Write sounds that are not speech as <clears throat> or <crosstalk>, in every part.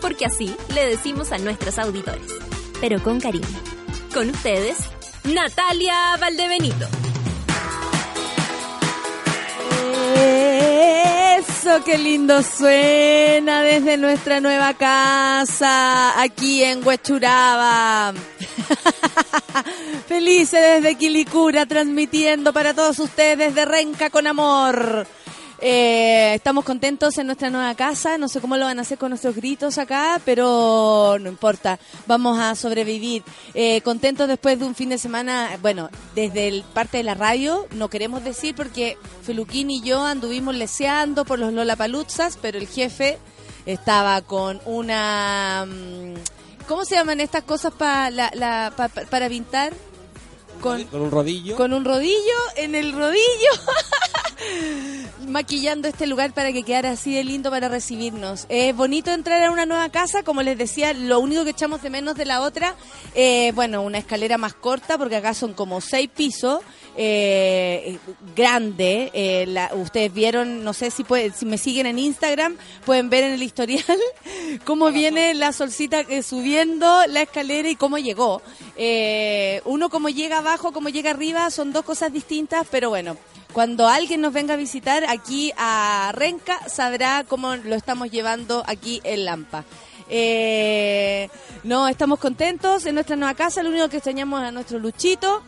Porque así le decimos a nuestros auditores. Pero con cariño. Con ustedes, Natalia Valdebenito. Eso, qué lindo suena desde nuestra nueva casa aquí en Huechuraba. <laughs> Felices desde Quilicura, transmitiendo para todos ustedes de Renca con amor. Eh, estamos contentos en nuestra nueva casa. No sé cómo lo van a hacer con nuestros gritos acá, pero no importa. Vamos a sobrevivir. Eh, contentos después de un fin de semana. Bueno, desde el parte de la radio, no queremos decir porque Feluquín y yo anduvimos leseando por los Lollapaloozas, pero el jefe estaba con una. mm, ¿Cómo se llaman estas cosas pa- la- pa- pa- para pintar? Con, Con un rodillo. con un rodillo en el rodillo. <laughs> maquillando este lugar para que quedara así de lindo para recibirnos. Es bonito entrar a una nueva casa, como les decía, lo único que echamos de menos de la otra, eh, bueno, una escalera más corta, porque acá son como seis pisos, eh, grande. eh, la- ustedes vieron, no sé si puede- si me siguen en Instagram, pueden ver en el historial <laughs> cómo viene la solcita eh, subiendo la escalera y cómo llegó. Eh, uno como llega abajo, como llega arriba, son dos cosas distintas, pero bueno. Cuando alguien nos venga a visitar aquí a Renca, sabrá cómo lo estamos llevando aquí en Lampa. Eh, no, estamos contentos en nuestra nueva casa. Lo único que extrañamos es a nuestro Luchito,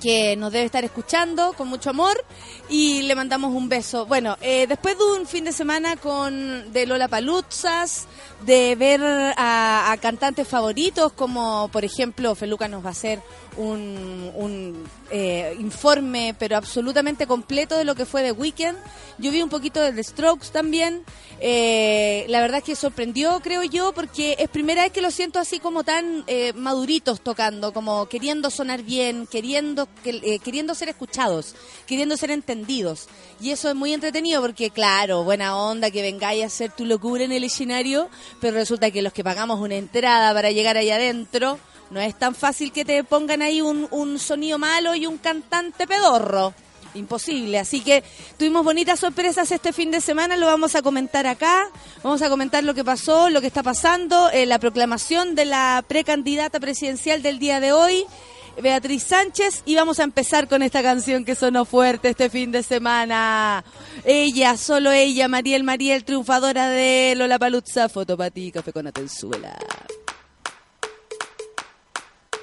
que nos debe estar escuchando con mucho amor y le mandamos un beso. Bueno, eh, después de un fin de semana con de Lola Palutzas, de ver a, a cantantes favoritos como por ejemplo Feluca nos va a hacer un, un eh, informe pero absolutamente completo de lo que fue The Weeknd. Yo vi un poquito de The Strokes también. Eh, la verdad es que sorprendió, creo yo, porque es primera vez que lo siento así como tan eh, maduritos tocando, como queriendo sonar bien, queriendo, que- eh, queriendo ser escuchados, queriendo ser entendidos. Y eso es muy entretenido porque, claro, buena onda que vengáis a hacer tu locura en el escenario, pero resulta que los que pagamos una entrada para llegar allá adentro, no es tan fácil que te pongan ahí un, un sonido malo y un cantante pedorro. Imposible. Así que tuvimos bonitas sorpresas este fin de semana, lo vamos a comentar acá. Vamos a comentar lo que pasó, lo que está pasando, eh, la proclamación de la precandidata presidencial del día de hoy, Beatriz Sánchez, y vamos a empezar con esta canción que sonó fuerte este fin de semana. Ella, solo ella, Mariel Mariel, triunfadora de Lola Paluzza, foto para ti, café con Atenzuela.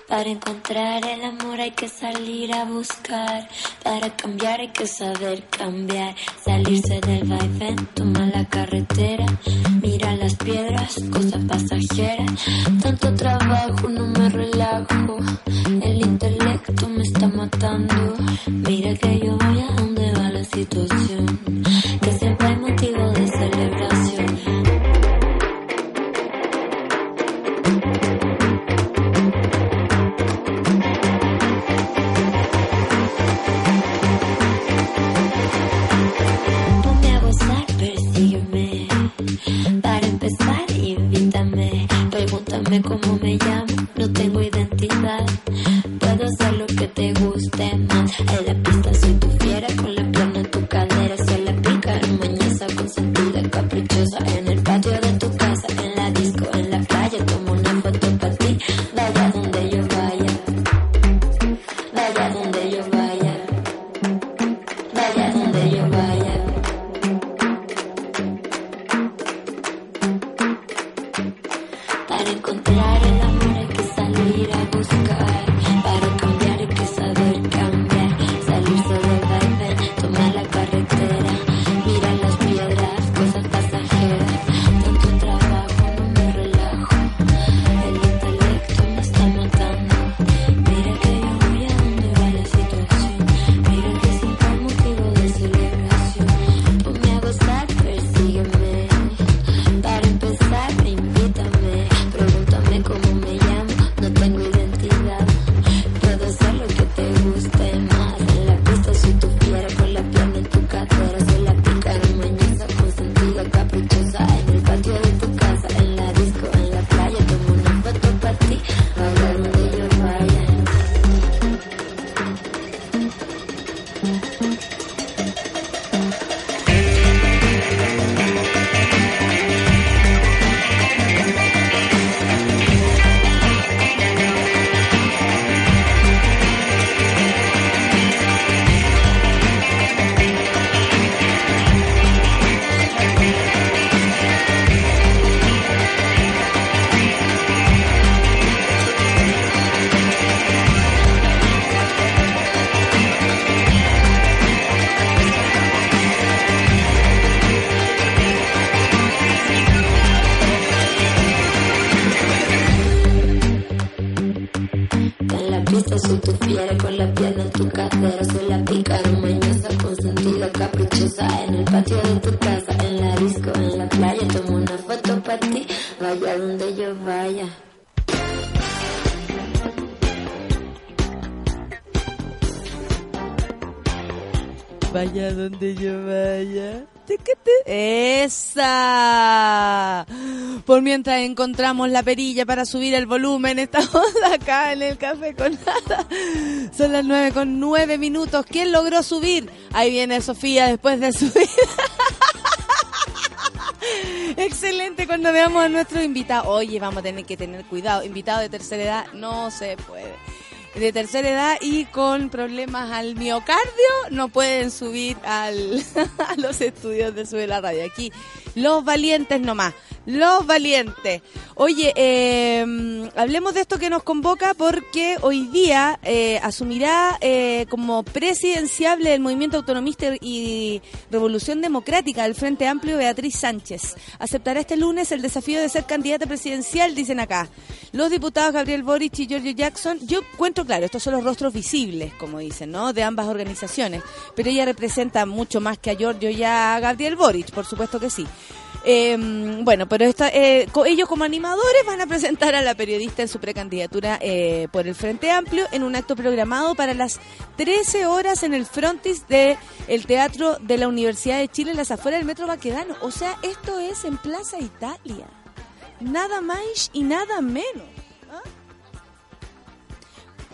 Para encontrar el amor hay que salir a buscar. Para cambiar hay que saber cambiar. Salirse del vaivén, toma la carretera. Mira las piedras, cosa pasajera. Tanto trabajo, no me relajo. El intelecto me está matando. Mira que yo voy a donde va la situación. Encontramos la perilla para subir el volumen, estamos <laughs> acá en el café con nada. Son las nueve con nueve minutos. ¿Quién logró subir? Ahí viene Sofía después de subir. <laughs> Excelente cuando veamos a nuestro invitado. Oye, vamos a tener que tener cuidado. Invitado de tercera edad no se puede de tercera edad y con problemas al miocardio no pueden subir al, <laughs> a los estudios de Sube la Radio. Aquí, los valientes nomás, los valientes. Oye, eh, hablemos de esto que nos convoca porque hoy día eh, asumirá eh, como presidenciable del movimiento autonomista y revolución democrática del Frente Amplio Beatriz Sánchez. Aceptará este lunes el desafío de ser candidata presidencial, dicen acá. Los diputados Gabriel Boric y Giorgio Jackson, yo encuentro claro, estos son los rostros visibles, como dicen, ¿no? De ambas organizaciones. Pero ella representa mucho más que a Giorgio y a Gabriel Boric, por supuesto que sí. Eh, bueno, pero esta, eh, ellos como animadores van a presentar a la periodista en su precandidatura eh, por el Frente Amplio en un acto programado para las 13 horas en el frontis del el Teatro de la Universidad de Chile, en las afueras del Metro Baquedano. O sea, esto es en Plaza Italia. Nada más y nada menos.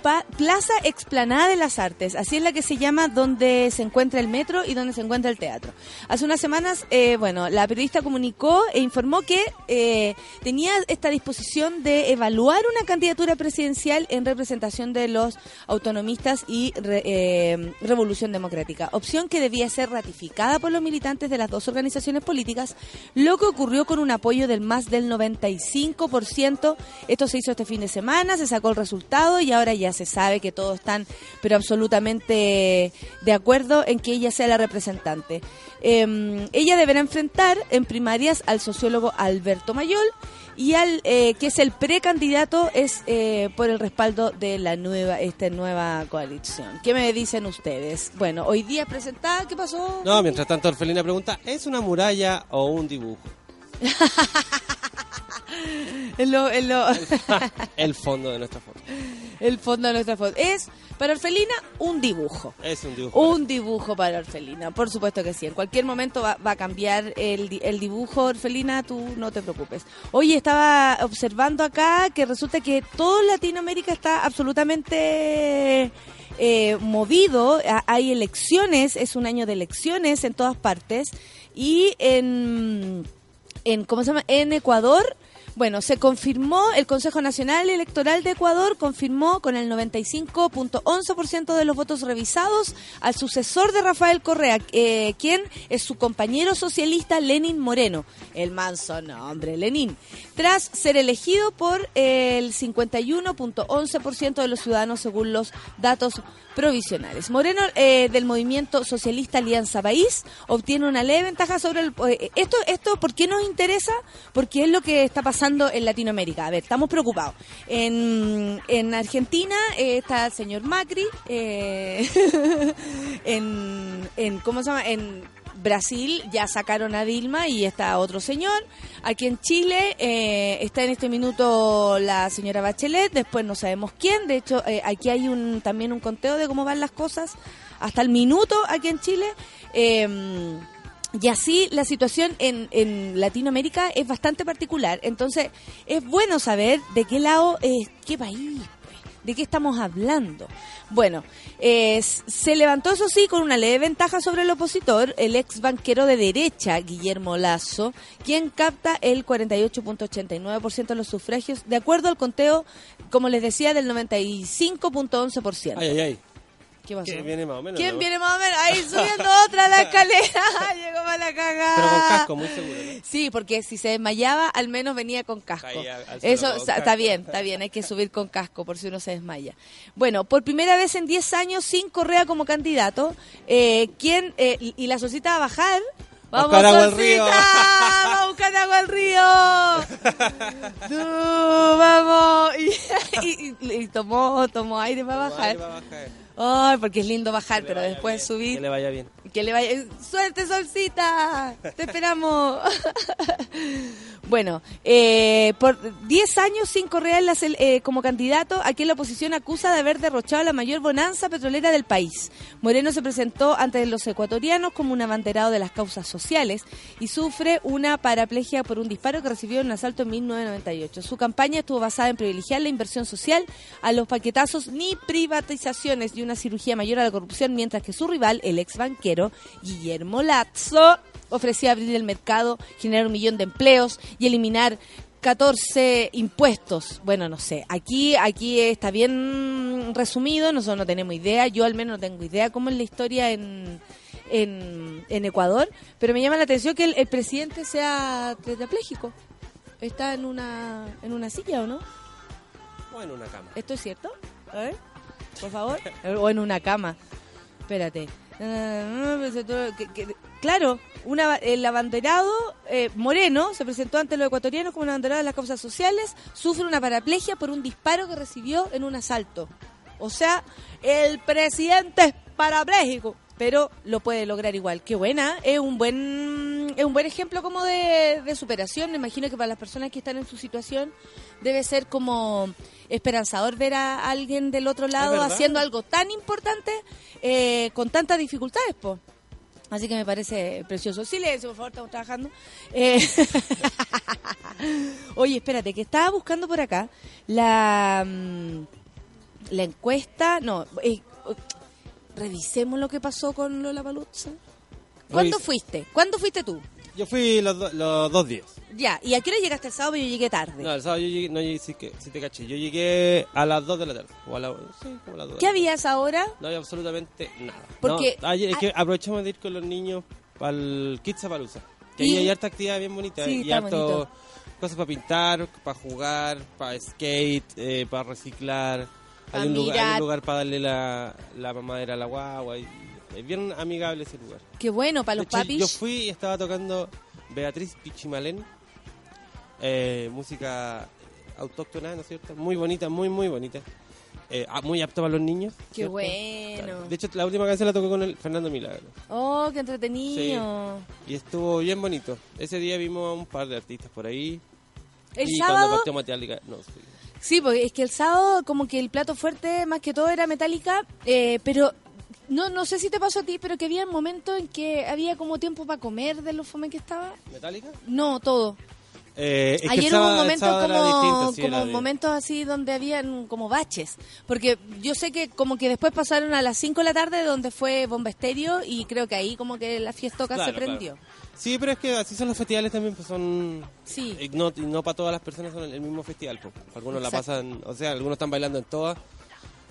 Plaza Explanada de las Artes, así es la que se llama donde se encuentra el metro y donde se encuentra el teatro. Hace unas semanas, eh, bueno, la periodista comunicó e informó que eh, tenía esta disposición de evaluar una candidatura presidencial en representación de los autonomistas y eh, Revolución Democrática, opción que debía ser ratificada por los militantes de las dos organizaciones políticas, lo que ocurrió con un apoyo del más del 95%. Esto se hizo este fin de semana, se sacó el resultado y ahora ya se sabe que todos están, pero absolutamente de acuerdo en que ella sea la representante. Em, ella deberá enfrentar en primarias al sociólogo Alberto Mayol y al eh, que es el precandidato es eh, por el respaldo de la nueva esta nueva coalición. ¿Qué me dicen ustedes? Bueno, hoy día presentada, ¿qué pasó? No, mientras tanto Orfelina pregunta, ¿es una muralla o un dibujo? <laughs> el fondo de nuestra foto. <laughs> El fondo de nuestra foto. Es para Orfelina un dibujo. Es un dibujo. Un dibujo para Orfelina, por supuesto que sí. En cualquier momento va, a cambiar el, el, dibujo, Orfelina, tú no te preocupes. Oye, estaba observando acá que resulta que todo Latinoamérica está absolutamente... Eh, movido, hay elecciones, es un año de elecciones en todas partes y en, en ¿cómo se llama? En Ecuador bueno, se confirmó, el Consejo Nacional Electoral de Ecuador confirmó con el 95.11% de los votos revisados al sucesor de Rafael Correa, eh, quien es su compañero socialista Lenin Moreno, el manso nombre, Lenin, tras ser elegido por el 51.11% de los ciudadanos según los datos provisionales. Moreno eh, del movimiento socialista Alianza País obtiene una leve ventaja sobre el... Eh, esto, esto, ¿por qué nos interesa? Porque es lo que está pasando en Latinoamérica. A ver, estamos preocupados. En, en Argentina eh, está el señor Macri, <laughs> en, en... ¿Cómo se llama? En Brasil ya sacaron a Dilma y está otro señor. Aquí en Chile eh, está en este minuto la señora Bachelet, después no sabemos quién. De hecho, eh, aquí hay un también un conteo de cómo van las cosas hasta el minuto aquí en Chile. Em, y así la situación en, en, Latinoamérica es bastante particular. Entonces, es bueno saber de qué lado, es qué país, ¿De qué estamos hablando? Bueno, eh, se levantó, eso sí, con una leve ventaja sobre el opositor, el ex banquero de derecha, Guillermo Lazo, quien capta el 48.89% de los sufragios, de acuerdo al conteo, como les decía, del 95.11%. Ay, ay, ay. ¿Qué pasó? ¿Quién viene más o menos? ¿Quién viene más o menos? Ahí <laughs> subiendo otra la escalera. <laughs> Llegó para la cagada. Pero con casco, muy seguro. Sí, porque si se desmayaba, al menos venía con casco. Eso está bien, está bien. Hay que subir con casco por si uno se desmaya. Bueno, por primera vez en 10 años, sin Correa como candidato, eh, ¿quién, eh, y la sociedad a bajar Vamos, a agua al río. <laughs> Vamos a buscar agua al río. Tú, vamos. Y, y- y- y tomó, tomó aire para Ahí bajar. va a bajar. Ay, porque es lindo bajar, pero vaya después bien, subir. Que le vaya bien. Que le vaya. ¡Suerte, solcita! ¡Te esperamos! <laughs> bueno, eh, por 10 años sin cel- eh, como candidato, aquí la oposición acusa de haber derrochado la mayor bonanza petrolera del país. Moreno se presentó ante los ecuatorianos como un abanderado de las causas sociales y sufre una paraplegia por un disparo que recibió en un asalto en 1998. Su campaña estuvo basada en privilegiar la inversión social a los paquetazos ni privatizaciones y una cirugía mayor a la corrupción, mientras que su rival, el ex banquero Guillermo Lazo, ofrecía abrir el mercado, generar un millón de empleos y eliminar 14 impuestos. Bueno, no sé. Aquí aquí está bien resumido, nosotros no tenemos idea, yo al menos no tengo idea cómo es la historia en, en, en Ecuador, pero me llama la atención que el, el presidente sea tetrapléjico. Está en una en una silla o no? O en una cama. ¿Esto es cierto? A ver, por favor. <laughs> O en una cama. Espérate. Claro, el abanderado eh, Moreno se presentó ante los ecuatorianos como un abanderado de las causas sociales, sufre una paraplegia por un disparo que recibió en un asalto. O sea, el presidente es parapléjico, pero lo puede lograr igual. Qué buena, es un buen es un buen ejemplo como de, de superación. Me imagino que para las personas que están en su situación debe ser como esperanzador ver a alguien del otro lado haciendo algo tan importante eh, con tantas dificultades, po. Así que me parece precioso. Silencio, por favor, estamos trabajando. Eh, <laughs> Oye, espérate, que estaba buscando por acá la, mm, la encuesta. No, eh, revisemos lo que pasó con Lola Paluzza. ¿Cuándo fuiste? ¿Cuándo fuiste tú? Yo fui los, do- los dos días. Ya, ¿y a qué hora llegaste el sábado? Yo llegué tarde. No, el sábado yo llegué, no llegué, sí, que, sí te caché. Yo llegué a las 2 de la tarde. O a la, sí, como a las 2 ¿Qué había a esa hora? No había absolutamente nada. Porque- No, ayer- es que aprovechamos de ir con los niños para el Kidzapalooza. Que ahí hay harta actividad bien bonita. Sí, y harto bonito. cosas para pintar, para jugar, para skate, eh, para reciclar. Hay un, lugar, hay mirar. un lugar para darle la, la mamadera a la guagua. y- es bien amigable ese lugar. Qué bueno, para los hecho, papis. Yo fui y estaba tocando Beatriz Pichimalén, eh, música autóctona, ¿no es cierto? Muy bonita, muy, muy bonita. Eh, ah, muy apta para los niños. Qué ¿cierto? bueno. De hecho, la última canción la tocó con el Fernando Milagro. Oh, qué entretenido. Y estuvo bien bonito. Ese día vimos a un par de artistas por ahí. El y cuando sábado, partió Metallica, no sí. Sí, porque es que el sábado como que el plato fuerte más que todo era metálica, eh, pero no no sé si te pasó a ti, pero que había momentos en que había como tiempo para comer de lo fome que estaba. ¿Metallica? No, todo. Eh, es que Ayer hubo un momento como, sí, momentos así donde habían como baches. Porque yo sé que como que después pasaron a las 5 de la tarde donde fue Bomba Estéreo y creo que ahí como que la fiestoca se Claro, prendió. claro. Sí, pero es que así son los festivales también, pues son... Sí. Y no, y no para todas las personas son el mismo festival, pues. Algunos la pasan, o sea, algunos están bailando en todas.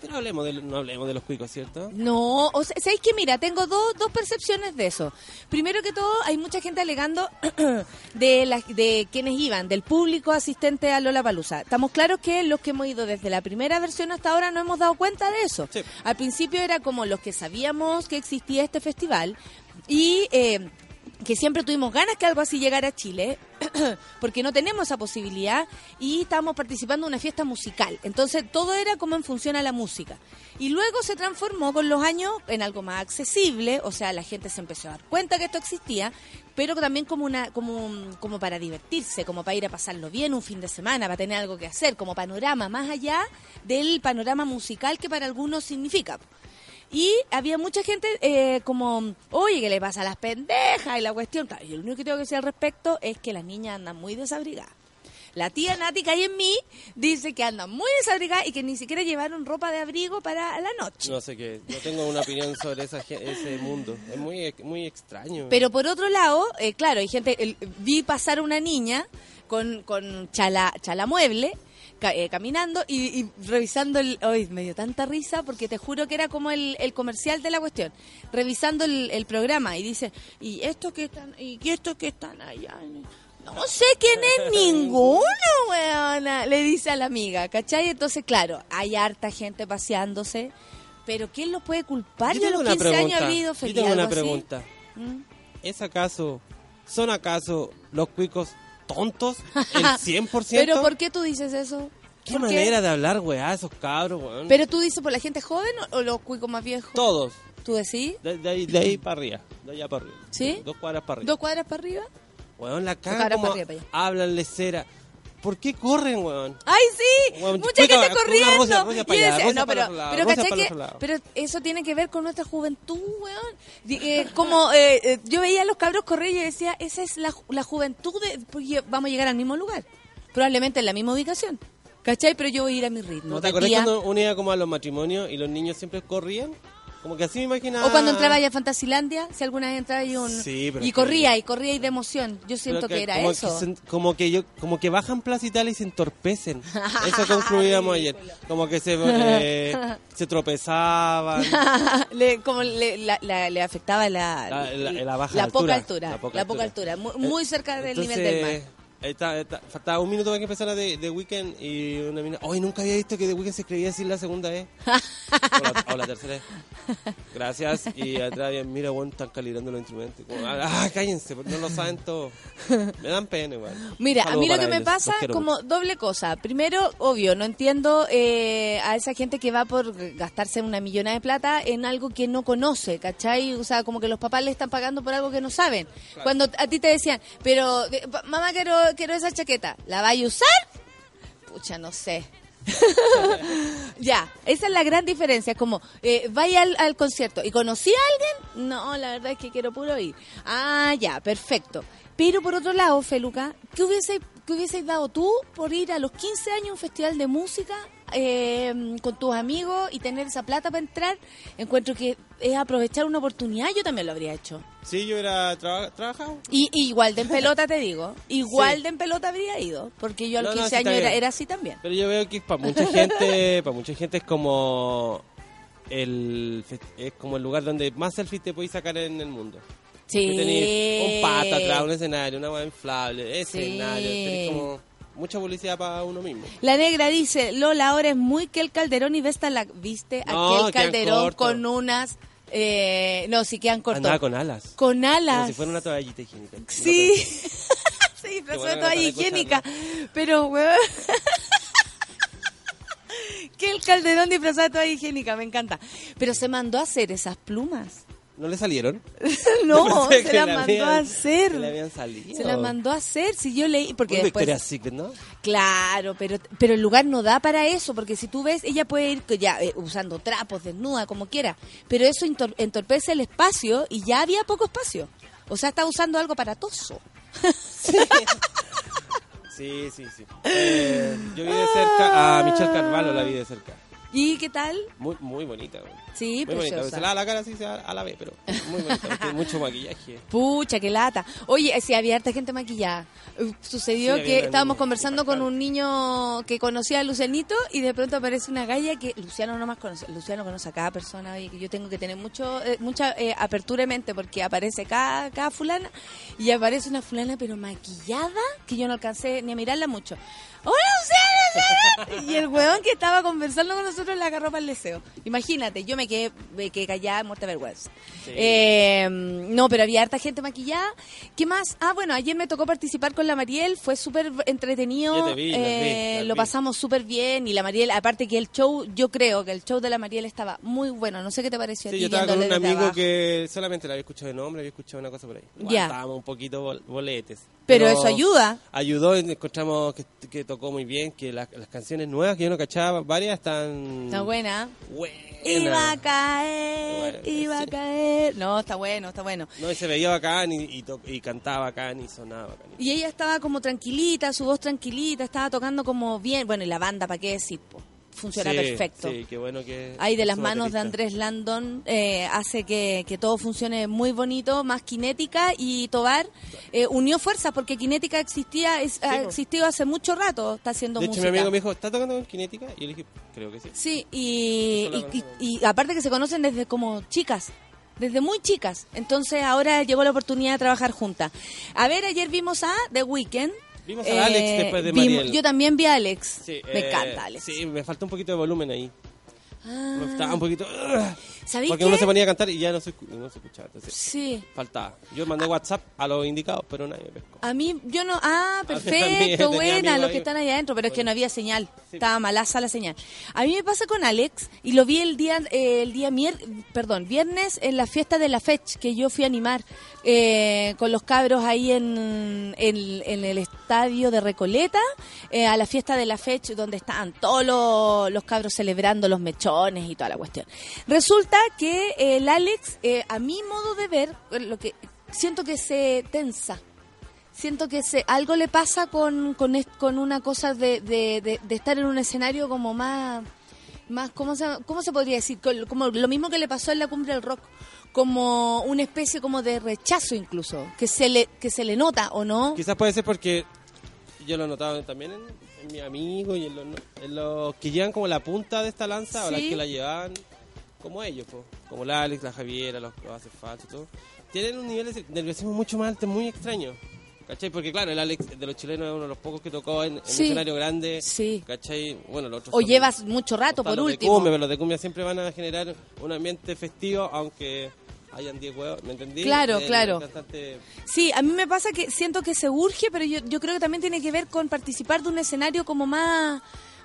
Pero hablemos de, no hablemos de los cuicos, ¿cierto? No, o sea, ¿sabéis que Mira, tengo dos, dos percepciones de eso. Primero que todo, hay mucha gente alegando <clears throat> de, las de quienes iban, del público asistente a Lola Palusa. Estamos claros que los que hemos ido desde la primera versión hasta ahora no hemos dado cuenta de eso. Sí. Al principio era como los que sabíamos que existía este festival y... eh, que siempre tuvimos ganas que algo así llegara a Chile, <clears throat> porque no tenemos esa posibilidad y estábamos participando en una fiesta musical. Entonces todo era como en función a la música. Y luego se transformó con los años en algo más accesible, o sea, la gente se empezó a dar cuenta que esto existía, pero también como una como como para divertirse, como para ir a pasarlo bien un fin de semana, para tener algo que hacer, como panorama más allá del panorama musical que para algunos significa. Y había mucha gente eh, como, oye, ¿qué le pasa a las pendejas? Y la cuestión, claro, y lo único que tengo que decir al respecto es que las niñas andan muy desabrigadas. La tía Nati que hay en mí dice que andan muy desabrigadas y que ni siquiera llevaron ropa de abrigo para la noche. No sé qué, no tengo una opinión sobre esa, ese mundo. Es muy, muy extraño. Pero por otro lado, eh, claro, hay gente, el- vi pasar una niña con, con chala, chalamueble eh, caminando y, y revisando el... Hoy me dio tanta risa porque te juro que era como el, el comercial de la cuestión. Revisando el, el programa y dice, y estos que están, y estos que están allá... No sé quién es <laughs> ninguno, weona, le dice a la amiga, ¿cachai? Entonces, claro, hay harta gente paseándose, pero ¿quién los puede culpar? Yo Yo a tengo los una 15 años pregunta. había ido Yo feliz, tengo una pregunta. ¿Mm? ¿Es acaso, son acaso los cuicos tontos, el <laughs> 100%. Pero ¿por qué tú dices eso? ¿Qué ¿Por manera de hablar, weá, esos cabros, weón? ¿Pero tú dices por la gente joven o, o los cuicos más viejos? Todos. ¿Tú decís? De, de ahí, de ahí para arriba. De allá para arriba. ¿Sí? Dos cuadras para arriba. ¿Dos cuadras para arriba? Weón, la cara como para arriba, para allá. hablan lecera. ¿Por qué corren, weón? ¡Ay, sí! Bueno, Mucha gente corriendo. rosa, rosa Y para yo allá, decía, rosa no, para pero, otro lado, pero, rosa ¿cachai para que- pero eso tiene que ver con nuestra juventud, weón. Eh, como eh, eh, yo veía a los cabros correr y decía, esa es la, la juventud, de, porque vamos a llegar al mismo lugar. Probablemente en la misma ubicación. ¿Cachai? Pero yo voy a ir a mi ritmo. ¿No te día. cuando uno iba como a los matrimonios y los niños siempre corrían? Como que así me imaginaba. O cuando entraba ya a Fantasilandia, si alguna vez entraba y un... Sí, y corría, y corría y de emoción. Yo siento que, era como eso. Que se- como que yo, como que bajan Plaza Italia y se entorpecen. Eso concluíamos ayer. <laughs> Como que se, eh, <laughs> se tropezaban. <laughs> le, como le, la- la- le afectaba la, La- la- baja altura. poca altura. La poca altura. altura. Muy, muy cerca del Entonces, nivel del mar. Está- está- faltaba un minuto para que empezara de, de Weekend y una mina. Hoy nunca había visto que The Weekend se escribía así la segunda vez. o, la, o la tercera vez. Gracias. Y atrás mira, bueno, están calibrando los instrumentos. Como, ah, cállense, porque no lo saben todo. Me dan pena igual. Mira, a mí lo que me ellos, pasa los quiero como mucho. doble cosa. Primero, obvio, no entiendo eh, a esa gente que va por gastarse una millonada de plata en algo que no conoce, ¿cachai? O sea, como que los papás le están pagando por algo que no saben. Cuando a ti te decían, pero eh, mamá quiero, quiero esa chaqueta, ¿la vais a usar? Pucha, no sé. <laughs> ya, esa es la gran diferencia. Como, eh, vaya al, concierto y conocí a alguien, no, la verdad es que quiero puro ir. Ah, ya, perfecto. Pero por otro lado, Feluca, ¿qué hubiese, qué hubieses dado tú por ir a los 15 años a un festival de música eh, con tus amigos y tener esa plata para entrar? Encuentro que es aprovechar una oportunidad, yo también lo habría hecho. Sí, yo hubiera traba- trabajado. Y, y igual de en <laughs> pelota te digo, igual Sí. de en pelota habría ido, porque yo a los No, no, 15 sí, está años era, era así también. Pero yo veo que para <laughs> mucha gente, para mucha gente es como el es como el lugar donde más selfies te puedes sacar en el mundo. Sí. Tenés un pato atrás, un escenario, una hueá inflable, Sí. escenario, tenés como mucha publicidad para uno mismo. La negra dice, Lola, ahora es muy que el Calderón y Vesta la viste No, aquel Calderón con unas eh, no, sí quedan cortos. Andaba con alas. Con Como alas. si fuera una toallita higiénica. Sí. <laughs> sí, pero no te higiénica. Pero, weón. <laughs> que el Calderón disfrazado de toalla higiénica, me encanta. Pero se mandó a hacer esas plumas. ¿No le salieron? <laughs> No, <laughs> se le mandó habían- a hacer. habían salido. Se las mandó a hacer, si yo leí, porque Un después... Victoria's Secret, ¿no? Claro, pero pero el lugar no da para eso, porque si tú ves, ella puede ir ya eh, usando trapos, desnuda, como quiera, pero eso entor- entorpece el espacio y ya había poco espacio. O sea, está usando algo aparatoso. Sí, <laughs> sí, sí. Eh, yo vi de cerca a Michelle Carvalho, la vi de cerca. ¿Y qué tal? Muy, muy bonita, güey. Sí, Muy bonita. preciosa. Se la da la cara así se da a la vez, pero muy bonita. Tiene mucho maquillaje. Pucha, qué lata. Oye, eh, sí, había harta gente maquillada. Sucedió Sí, que estábamos conversando con un niño que conocía a Lucianito y de pronto aparece una galla que Luciano no más conoce. Luciano conoce a cada persona, oye, que yo tengo que tener mucho eh, mucha eh, apertura de mente porque aparece cada, cada fulana y aparece una fulana pero maquillada que yo no alcancé ni a mirarla mucho. ¡Hola, Luciano! <laughs> Y el weón que estaba conversando con nosotros le agarró para el deseo. Imagínate, yo me quedé, me quedé callada, muerta de vergüenza. Sí. Eh, no, pero había harta gente maquillada. ¿Qué más? Ah, bueno, ayer me tocó participar con la Mariel, fue súper entretenido. Vi, vi, eh, lo vi. pasamos súper bien y la Mariel, aparte que el show, yo creo que el show de la Mariel estaba muy bueno. No sé qué te pareció a ti yo estaba con un amigo abajo. que solamente la había escuchado de nombre, había escuchado una cosa por ahí. Ya. Estábamos un poquito bol- boletes. Pero eso ayuda. Ayudó, y encontramos que, que tocó muy bien, que la- las canciones nuevas que yo no cachaba, varias están... Está buena. buenas. Iba a caer, Bueno, iba a caer. No, está bueno, está bueno. No, y se veía bacán y, y, to- y cantaba bacán y sonaba bacán. Y ella estaba como tranquilita, su voz tranquilita, estaba tocando como bien. Bueno, y la banda, ¿para qué decir? po? Funciona Sí, perfecto. Sí, qué bueno que... Ahí de las manos de. Andrés Landon eh, hace que, que todo funcione muy bonito, más Kinética y Tobar eh, unió fuerzas porque Kinética existía es- ha existido hace mucho rato, está haciendo De hecho, música. mi amigo me dijo, ¿está tocando con Kinética? Y yo le dije, creo que sí. Sí, y, y, y- y aparte que se conocen desde como chicas, desde muy chicas. Entonces ahora llegó la oportunidad de trabajar juntas. A ver, ayer vimos a The Weeknd. Vimos a Alex después de vimos- Mariel. Yo también vi a Alex. Sí, Me eh, encanta Alex. Sí, me falta un poquito de volumen ahí. Ah. Me Estaba un poquito... ¿Sabéis Porque uno se ponía a cantar y ya no se, no se escuchaba. Entonces, Sí. faltaba. Yo mandé WhatsApp a los indicados, pero nadie me pescó. A mí, yo no. Ah, <laughs> perfecto, buena, los que están allá adentro, pero es que no había señal. Sí. Estaba malaza la señal. A mí me pasa con Alex y lo vi el día, eh, el día mier perdón, viernes en la fiesta de la Fech que yo fui a animar eh, con los cabros ahí en, en, en el estadio de Recoleta, eh, a la fiesta de la Fech donde estaban todos los, los cabros celebrando los mechones y toda la cuestión. Resulta que el Alex, eh, a mi modo de ver, eh, lo que siento que se tensa siento que se, algo le pasa con, con, con una cosa de, de, de- de estar en un escenario como más, más ¿cómo, se, ¿cómo se podría decir? Como lo mismo que le pasó en la cumbre del rock, como una especie como de rechazo incluso, que se le, que se le nota o no. Quizás puede ser porque yo lo he notado también en, en mis amigos y en los, en los que llevan como la punta de esta lanza o las Sí. que la llevan como ellos, po. como la Alex, la Javiera, los que hacen falso y todo. Tienen un nivel de nerviosismo mucho más alto, muy extraño. ¿Cachai? Porque claro, el Alex de los chilenos es uno de los pocos que tocó en, en Sí. escenario grande. Sí. ¿Cachai? Bueno, los otros O son- llevas mucho rato, por los de último. cumbia, pero los de cumbia siempre van a generar un ambiente festivo, aunque hayan 10 huevos, ¿me entendí? Claro, claro. cantante- Sí, a mí me pasa que siento que se urge, pero yo, yo creo que también tiene que ver con participar de un escenario como más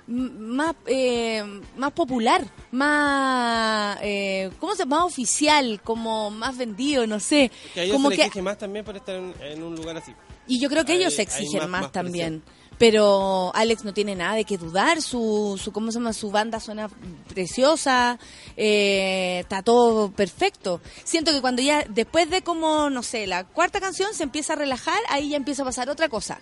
más eh, más popular, más eh, ¿cómo se llama? Más oficial, como más vendido, no sé. Que a ellos como se que les más también por estar en, en un lugar así. y yo creo que hay- ellos se exigen más- más, más también. Pero Alex no tiene nada de que dudar, su, su ¿cómo se llama? Su banda suena preciosa, eh, está todo perfecto. Siento que cuando ya, después de como, no sé, la cuarta canción se empieza a relajar, ahí ya empieza a pasar otra cosa.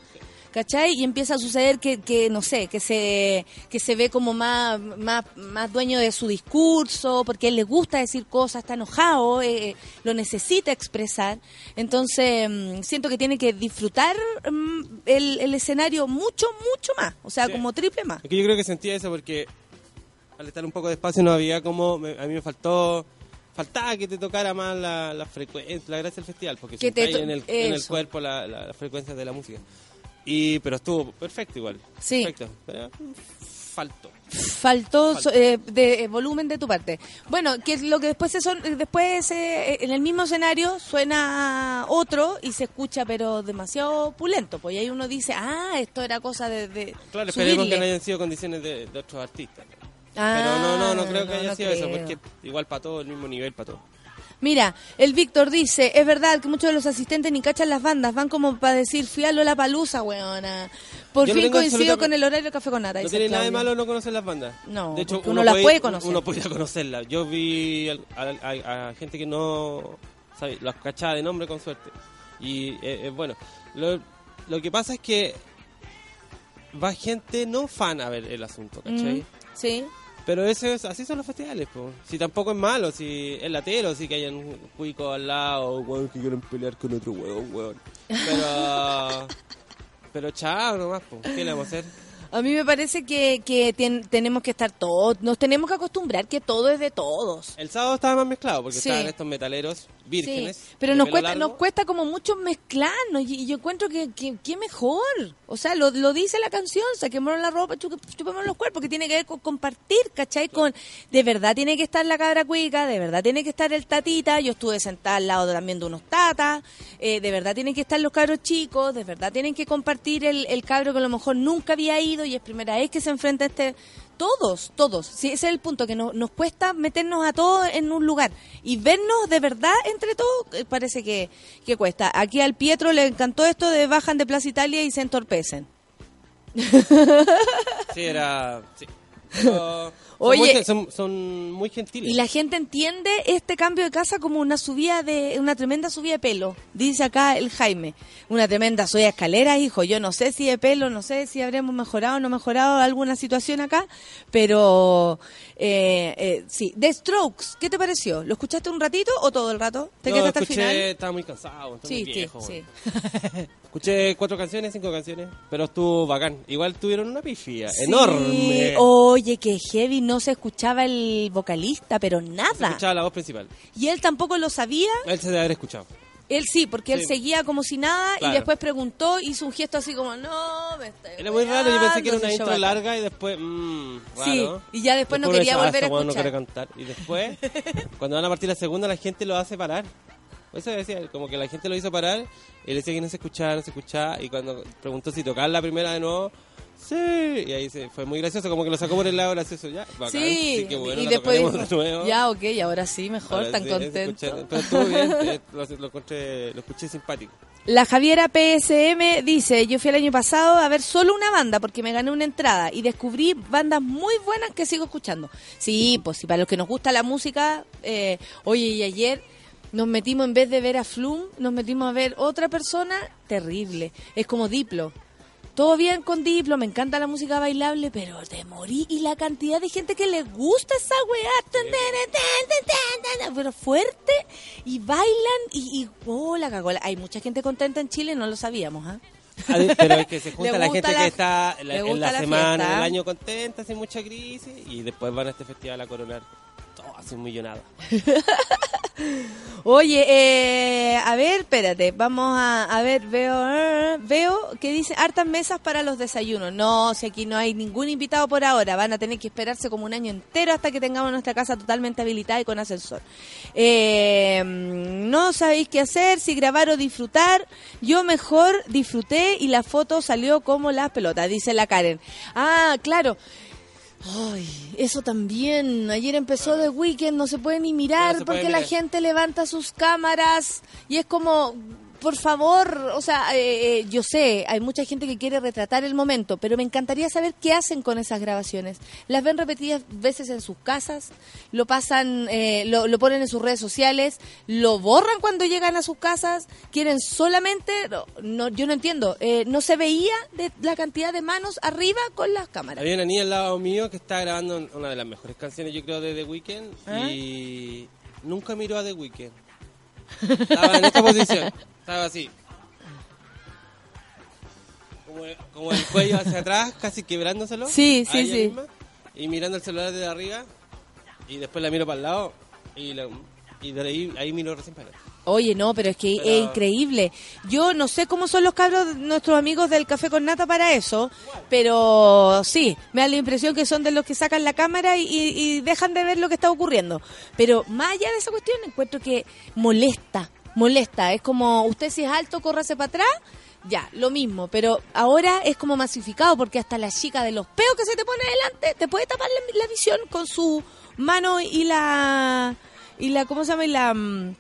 ¿Cachai? Y empieza a suceder que, que no sé, que se, que se ve como más, más, más dueño de su discurso, porque a él le gusta decir cosas, está enojado, eh, lo necesita expresar. Entonces, mm, siento que tiene que disfrutar mm, el, el escenario mucho, mucho más. O sea, Sí. como triple más. Es que yo creo que sentía eso porque al estar un poco de espacio no había como. me- a mí me faltó. Faltaba que te tocara más la, la frecuencia, la gracia del festival, porque to- en el, en el cuerpo la, la, la frecuencia de la música. Y, pero estuvo perfecto igual. Sí. Perfecto. Pero mm, faltó. Faltó eh, de eh, volumen de tu parte. Bueno, que lo que después se son, eh, después eh, en el mismo escenario suena otro y se escucha pero demasiado pulento, pues y ahí uno dice, ah, esto era cosa de, de Claro, esperemos que no hayan sido condiciones de, de otros artistas. Ah, pero no, no, no creo que haya no sido eso, porque igual para todo, el mismo nivel para todo. Mira, el Víctor dice, es verdad que muchos de los asistentes ni cachan las bandas, van como para decir, fui a Lola Palusa, weona. Por Yo fin coincido con el horario de Café con Nata. No tiene nada de malo no conocer las bandas. No, de hecho, porque uno las puede conocer. Uno puede conocerlas. Yo vi a- a gente que no sabe, las cachaba de nombre con suerte. Y eh, eh, bueno, lo, lo que pasa es que va gente no fan a ver el asunto, ¿cachai? Mm, sí. Pero eso es, así son los festivales, po. Si tampoco es malo, si es latero, si que hayan cuicos al lado, weón, que quieren pelear con otro weón, weón. Pero... <laughs> pero chao nomás, po. ¿Qué le vamos a hacer? A mí me parece que, que ten- tenemos que estar todos, nos tenemos que acostumbrar que todo es de todos. El sábado estaba más mezclado porque Sí. estaban estos metaleros vírgenes. Sí, pero nos cuesta, largo. nos cuesta como mucho mezclarnos y, y yo encuentro que, que, que mejor. O sea, lo, lo dice la canción, saquémonos la ropa, chu- chupémonos los cuerpos, que tiene que ver con compartir, ¿cachai? Con, de verdad tiene que estar la cabra cuica, de verdad tiene que estar el tatita, yo estuve sentada al lado también de unos tatas, eh, de verdad tienen que estar los cabros chicos, de verdad tienen que compartir el, el cabro que a lo mejor nunca había ido y es primera vez que se enfrenta a este... Todos, todos. Sí, ese es el punto, que no- nos cuesta meternos a todos en un lugar. Y vernos de verdad entre todos, eh, parece que, que cuesta. Aquí al Pietro le encantó esto de bajan de Plaza Italia y se entorpecen. Sí, era... Sí. <laughs> Pero son Oye. muy son, son muy gentiles. Y la gente entiende este cambio de casa como una subida de, una tremenda subida de pelo. Dice acá el Jaime. Una tremenda subida de escalera, hijo. Yo no sé si de pelo, no sé si habremos mejorado o no mejorado alguna situación acá, pero eh, eh, sí. The Strokes, ¿qué te pareció? ¿Lo escuchaste un ratito o todo el rato? ¿Te no, quedaste hasta el escuché, final? estaba muy cansado, estaba Sí, muy viejo. sí. <laughs> Escuché cuatro canciones, cinco canciones, pero estuvo bacán. Igual tuvieron una pifia enorme. Oye, que heavy, no se escuchaba el vocalista, pero Se nada. escuchaba la voz principal. Y él tampoco lo sabía. Él se debe haber escuchado. Él sí, porque él Sí. seguía como si nada Claro. y después preguntó, hizo un gesto así como, no, me está Era muy raro, yo pensé que era una se intro larga y después, mmm, Sí, raro. y ya después no uno quería "Ah, volver a este weón no escuchar. quiere cantar. Y después, <laughs> cuando van a partir la segunda, la gente lo hace parar. Eso decía, como que la gente lo hizo parar y le decía que no se escuchaba, no se escuchaba. Y cuando preguntó si tocar la primera de nuevo, sí. Y ahí se, fue muy gracioso, como que lo sacó por el lado gracioso. Ya, bacán, Sí, qué bueno, y después dijo, de nuevo. ya, ok, ahora sí, mejor, Ahora tan sí, contento. escuché- Pero estuvo bien, <laughs> eh, lo, lo encontré, lo escuché simpático. La Javiera PSM dice, yo fui el año pasado a ver solo una banda porque me gané una entrada y descubrí bandas muy buenas que sigo escuchando. Sí, pues sí, para los que nos gusta la música, eh, oye, y ayer nos metimos, en vez de ver a Flum, nos metimos a ver otra persona terrible. Es como Diplo. Todo bien con Diplo, me encanta la música bailable, pero te morí. Y la cantidad de gente que le gusta esa weá, pero fuerte, y bailan, y, y oh, la cagó. Hay mucha gente contenta en Chile, no lo sabíamos, ¿ah? Ah, Pero es que se <laughs> junta la gente la- que está en la, en la la semana, en el año contenta, sin mucha crisis, y después van a este festival a coronar así millonada. <laughs> Oye, eh, a ver, espérate, vamos a, a ver, veo, veo que dice hartas mesas para los desayunos. No, si aquí no hay ningún invitado por ahora, van a tener que esperarse como un año entero hasta que tengamos nuestra casa totalmente habilitada y con ascensor. Eh, no sabéis qué hacer, si grabar o disfrutar. Yo mejor disfruté y la foto salió como las pelotas, dice la Karen. Ah, claro. Ay, eso también. Ayer empezó The Weekend, no se puede ni mirar No se puede porque la gente levanta sus cámaras y es como, por favor, o sea, eh, eh, yo sé, hay mucha gente que quiere retratar el momento, pero me encantaría saber qué hacen con esas grabaciones. Las ven repetidas veces en sus casas, lo pasan, eh, lo, lo ponen en sus redes sociales, lo borran cuando llegan a sus casas, quieren solamente, no, no, yo no entiendo, eh, no se veía de la cantidad de manos arriba con las cámaras. Había una niña al lado mío que estaba grabando una de las mejores canciones, yo creo, de The Weeknd, ¿Ah? y nunca miró a The Weeknd. Estaba en esta posición, estaba así. Como, como el cuello hacia atrás, casi quebrándoselo. Sí, sí, sí. misma, y mirando el celular desde arriba, y después la miro para el lado, y, la- y de ahí, ahí miro recién para adelante. Oye, no, pero es que Pero- es increíble. Yo no sé cómo son los cabros, nuestros amigos del Café con Nata para eso, pero sí, me da la impresión que son de los que sacan la cámara y- y dejan de ver lo que está ocurriendo. Pero más allá de esa cuestión, encuentro que molesta, molesta. Es como, usted si es alto, córrase para atrás, ya, lo mismo. Pero ahora es como masificado porque hasta la chica de los peos que se te pone adelante te puede tapar la, visión con su mano y la... Y la, ¿cómo se llama? Y la... mm,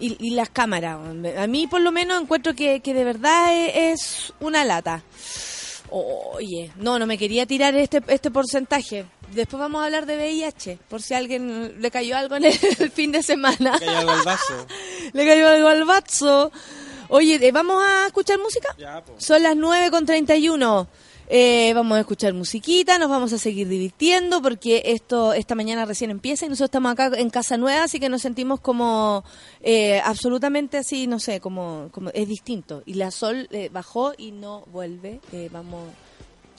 y, las cámaras. A mí por lo menos encuentro que, que de verdad es, una lata. Oye, no, no me quería tirar este, este porcentaje. Después vamos a hablar de VIH, por si a alguien le cayó algo en el, fin de semana. Que hay algo al vaso. <laughs> le cayó algo al vaso. Oye, eh, ¿vamos a escuchar música? Ya, pues. Son las 9 con 31. Eh, vamos a escuchar musiquita, nos vamos a seguir divirtiendo porque esto esta mañana recién empieza y nosotros estamos acá en casa nueva, así que nos sentimos como eh, absolutamente así, no sé, como, como es distinto. Y la sol eh, bajó y no vuelve. Eh, vamos.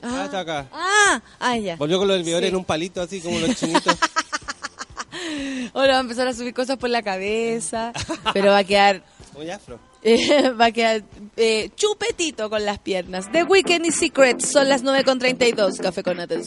Ah, está acá. Ah, ah, ya. Volvió con los hervidores Sí. en un palito, así como los chinitos. <laughs> Ahora va a empezar a subir cosas por la cabeza, <laughs> pero va a quedar Muy afro. Eh, <laughs> va a quedar eh, chupetito con las piernas. The Weekend y Secrets son las 9.32. Café con Nata en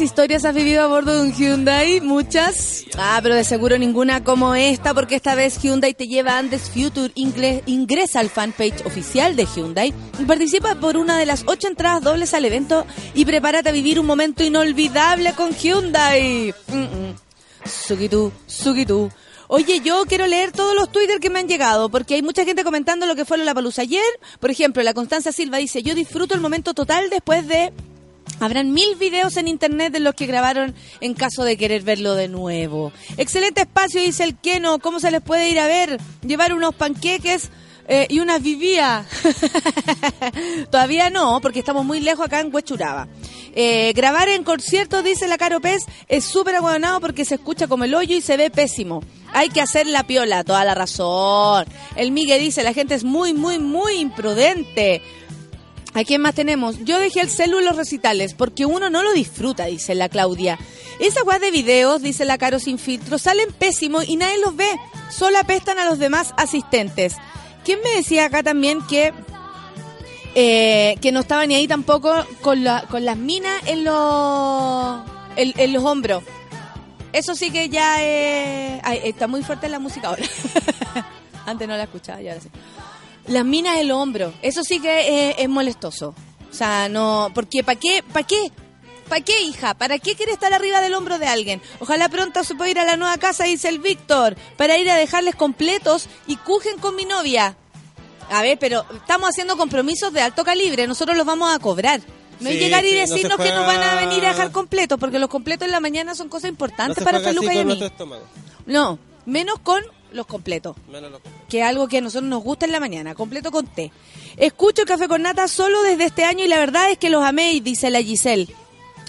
¿Cuántas historias has vivido a bordo de un Hyundai? Muchas. Ah, pero de seguro ninguna como esta, porque esta vez Hyundai te lleva a Andes Future. Ingresa al fanpage oficial de Hyundai y participa por una de las ocho entradas dobles al evento y prepárate a vivir un momento inolvidable con Hyundai. Mm, mm. Sukitu, Sukitu. Oye, yo quiero leer todos los Twitter que me han llegado, porque hay mucha gente comentando lo que fue la palusa ayer. Por ejemplo, la Constanza Silva dice, yo disfruto el momento total después de... Habrán mil videos en internet de los que grabaron en caso de querer verlo de nuevo. Excelente espacio, dice el Keno. ¿Cómo se les puede ir a ver? Llevar unos panqueques eh, y unas vivía. <laughs> Todavía no, porque estamos muy lejos acá en Huechuraba. Eh, grabar en conciertos, dice la Caro Pez, es súper aguanado porque se escucha como el hoyo y se ve pésimo. Hay que hacer la piola, toda la razón. El Miguel dice, la gente es muy, muy, muy imprudente. ¿A quién más tenemos? Yo dejé el celu en los recitales porque uno no lo disfruta, dice la Claudia. Esas guas de videos, dice la Caro sin filtro, salen pésimos y nadie los ve. Solo apestan a los demás asistentes. ¿Quién me decía acá también que eh, que no estaba ni ahí tampoco con, la, con las minas en los en los hombros? Eso sí que ya eh, ay, está muy fuerte la música ahora. <laughs> Antes no la escuchaba y ahora sí. Las minas en los hombros, eso sí que eh, es molestoso. O sea, no, porque ¿para qué? ¿Para qué? ¿Para qué, hija? ¿Para qué quiere estar arriba del hombro de alguien? Ojalá pronto se pueda ir a la nueva casa, dice el Víctor, para ir a dejarles completos y cujen con mi novia. A ver, pero estamos haciendo compromisos de alto calibre, nosotros los vamos a cobrar. No es llegar y sí, no decirnos que nos van a venir a dejar completos, porque los completos en la mañana son cosas importantes para Feluca y a mí. No, menos con los completos Menos lo- que es algo que a nosotros nos gusta en la mañana, completo con té. Escucho el café con nata solo desde este año y la verdad es que los amé, dice la Giselle.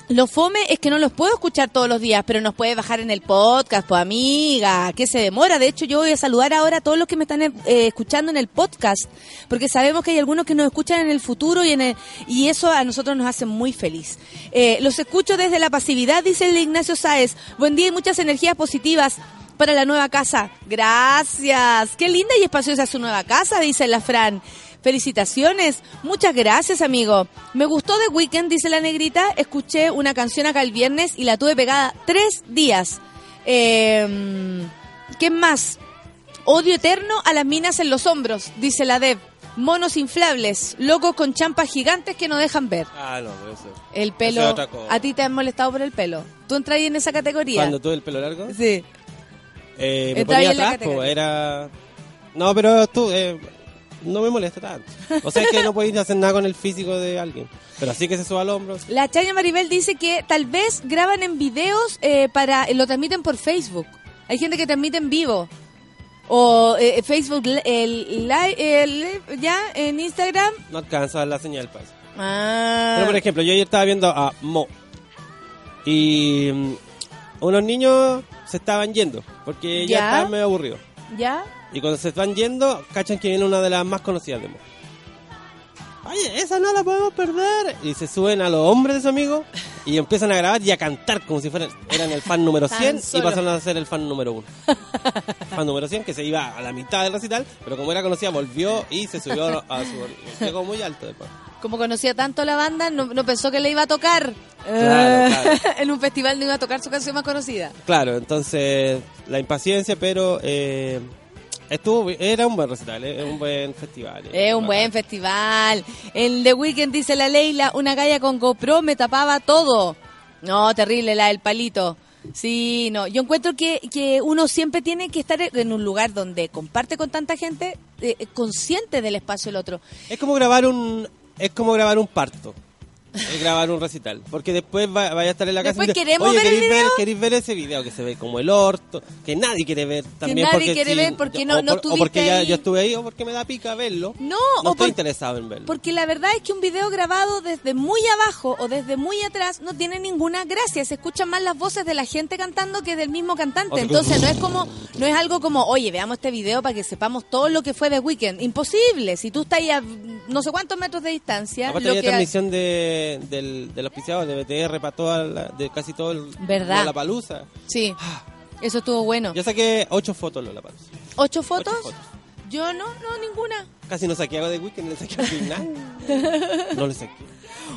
Lo fome es que no los puedo escuchar todos los días, pero nos puede bajar en el podcast, pues amiga, que se demora. De hecho, yo voy a saludar ahora a todos los que me están eh, escuchando en el podcast, porque sabemos que hay algunos que nos escuchan en el futuro y en el- y eso a nosotros nos hace muy feliz. Eh, los escucho desde la pasividad, dice el Ignacio Sáez. Buen día y muchas energías positivas para la nueva casa. Gracias. Qué linda y espaciosa es su nueva casa, dice la Fran. Felicitaciones. Muchas gracias, amigo. Me gustó The Weekend, dice la negrita. Escuché una canción acá el viernes y la tuve pegada tres días. Eh, ¿Qué más? Odio eterno a las minas en los hombros, dice la Deb. Monos inflables, locos con champas gigantes que no dejan ver. Ah, no, eso. El Eso pelo. es otra cosa. ¿A ti te han molestado por el pelo? ¿Tú entras ahí en esa categoría? Cuando tuve el pelo largo, Sí. Eh, me ponía atrás, categoría. era... No, pero tú, eh, no me molesta tanto. O sea, es que no podéis hacer nada con el físico de alguien. Pero así que se suba al hombro. sí. La Chaya Maribel dice que tal vez graban en videos eh, para lo transmiten por Facebook. Hay gente que transmite en vivo. O eh, Facebook, li- el, live, el ya en Instagram. No alcanza la señal eso. Ah, Pero por ejemplo, yo ayer estaba viendo a Mo. Y mm, unos niños se estaban yendo. Porque ya, ¿Ya? estaban medio aburridos. ¿Ya? Y cuando se están yendo, cachan que viene una de las más conocidas de Mo. Oye, esa no la podemos perder. Y se suben a los hombres de su amigo y empiezan a grabar y a cantar como si fueran eran el fan número Tan 100 y pasaron a ser el fan número 1. fan número 100 que se iba a la mitad del recital, pero como era conocida volvió y se subió a su... <laughs> Llegó muy alto después. Como conocía tanto la banda, no, no pensó que le iba a tocar. Claro, Eh, claro. <laughs> en un festival no iba a tocar su canción más conocida. Claro, entonces la impaciencia, pero eh, estuvo era un buen recital, eh, un buen festival. eh, Es un buen festival. En The Weeknd dice la Leila, una galla con GoPro me tapaba todo. No, terrible la del palito. Sí, no. Yo encuentro que, que uno siempre tiene que estar en un lugar donde comparte con tanta gente, eh, consciente del espacio del otro. Es como grabar un es como grabar un parto. Grabar un recital, porque después va- vaya a estar en la casa Después queremos "Oye, ver el ¿queréis video?" ¿queréis ver ese video que se ve como el orto? Que nadie quiere ver también. nadie porque quiere si- ver porque no- o no por- O tuviste porque ya ahí. yo estuve ahí o porque me da pica verlo. No, no o estoy por- interesado en verlo. Porque la verdad es que un video grabado desde muy abajo o desde muy atrás no tiene ninguna gracia. Se escuchan más las voces de la gente cantando que del mismo cantante. Entonces no es como, no es algo como, oye, veamos este video para que sepamos todo lo que fue de Weekend. Imposible. Si tú estás ahí a no sé cuántos metros de distancia, Aparte lo que transmisión de, del, del auspiciado de BTR para toda la- de casi todo el ¿Verdad? la palusa. sí, eso estuvo bueno. Yo saqué ocho fotos de la palusa. ¿Ocho fotos? fotos. Yo no, no ninguna. Casi no saqué algo de Weekend, le saqué al final. <laughs> no le saqué.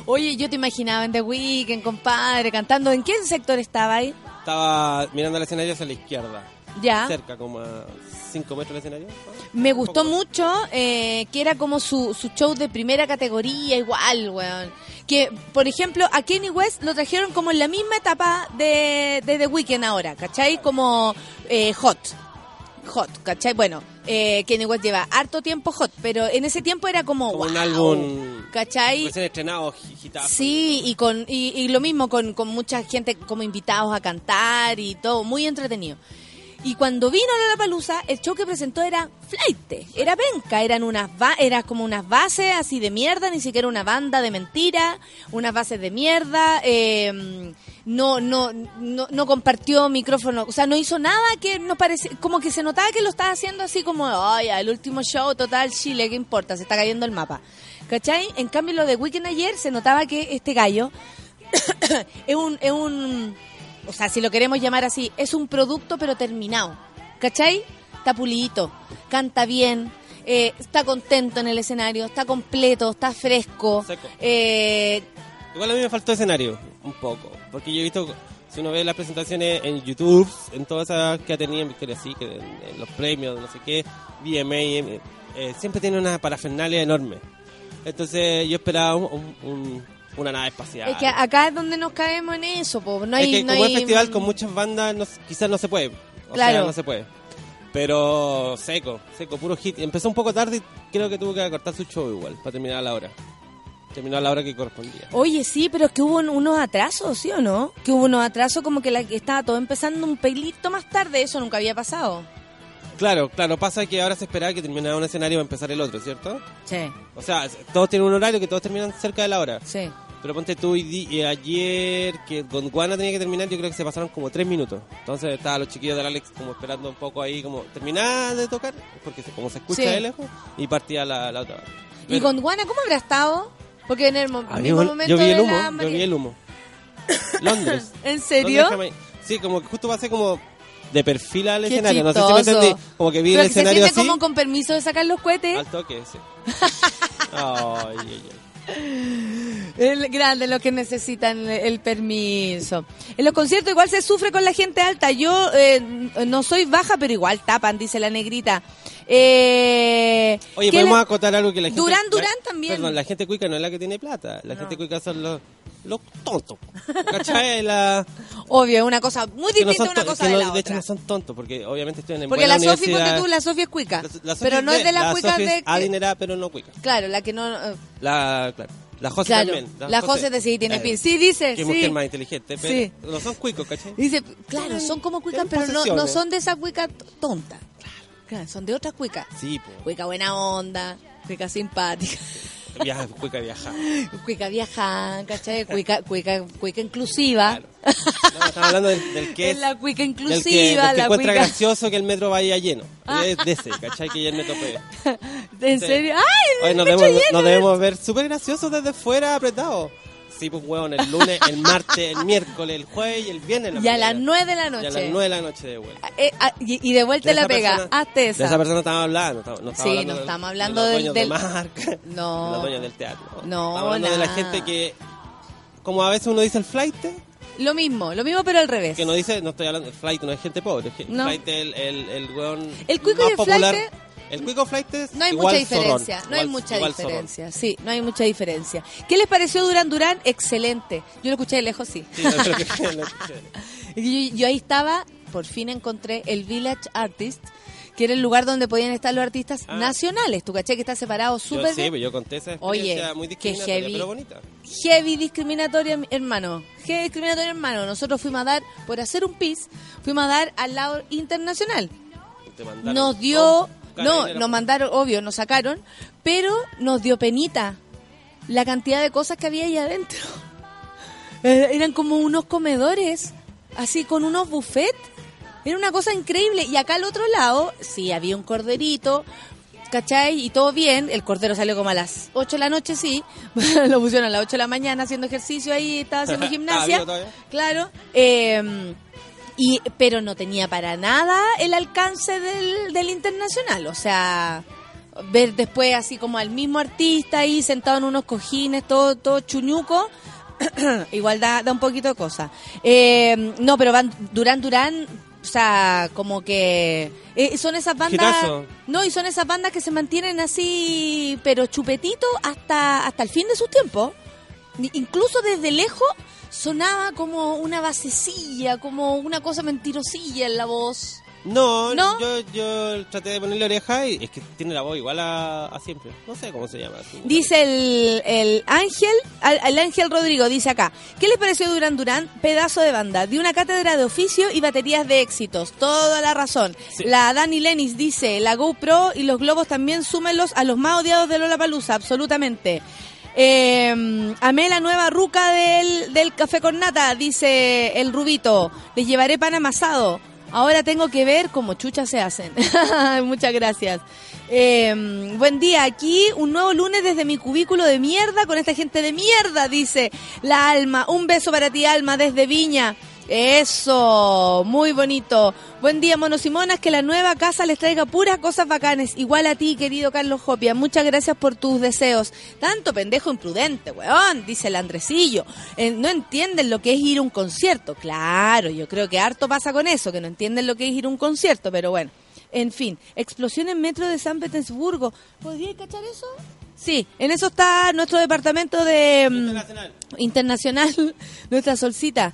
Oye, yo te imaginaba en The Weeknd, compadre, cantando. ¿En qué sector estaba ahí? Estaba mirando el escenario hacia la izquierda. Ya. Cerca, como a 5 metros del escenario. Me gustó poco. mucho que era como su, su show de primera categoría, igual, weón. Que, por ejemplo, a Kenny West lo trajeron como en la misma etapa de, de The Weeknd ahora, ¿cachai? Como eh, hot. Hot, ¿cachai? Bueno, eh, Kenny West lleva harto tiempo hot, pero en ese tiempo era como, Como un álbum ¿cachai? recién estrenado, hitazo. Sí, y con y, y lo mismo con, con mucha gente como invitados a cantar y todo, muy entretenido. Y cuando vino la Palusa, el show que presentó era flight, era penca, eran unas era como unas bases así de mierda, ni siquiera una banda de mentira, unas bases de mierda, eh, no, no, no, no compartió micrófono, o sea, no hizo nada que nos parecía, como que se notaba que lo estaba haciendo así como, ay, el último show, total, Chile, ¿qué importa? Se está cayendo el mapa. ¿Cachai? En cambio, lo de Weekend ayer se notaba que este gallo <coughs> es un, es un, o sea, si lo queremos llamar así, es un producto pero terminado. ¿Cachai? Está pulidito, canta bien, eh, está contento en el escenario, está completo, está fresco. Seco. Eh, Igual a mí me faltó escenario, un poco. Porque yo he visto, si uno ve las presentaciones en YouTube, en todas esas que ha tenido en Victoria Secret, en, en los premios, no sé qué, VMA, eh, siempre tiene una parafernalia enorme. Entonces yo esperaba un- un- un- una nave espacial. es que acá es donde nos caemos en eso, po. no hay, Es que no como hay- es festival con muchas bandas, no- quizás no se puede. O Claro. sea, no se puede. Pero seco, seco, puro hit. Empezó un poco tarde y creo que tuvo que acortar su show igual, para terminar a la hora. Terminó a la hora que correspondía. Oye, sí, pero es que hubo un- unos atrasos, ¿sí o no? Que hubo unos atrasos como que, la, que estaba todo empezando un pelito más tarde, eso nunca había pasado. Claro, claro, pasa que ahora se esperaba que terminara un escenario para empezar el otro, ¿cierto? Sí, O sea, todos tienen un horario que todos terminan cerca de la hora. sí. Pero ponte tú y y ayer que Gondwana tenía que terminar, yo creo que se pasaron como tres minutos. Entonces estaban los chiquillos del Alex como esperando un poco ahí, como terminar de tocar, porque se- como se escucha Sí. de lejos, y partía la, la otra. ¿Y Pero- Gondwana cómo habrá estado? Porque en el mo- Ah, momento yo vi el humo, la yo María- vi el humo. <laughs> Londres. ¿En serio? Londres. Sí, como que justo pasé como de perfil al Qué escenario. No sé si me entendí. Como que vi Pero el que se escenario siente así. como con permiso de sacar los cohetes. Al toque, sí. <laughs> Ay, ay, ay. El grande, lo que necesitan el permiso. En los conciertos igual se sufre con la gente alta. Yo eh, no soy baja, pero igual tapan, dice la negrita. Eh, Oye, ¿qué podemos acotar algo que la gente. Durán, Durán también. Perdón, la gente cuica no es la que tiene plata. La gente cuica son los, los tontos. ¿Cachai? La, Obvio, es una cosa muy no distinta son una cosa que de no- la de hecho otra. no son tontos, porque obviamente estoy en Porque buena la Sofi, universidad. tú, la Sofi es cuica. La- la pero no es de las la cuicas de... adinerada, pero no cuica. Claro, la que no... eh, La, claro. La José Claro, también. la José de sí tiene Claro. pin. Sí, dice, Que sí. mujer más inteligente, pero Sí. no son cuicos, ¿cachai? Dice, claro, son como cuicas, pero no, no son de esas cuicas tontas. Claro, son de otras cuicas. Sí, pues. Cuica buena onda, cuica simpática, Viaja, cuica viaja. cuica viaja, ¿cachai? Cuica, cuica, cuica inclusiva. Claro. No, estamos hablando del, del que <laughs> Es la cuica del que, inclusiva, del que la encuentra cuica... gracioso que el metro vaya lleno. Es de ese, ¿cachai? Que ya el metro pegue. <laughs> ¿En Sí. serio? ¡Ay! Hoy nos debemos, lleno! nos debemos ver súper graciosos desde fuera apretados. Sí, pues huevón, el lunes, el martes, el miércoles, el jueves y el viernes. la Y a las 9 de la Y a noche. las 9 de la noche de vuelta. Eh, ah, y, y de vuelta De la esa pega. persona- Hazte De esa. esa persona estamos hablando. No estamos Sí, hablando no de- estamos de hablando los del- dueños del- de marca. No. de los dueños del teatro. No, Estamos hablando de la gente que, como a veces uno dice el flight, Lo mismo, lo mismo pero al revés. que no dice, no estoy hablando, el flight no es gente pobre, que No. el flight es el, el, el weón El cuico más y el popular. flight El cuico flight es No hay igual mucha diferencia, zorrón, no hay mucha zorrón. diferencia, sí, no hay mucha diferencia. ¿Qué les pareció Durán Durán? Excelente. Yo lo escuché de lejos, sí. Sí, no, pero que- lo escuché. <laughs> yo, yo ahí estaba, por fin encontré el Village Artist, que era el lugar donde podían estar los artistas Ah. nacionales. Tu caché que está separado súper sí, bien. pues yo conté esa Oye, experiencia muy qué discriminatoria, heavy. pero bonita. Heavy discriminatoria, mi hermano. Heavy discriminatoria, hermano. Nosotros fuimos a dar, por hacer un pis, fuimos a dar al lado internacional. Nos dio, todo, no, nos mandaron, obvio, nos sacaron, pero nos dio penita la cantidad de cosas que había ahí adentro. <laughs> Eh, Eran como unos comedores, así con unos buffets. Era una cosa increíble. Y acá al otro lado, sí, había un corderito, ¿cachai? Y todo bien. El cordero salió como a las 8 de la noche, sí. <laughs> Lo pusieron a las 8 de la mañana haciendo ejercicio ahí, estaba haciendo ¿Estaba <laughs> gimnasia. Claro. eh, y, pero no tenía para nada el alcance del, del internacional. O sea, ver después así como al mismo artista ahí sentado en unos cojines, todo, todo chuñuco, <clears throat> igual da, da un poquito de cosa. Eh, no, pero van Durán Durán, o sea, como que eh, son esas bandas, no, y son esas bandas que se mantienen así, pero chupetito hasta hasta el fin de sus tiempos. Ni- Incluso desde lejos sonaba como una basecilla, como una cosa mentirosilla en la voz. No, ¿No? Yo, yo traté de ponerle oreja y es que tiene la voz igual a, a siempre. No sé cómo se llama. Dice el, el Ángel, el Ángel Rodrigo, dice acá, ¿qué les pareció Durán Durán? Pedazo de banda, de una cátedra de oficio y baterías de éxitos, toda la razón. Sí. La Dani Lenis dice, la GoPro y los globos también súmenlos a los más odiados de Lola Palusa, absolutamente. Eh, amé la nueva ruca del, del café con nata, dice el Rubito. Les llevaré pan amasado. Ahora tengo que ver cómo chuchas se hacen. <laughs> Muchas gracias. Eh, buen día, aquí un nuevo lunes desde mi cubículo de mierda con esta gente de mierda, dice la Alma. Un beso para ti, Alma, desde Viña. Eso, muy bonito. Buen día, monos y monas, que la nueva casa les traiga puras cosas bacanes. Igual a ti, querido Carlos Jopia. Muchas gracias por tus deseos. Tanto pendejo imprudente, weón, dice el Andresillo. Eh, no entienden lo que es ir a un concierto. Claro, yo creo que harto pasa con eso, que no entienden lo que es ir a un concierto, pero bueno. En fin, explosión en metro de San Petersburgo. ¿Podría cachar eso? Sí, en eso está nuestro departamento de... mm, Internacional. internacional, <laughs> nuestra solcita.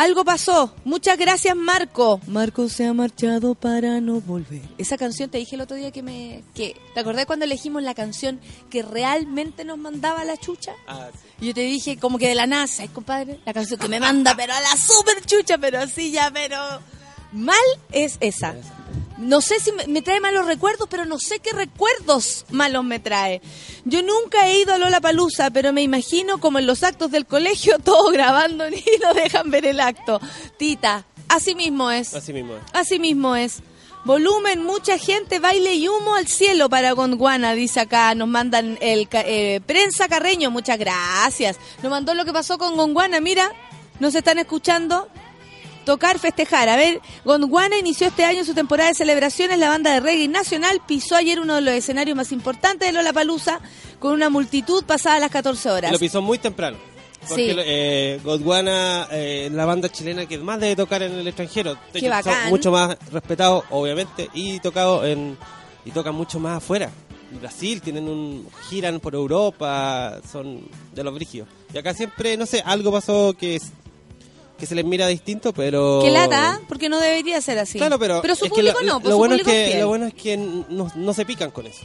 Algo pasó. Muchas gracias, Marco. Marco se ha marchado para no volver. Esa canción te dije el otro día que me... Que, ¿Te acordás cuando elegimos la canción que realmente nos mandaba la chucha? Ah, sí. Yo te dije como que de la NASA, ¿eh, compadre? La canción que me manda, pero a la super chucha, pero así ya, pero... Mal es esa. No sé si me, trae malos recuerdos, pero no sé qué recuerdos malos me trae. Yo nunca he ido a Lola Palusa, pero me imagino como en los actos del colegio, <laughs> todos grabando <laughs> y no dejan ver el acto. Tita, así mismo es. Así mismo es. Así mismo es. Volumen, mucha gente, baile y humo al cielo para Gondwana, dice acá. Nos mandan el eh, prensa Carreño, muchas gracias. Nos mandó lo que pasó con Gondwana, mira, nos están escuchando. Tocar, festejar. A ver, Gondwana inició este año su temporada de celebraciones. La banda de reggae nacional pisó ayer uno de los escenarios más importantes de Lola Palusa con una multitud pasada las 14 horas. Lo pisó muy temprano. Porque Sí. eh, Godwana, eh, la banda chilena que más debe tocar en el extranjero. De Qué hecho, son mucho más respetados, obviamente, y tocado en y tocan mucho más afuera. En Brasil tienen un giran por Europa, son de los brígidos. Y acá siempre, no sé, algo pasó que que se les mira distinto, pero Qué lata, porque no debería ser así. Claro, pero, su es que público lo, no, pues lo su bueno es público que fiel. lo bueno es que no, no se pican con eso.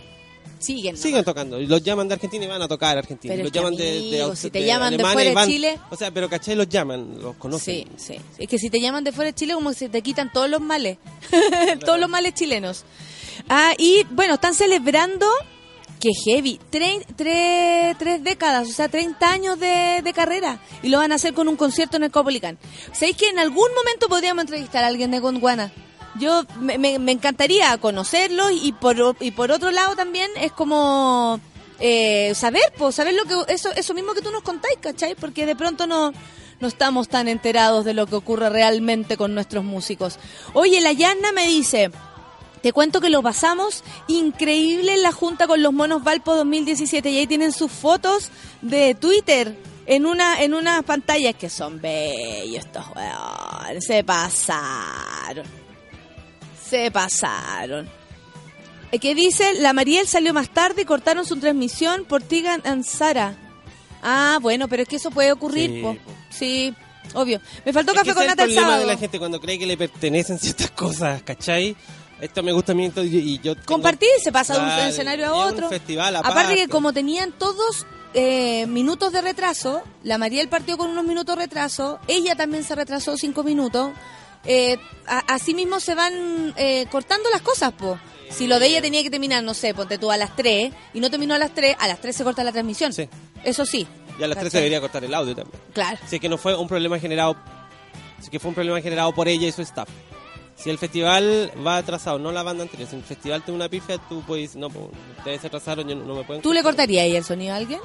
Siguen. Siguen tocando. Los llaman de Argentina y van a tocar a Argentina. Pero los es que, llaman de, de, si te de llaman de fuera de van- Chile- O sea, pero ¿cachai? Los llaman, los conocen. Sí, sí. Es que si te llaman de fuera de Chile, como que se te quitan todos los males. <laughs> todos los males chilenos. Ah, y bueno, están celebrando, que heavy, tre- tre- tres décadas, o sea, 30 años de, de carrera. Y lo van a hacer con un concierto en el Copolicán. ¿Sabéis que en algún momento podríamos entrevistar a alguien de Gondwana? Yo me, me- me encantaría conocerlo y por, y por otro lado también es como eh, saber, pues, saber lo que eso, eso mismo que tú nos contáis, ¿cachai? Porque de pronto no, no estamos tan enterados de lo que ocurre realmente con nuestros músicos. Oye, la Yanna me dice, te cuento que lo pasamos increíble en la junta con los monos Valpo 2017 y ahí tienen sus fotos de Twitter en una en unas pantallas que son bellos estos weones. Se pasaron. Se pasaron. Eh, Que dice, la Mariel salió más tarde y cortaron su transmisión por Tigan and Sara. Ah, bueno, pero es que eso puede ocurrir, Sí, po. po. Sí, obvio. Me faltó Es que café ese con nata el el problema de la gente cuando cree que le pertenecen ciertas cosas, ¿cachai? Esto me gusta a mí y yo... tengo- Compartir, se pasa de un escenario a otro. un festival Aparte aparte. que como tenían todos eh, minutos de retraso, la Mariel partió con unos minutos de retraso, ella también se retrasó cinco minutos, eh, a- así mismo se van eh, cortando las cosas, po. Si lo de ella tenía que terminar, no sé, ponte tú a las 3 y no terminó a las 3, a las 3 se corta la transmisión. Sí. Eso sí. Y a las 3 ¿cachai? debería cortar el audio también. Claro. Es que no fue un problema generado... Es que fue un problema generado por ella y su staff. Si el festival va atrasado, no la banda anterior, si el festival tiene una pifia, tú puedes... No, pues, ustedes se atrasaron, yo no, no me pueden... ¿Tú le cortar. cortarías ahí el sonido a alguien?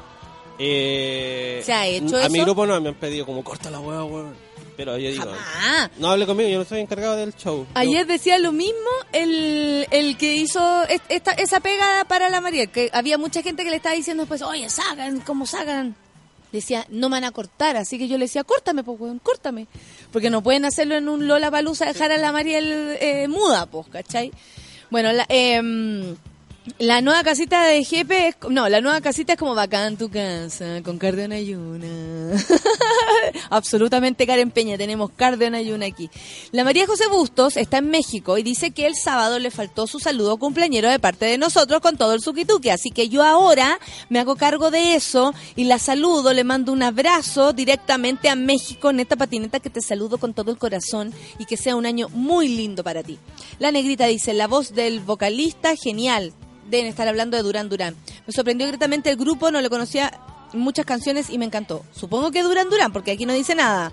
Eh, ¿Se ha hecho a mi eso? grupo no me han pedido como corta la hueá, weón. Pero yo digo, Jamás. no hable conmigo, yo no soy encargado del show. Ayer decía lo mismo el, el que hizo est- esta, esa pega para la María, que había mucha gente que le estaba diciendo después, oye, sacan, ¿cómo sacan? Decía, no me van a cortar, así que yo le decía, córtame, pues, weón, córtame. Porque no pueden hacerlo en un Lola Palusa, dejar a la Mariel eh, muda, pues, ¿cachai? Bueno, la, em, la nueva casita de Jepe es, no, la nueva casita es como bacán tu casa, con en ayuna. <laughs> Absolutamente Karen Peña, tenemos en ayuna aquí. La María José Bustos está en México y dice que el sábado le faltó su saludo cumpleañero de parte de nosotros con todo el suquituque. Así que yo ahora me hago cargo de eso y la saludo, le mando un abrazo directamente a México en esta patineta que te saludo con todo el corazón y que sea un año muy lindo para ti. La negrita dice, la voz del vocalista, genial. Deben estar hablando de Durán Durán. Me sorprendió gratamente el grupo, no le conocía muchas canciones y me encantó. Supongo que Durán Durán, porque aquí no dice nada.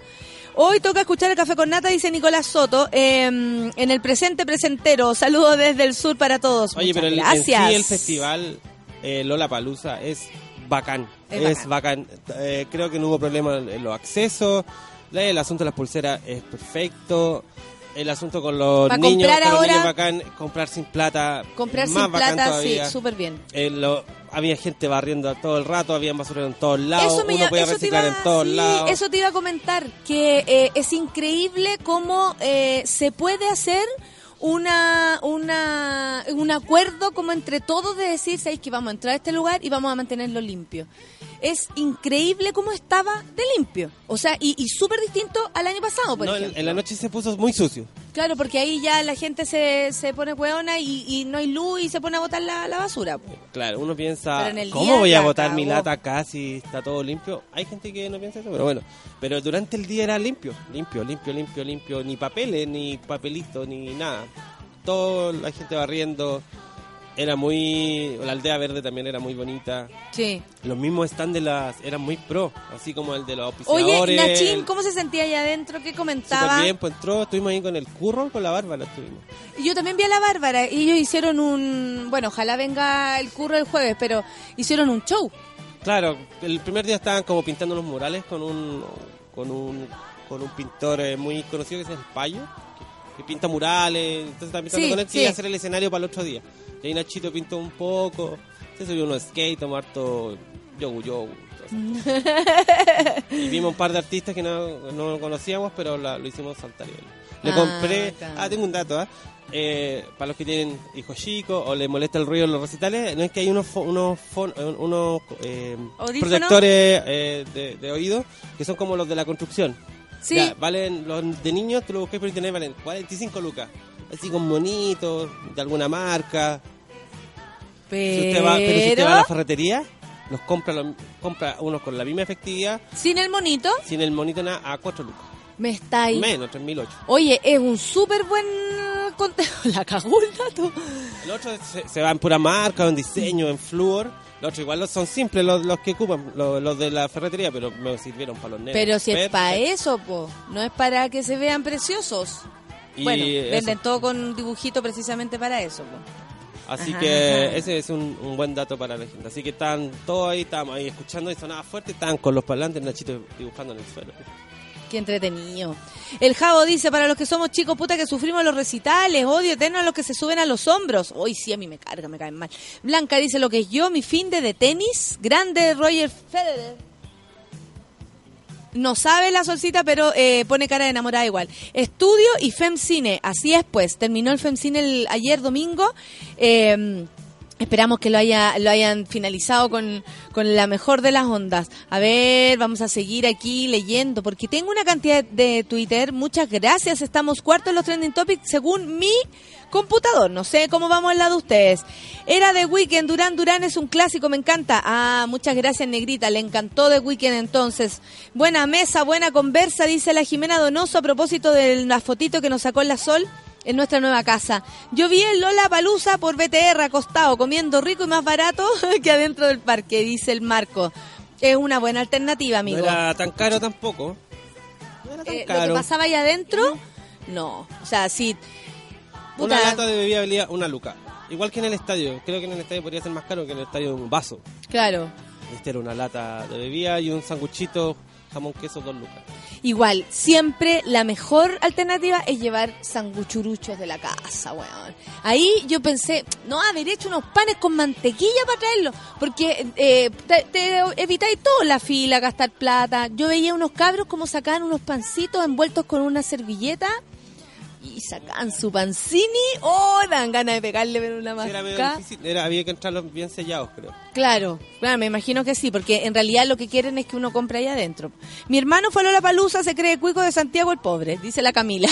Hoy toca escuchar el café con nata, dice Nicolás Soto. eh, en el presente presentero, saludos desde el sur para todos. Oye, Muchas pero el, en gracias. sí el festival eh, Lola Palusa es bacán. Es Es, bacán. Eh, creo que no hubo problema en los accesos. El asunto de las pulseras es perfecto. El asunto con los Pa' niños, comprar con los ahora- niños bacán, comprar sin plata. Comprar más sin bacán plata, todavía. sí, súper bien. Eh, lo- había gente barriendo todo el rato, había basurero en todos lados, Eso me uno lla- podía eso te reciclar iba- en todos sí, lados. Eso te iba a comentar, que eh, es increíble cómo eh, se puede hacer una, una un acuerdo como entre todos de decir, ¿sabéis que vamos a entrar a este lugar y vamos a mantenerlo limpio? Es increíble cómo estaba de limpio. O sea, y, y súper distinto al año pasado, por No, en la noche se puso muy sucio. Claro, porque ahí ya la gente se, se pone hueona y, y no hay luz y se pone a botar la, la basura. po. Claro, uno piensa, ¿cómo voy a botar mi lata acá si está todo limpio? Hay gente que no piensa eso, pero bueno. Pero durante el día era limpio, limpio, limpio, limpio, limpio. Ni papeles, ni papelitos, ni nada. Todo la gente barriendo. Era muy... La aldea verde también era muy bonita. Sí. Los mismos stands de las... Eran muy pro, así como el de los auspiciadores. Oye, Nachín, ¿cómo se sentía allá adentro? ¿Qué comentaba? Súper bien, pues entró, estuvimos ahí con el curro, con la Bárbara estuvimos. Y Yo también vi a la Bárbara y ellos hicieron un... Bueno, ojalá venga el curro el jueves, pero hicieron un show. Claro, el primer día estaban como pintando los murales con un con un con un pintor eh, muy conocido que es el Payo, que, que pinta murales, entonces estaban pintando Sí, con él sí. iba a hacer el escenario para el otro día. Y ahí Nachito pintó un poco, se subió unos skate, tomó harto yogu yogu. <laughs> y vimos un par de artistas que no, no conocíamos, pero la- lo hicimos saltar. Le Ah, compré, ah, tengo un dato, ¿ah? Eh, para los que tienen hijos chicos o les molesta el ruido en los recitales, no es que hay unos unos, eh, unos eh, protectores eh, de, de oído que son como los de la construcción. Sí. Ya, valen los de niños, tú lo buscas por internet, valen 45 lucas. Así con monitos, de alguna marca. Pero, Si usted va, pero si usted va a la ferretería, los compra, los- compra unos con la misma efectividad, sin el monito, sin el monito nada, a 4 lucas. me está ahí. Menos, 3008. Oye, es un súper buen conteo. <laughs> La cagó el dato. El otro se, se va en pura marca, en diseño, en flúor. Los otros igual son simples los, los que ocupan, los, los de la ferretería, pero me sirvieron para los nenes. Pero si es para eso, po. No es para que se vean preciosos. Y bueno, eso. venden todo con dibujito precisamente para eso, po. Así Ajá, que ajá. ese es un, un buen dato para la gente. Así que están todos ahí, estábamos ahí escuchando y sonaba fuerte, estaban con los parlantes, Nachito dibujando en el suelo. Qué entretenido. El Javo dice, para los que somos chicos, puta, que sufrimos los recitales, odio eterno a los que se suben a los hombros. Hoy sí, a mí me carga, me caen mal. Blanca dice, lo que es yo, mi fin de, de tenis, grande Roger Federer. No sabe la solcita, pero eh, pone cara de enamorada igual. Estudio y FemCine, así es pues. Terminó el FemCine el, ayer domingo. Eh, Esperamos que lo, haya, lo hayan finalizado con, con la mejor de las ondas. A ver, vamos a seguir aquí leyendo, porque tengo una cantidad de Twitter. Muchas gracias. Estamos cuartos en los trending topics según mi computador. No sé cómo vamos al lado de ustedes. Era de Weekend. Durán Durán es un clásico, me encanta. Ah, muchas gracias, Negrita. Le encantó de Weekend entonces. Buena mesa, buena conversa, dice la Jimena Donoso a propósito de la fotito que nos sacó en la Sol en nuestra nueva casa. Yo vi el Lola Palusa por BTR acostado, comiendo rico y más barato <laughs> que adentro del parque, dice el Marco. Es una buena alternativa, amigo. No era tan caro tampoco. No era tan Eh, lo que pasaba ahí adentro, no. O sea, Una lata de bebida valía una luca. Igual que en el estadio. Creo que en el estadio podría ser más caro que en el estadio de un vaso. Claro. Este era una lata de bebida y un sanguchito jamón queso, dos lucas. Igual, siempre la mejor alternativa es llevar sanguchuruchos de la casa, weón. Ahí yo pensé, no, haber hecho unos panes con mantequilla para traerlos, porque eh, te, te evitáis todo, la fila, gastar plata. Yo veía unos cabros como sacaban unos pancitos envueltos con una servilleta y sacaban su pancini. ¡Oh! Dan ganas de pegarle pero una Sí, era difícil, había que entrarlos bien sellados, creo. Claro, claro, me imagino que sí, porque en realidad lo que quieren es que uno compre ahí adentro. Mi hermano fue a la palusa, se cree cuico de Santiago el pobre, dice la Camila.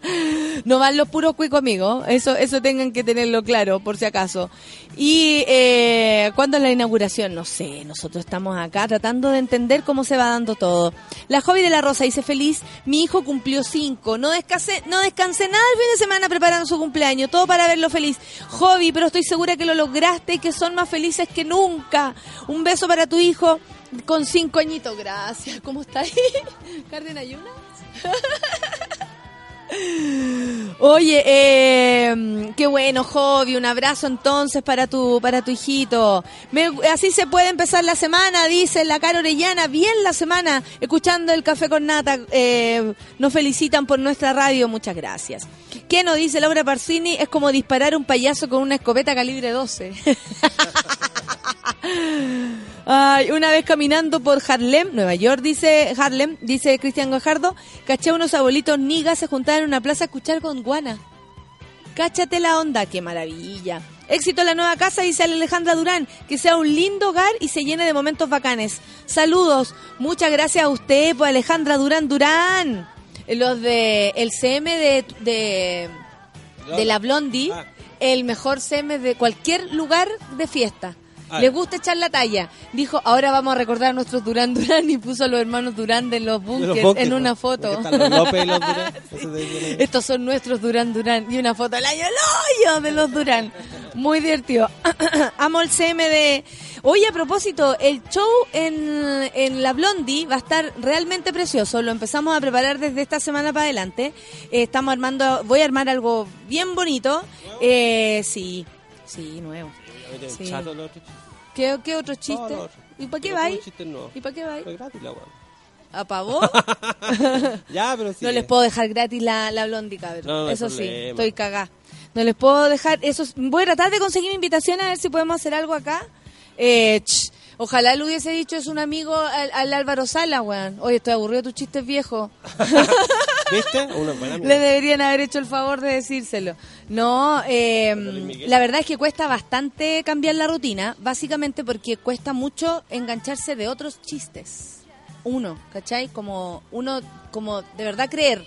<laughs> no van los puros cuicos, amigos, eso, eso tengan que tenerlo claro, por si acaso. Y eh, ¿cuándo es la inauguración? No sé, nosotros estamos acá tratando de entender cómo se va dando todo. La hobby de la Rosa dice feliz, mi hijo cumplió cinco, no descansé, no descansé nada el fin de semana preparando su cumpleaños, todo para verlo feliz. Hobby, pero estoy segura que lo lograste y que son más felices que nunca. Un beso para tu hijo con cinco añitos, gracias. ¿Cómo está ahí? <laughs> ¿Carden ayunas? Oye, eh, qué bueno, Hobby, un abrazo entonces para tu para tu hijito. Así se puede empezar la semana, dice la cara orellana, bien la semana, escuchando el café con nata. Eh, nos felicitan por nuestra radio, muchas gracias. ¿Qué nos dice Laura Parsini? Es como disparar un payaso con una escopeta calibre 12. <laughs> Ay, una vez caminando por Harlem, Nueva York, dice Harlem, dice Cristian Gajardo, caché a unos abuelitos nigas se juntaban en una plaza a escuchar con guana. Cáchate la onda, qué maravilla. Éxito en la nueva casa, dice Alejandra Durán. Que sea un lindo hogar y se llene de momentos bacanes. Saludos. Muchas gracias a usted, pues Alejandra Durán Durán. Los de el CM de, de, de la Blondie, Ah. el mejor CM de cualquier lugar de fiesta. Le ya. gusta echar la talla. Dijo, ahora vamos a recordar a nuestros Durán Durán y puso a los hermanos Durán de los bunkers en una foto. Porque están los López y los Durán. Eso de ahí viene. Estos son nuestros Durán Durán y una foto del año el hoyo de los Durán. Muy divertido. <coughs> Amo el CM de... Oye, a propósito, el show en, en La Blondie va a estar realmente precioso. Lo empezamos a preparar desde esta semana para adelante. Eh, estamos armando... Voy a armar algo bien bonito. Eh, sí, sí, nuevo. A mí tienen Sí. chato los otros chistes. ¿Qué, qué No, otros. ¿Y para qué vais? chistes nuevos. ¿Y para qué vais? Gratis la. ¿A pavó? <laughs> Ya, pero sí. No les puedo dejar gratis la, la blondie, cabrón. No, no eso sí, estoy cagá. No les puedo dejar. Eso es- voy a tratar de conseguir invitación a ver si podemos hacer algo acá. Eh, ch, ojalá le hubiese dicho es un amigo al, al Álvaro Sala, weón. Oye, estoy aburrido de tus chistes viejos. <laughs> ¿Viste? Una buena Le deberían haber hecho el favor de decírselo. No, eh, la verdad es que cuesta bastante cambiar la rutina, básicamente porque cuesta mucho engancharse de otros chistes. Uno, ¿cachai? Como uno, como de verdad creer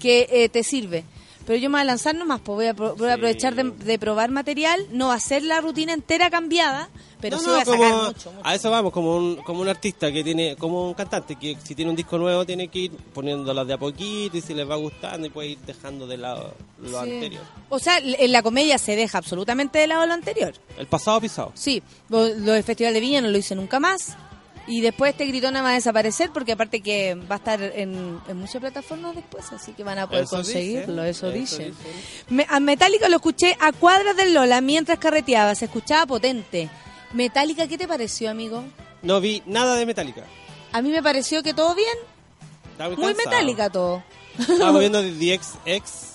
que eh, te sirve. Pero yo me voy a lanzar nomás, pues voy a, pro- voy a aprovechar de, de probar material, no hacer la rutina entera cambiada, pero No, sí no, voy a sacar como- mucho, mucho. A eso vamos, como un, como un artista que tiene, como un cantante que si tiene un disco nuevo tiene que ir poniéndolas de a poquito y si les va gustando y puede ir dejando de lado lo Sí. anterior. O sea, en la comedia se deja absolutamente de lado lo anterior. El pasado pisado. Sí, lo, lo del Festival de Viña no lo hice nunca más. Y después este gritona va a desaparecer porque aparte que va a estar en, en muchas plataformas después, así que van a poder Eso conseguirlo, eso, eso. Me- a Metallica lo escuché a cuadras del Lola mientras carreteaba, se escuchaba potente. Metallica, ¿qué te pareció, amigo? No vi nada de Metallica. A mí me pareció que todo bien, muy, muy. Metallica todo. Estábamos <laughs> viendo The XX.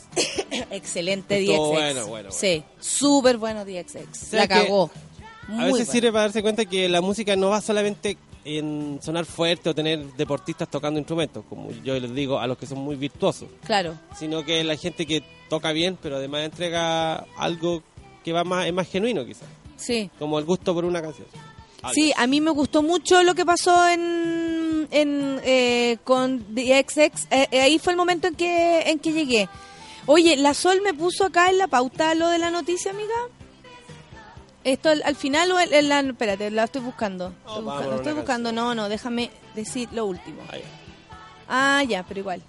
Excelente DXX. bueno, bueno, Sí, súper bueno DXX. La ¿Sabes qué? cagó. A veces bueno. sirve para darse cuenta que la música no va solamente en sonar fuerte o tener deportistas tocando instrumentos, como yo les digo a los que son muy virtuosos, Claro. sino que la gente que toca bien, pero además entrega algo que va más, es más genuino quizás, Sí. como el gusto por una canción. Algo. Sí, a mí me gustó mucho lo que pasó en, en eh, con The XX. Eh, eh, ahí fue el momento en que en que llegué. Oye, la Sol me puso acá en la pauta lo de la noticia, amiga. Esto al, al final o en, en la espérate, la estoy buscando. Estoy buscando, estoy buscando. No, no, déjame decir lo último. Ahí. Ah, ya, pero igual.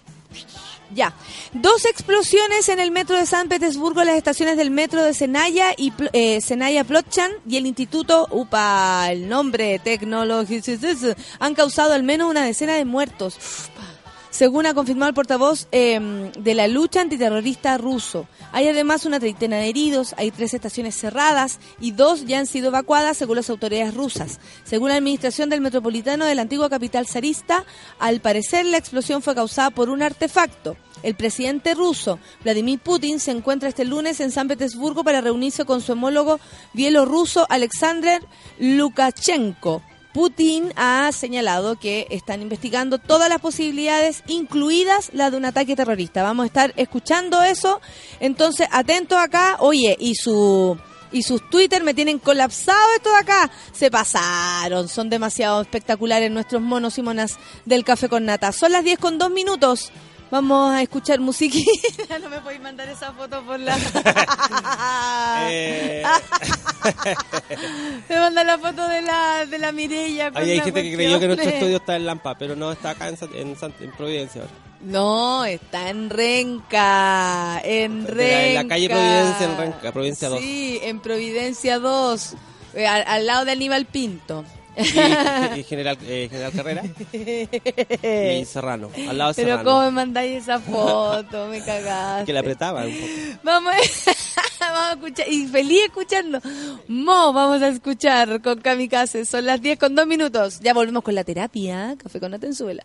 Ya. Dos explosiones en el metro de San Petersburgo, las estaciones del metro de Senaya y eh, Senaya Plotchan y el instituto, upa, el nombre, Technology, han causado al menos una decena de muertos. Upa. Según ha confirmado el portavoz eh, de la lucha antiterrorista ruso. Hay además una treintena de heridos, hay tres estaciones cerradas y dos ya han sido evacuadas según las autoridades rusas. Según la administración del metropolitano de la antigua capital zarista, al parecer la explosión fue causada por un artefacto. El presidente ruso, Vladimir Putin, se encuentra este lunes en San Petersburgo para reunirse con su homólogo bielorruso Alexander Lukashenko. Putin ha señalado que están investigando todas las posibilidades, incluidas la de un ataque terrorista. Vamos a estar escuchando eso. Entonces, atentos acá. Oye, y su y sus Twitter me tienen colapsado esto de acá. Se pasaron, son demasiado espectaculares nuestros monos y monas del café con nata. Son las 10 con 2 minutos. Vamos a escuchar musiquita. <laughs> no me podéis mandar esa foto por la. Eh, <laughs> me manda la foto de la, de la Mirella. Ahí hay la gente que creyó que nuestro estudio está en Lampa, pero no está acá en, en, en Providencia. ahora. No, está en Renca. En Renca. en la calle Providencia, en Renca, Providencia 2. Sí, en Providencia 2. eh, al, al lado de Aníbal Pinto. Y, y General, eh, General Carrera <laughs> y Serrano, al lado de Pero Serrano. cómo me mandáis esa foto, me cagaste. Que le apretaba un poco. Vamos a, <laughs> vamos a escuchar, y feliz escuchando. Mo, vamos a escuchar con Kamikaze. Son las 10 con 2 minutos. Ya volvemos con la terapia. Café con Atenzuela.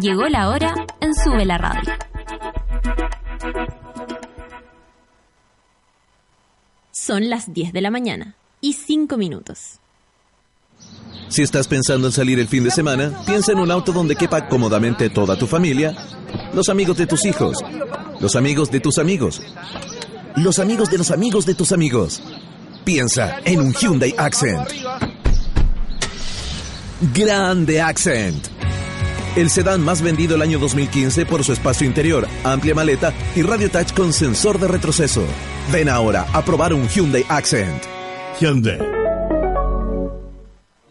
Llegó la hora en Sube la Radio. Son las 10 de la mañana y 5 minutos. Si estás pensando en salir el fin de semana, piensa en un auto donde quepa cómodamente toda tu familia, los amigos de tus hijos, los amigos de tus amigos, los amigos de los amigos de tus amigos. Piensa en un Hyundai Accent. Grande Accent. El sedán más vendido el año 2015 por su espacio interior, amplia maleta y radio touch con sensor de retroceso. Ven ahora a probar un Hyundai Accent. Hyundai.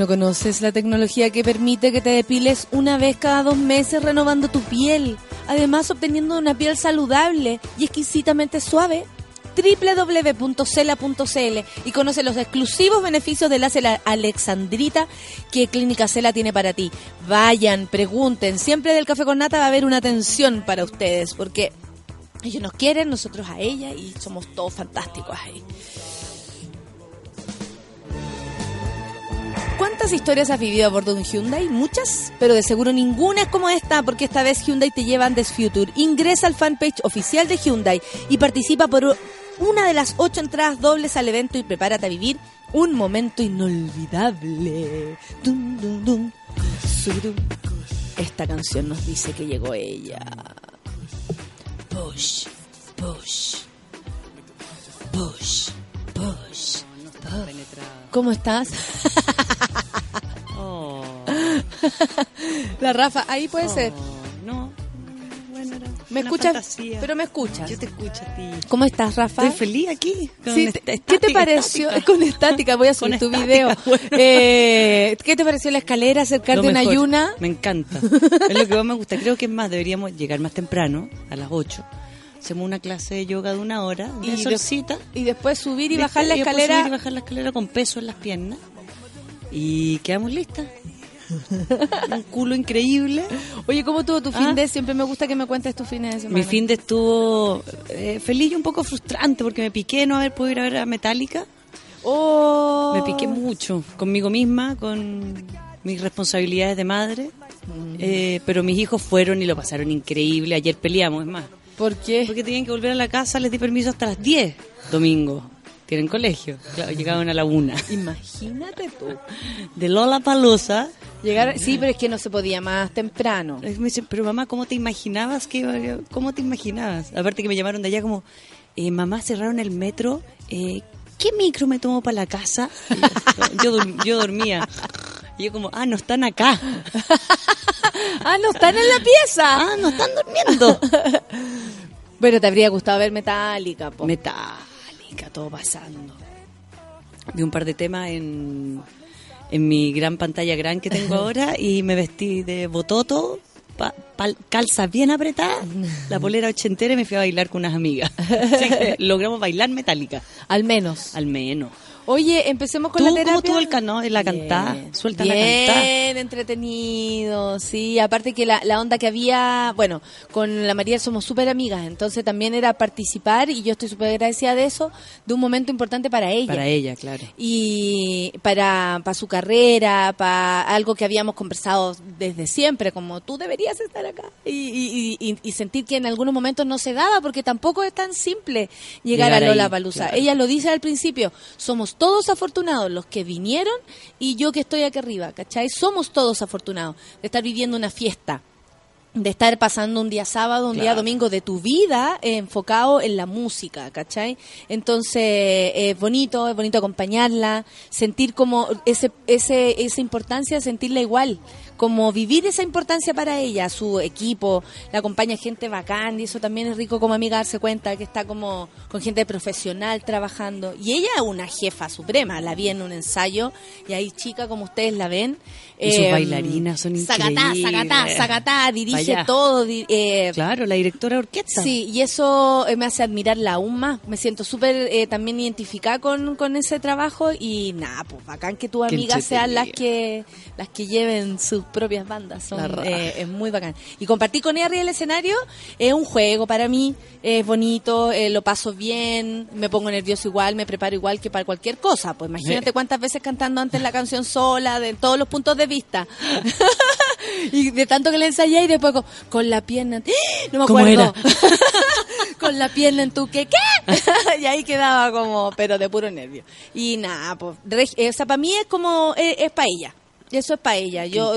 No conoces la tecnología que permite que te depiles una vez cada dos meses renovando tu piel? Además obteniendo una piel saludable y exquisitamente suave. www.cela.cl y conoce los exclusivos beneficios de la Cela Alexandrita que Clínica Cela tiene para ti. Vayan, pregunten. Siempre del Café con Nata va a haber una atención para ustedes porque ellos nos quieren, nosotros a ella y somos todos fantásticos ahí. ¿Cuántas historias has vivido a bordo de un Hyundai? Muchas, pero de seguro ninguna es como esta, porque esta vez Hyundai te lleva Andes Future. Ingresa al fanpage oficial de Hyundai y participa por una de las ocho entradas dobles al evento y prepárate a vivir un momento inolvidable. Dun, dun, dun. Surum. Esta canción nos dice que llegó ella. Push, push, push, push. ¿Cómo estás? <laughs> Oh, La Rafa, ahí puede ser. no. Bueno, era ¿Me escuchas? fantasía. Pero me escuchas. Yo te escucho a ti. ¿Cómo estás, Rafa? Estoy feliz aquí. Sí, ¿Qué te pareció? estática. <laughs> Con estática, voy a subir tu video. <laughs> bueno. Eh, ¿Qué te pareció la escalera, acercarte a una ayuna? Me encanta. es lo que más me gusta. Creo que es más, deberíamos llegar más temprano, a las 8. Hacemos una clase de yoga de una hora, de Y de- solcita. Y después subir y bajar la escalera. subir y bajar la escalera con peso en las piernas. Y quedamos listas. Un culo increíble. Oye, ¿cómo tuvo tu Ah. fin de? Siempre me gusta que me cuentes tu fin de semana. Mi fin de estuvo eh, feliz y un poco frustrante porque me piqué no haber podido ir a ver a Metallica. Oh. Me piqué mucho conmigo misma, con mis responsabilidades de madre. Mm. Eh, pero mis hijos fueron y lo pasaron increíble. Ayer peleamos, es más. ¿Por qué? Porque tenían que volver a la casa, les di permiso hasta las 10 domingo. Tienen colegio. Claro, llegaban a la una. Imagínate tú. De Lola Palosa. Llegar, sí, pero es que no se podía más temprano. Me dicen, pero mamá, ¿cómo te imaginabas que ¿Cómo te imaginabas? Aparte que me llamaron de allá como, eh, mamá, cerraron el metro. Eh, ¿Qué micro me tomo para la casa? Yo, yo, dormía. Y yo como, ah, no están acá. <laughs> ah, no están en la pieza. Ah, no están durmiendo. Pero te habría gustado ver Metallica, po. Todo pasando. Vi un par de temas en, en mi gran pantalla gran que tengo <laughs> ahora y me vestí de bototo para pal- calza bien apretada, la <laughs> polera ochentera y me fui a bailar con unas amigas. <laughs> Así que logramos bailar metálica, Al menos. al menos. Oye, empecemos con ¿Tú la cómo terapia. estuvo el cano- la cantada? Bien. Suelta la Bien, cantada. entretenido, sí. Aparte que la, la onda que había, bueno, con la María somos súper amigas, entonces también era participar y yo estoy súper agradecida de eso, de un momento importante para ella. Para ella, claro. y para, para su carrera, para algo que habíamos conversado desde siempre, como tú deberías estar acá y, y- y- y sentir que en algunos momentos no se daba, porque tampoco es tan simple llegar, Llegar a ahí, Lola Palusa. claro. Ella lo dice al principio, somos todos afortunados los que vinieron y yo que estoy aquí arriba, ¿cachai? Somos todos afortunados de estar viviendo una fiesta de estar pasando un día sábado, un día domingo de tu vida eh, enfocado en la música, ¿cachai? Entonces, es bonito, es bonito acompañarla, sentir como ese, ese, esa importancia, sentirla igual, como vivir esa importancia para ella, su equipo, la acompaña gente bacán, y eso también es rico como amiga darse cuenta que está como con gente profesional trabajando. Y ella es una jefa suprema, la vi en un ensayo, y ahí chica como ustedes la ven. Y sus eh, bailarinas son Sacatá, increíbles. sacatá, sacatá, dirige Vaya. todo. eh, Claro, la directora de orquesta. Sí, y eso eh, me hace admirarla aún más. Me siento súper eh, también identificada con, con ese trabajo y nada, pues bacán que tus amigas sean las que las que lleven sus propias bandas. Son, eh, es muy bacán. Y compartir con ella arriba del escenario es un juego para mí, es bonito, eh, lo paso bien, me pongo nervioso igual, me preparo igual que para cualquier cosa. Pues imagínate cuántas veces cantando antes la canción sola, de todos los puntos de vista. <laughs> y de tanto que la ensayé y después con, con la pierna. ¡Ah! No me ¿Cómo acuerdo. <laughs> con la pierna en tu que ¿qué? <laughs> y ahí quedaba como, pero de puro nervio. Y nada, pues, o sea, para mí es como, es, es para ella. Eso es para ella. Yo,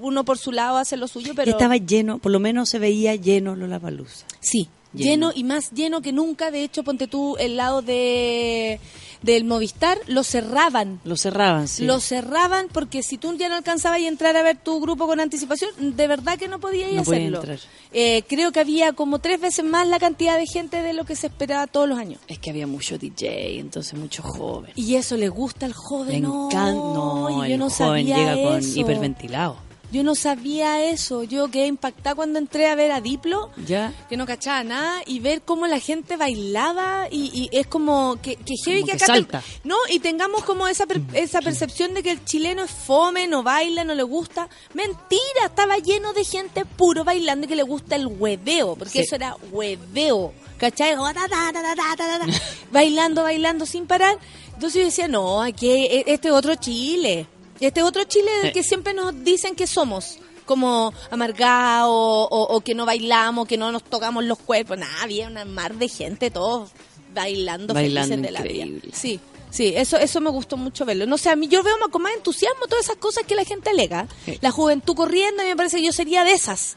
uno por su lado hace lo suyo, pero. Estaba lleno, por lo menos se veía lleno Lollapalooza. Sí, lleno. Lleno. y más lleno que nunca. De hecho, ponte tú el lado de del Movistar, lo cerraban. Lo cerraban, sí. Lo cerraban porque si tú ya no alcanzabas a entrar a ver tu grupo con anticipación, de verdad que no podías No hacerlo. entrar. Eh, creo que había como tres veces más la cantidad de gente de lo que se esperaba todos los años. Es que había mucho DJ, entonces mucho joven. Y eso le gusta al joven. Le no. No, yo el no joven sabía llega con eso. hiperventilado. Yo no sabía eso. Yo quedé impactada cuando entré a ver a Diplo. Ya. que no cachaba nada y ver cómo la gente bailaba y, y es como que, que heavy Como que que acá te- salta. no y tengamos como esa per- esa percepción de que el chileno es fome no baila no le gusta mentira estaba lleno de gente puro bailando y que le gusta el hueveo porque Sí. eso era hueveo ¿cachai? <laughs> Bailando bailando sin parar entonces yo decía no aquí e- este es otro Chile este es otro Chile del Sí. que siempre nos dicen que somos como amargados o, o que no bailamos, que no nos tocamos los cuerpos. Nada, había una mar de gente, todos bailando, Bailando felices de la vida. Sí, sí, eso, eso me gustó mucho verlo. No sé, a mí yo veo más- con más entusiasmo todas esas cosas que la gente alega. Sí. La juventud corriendo, a mí me parece que yo sería de esas.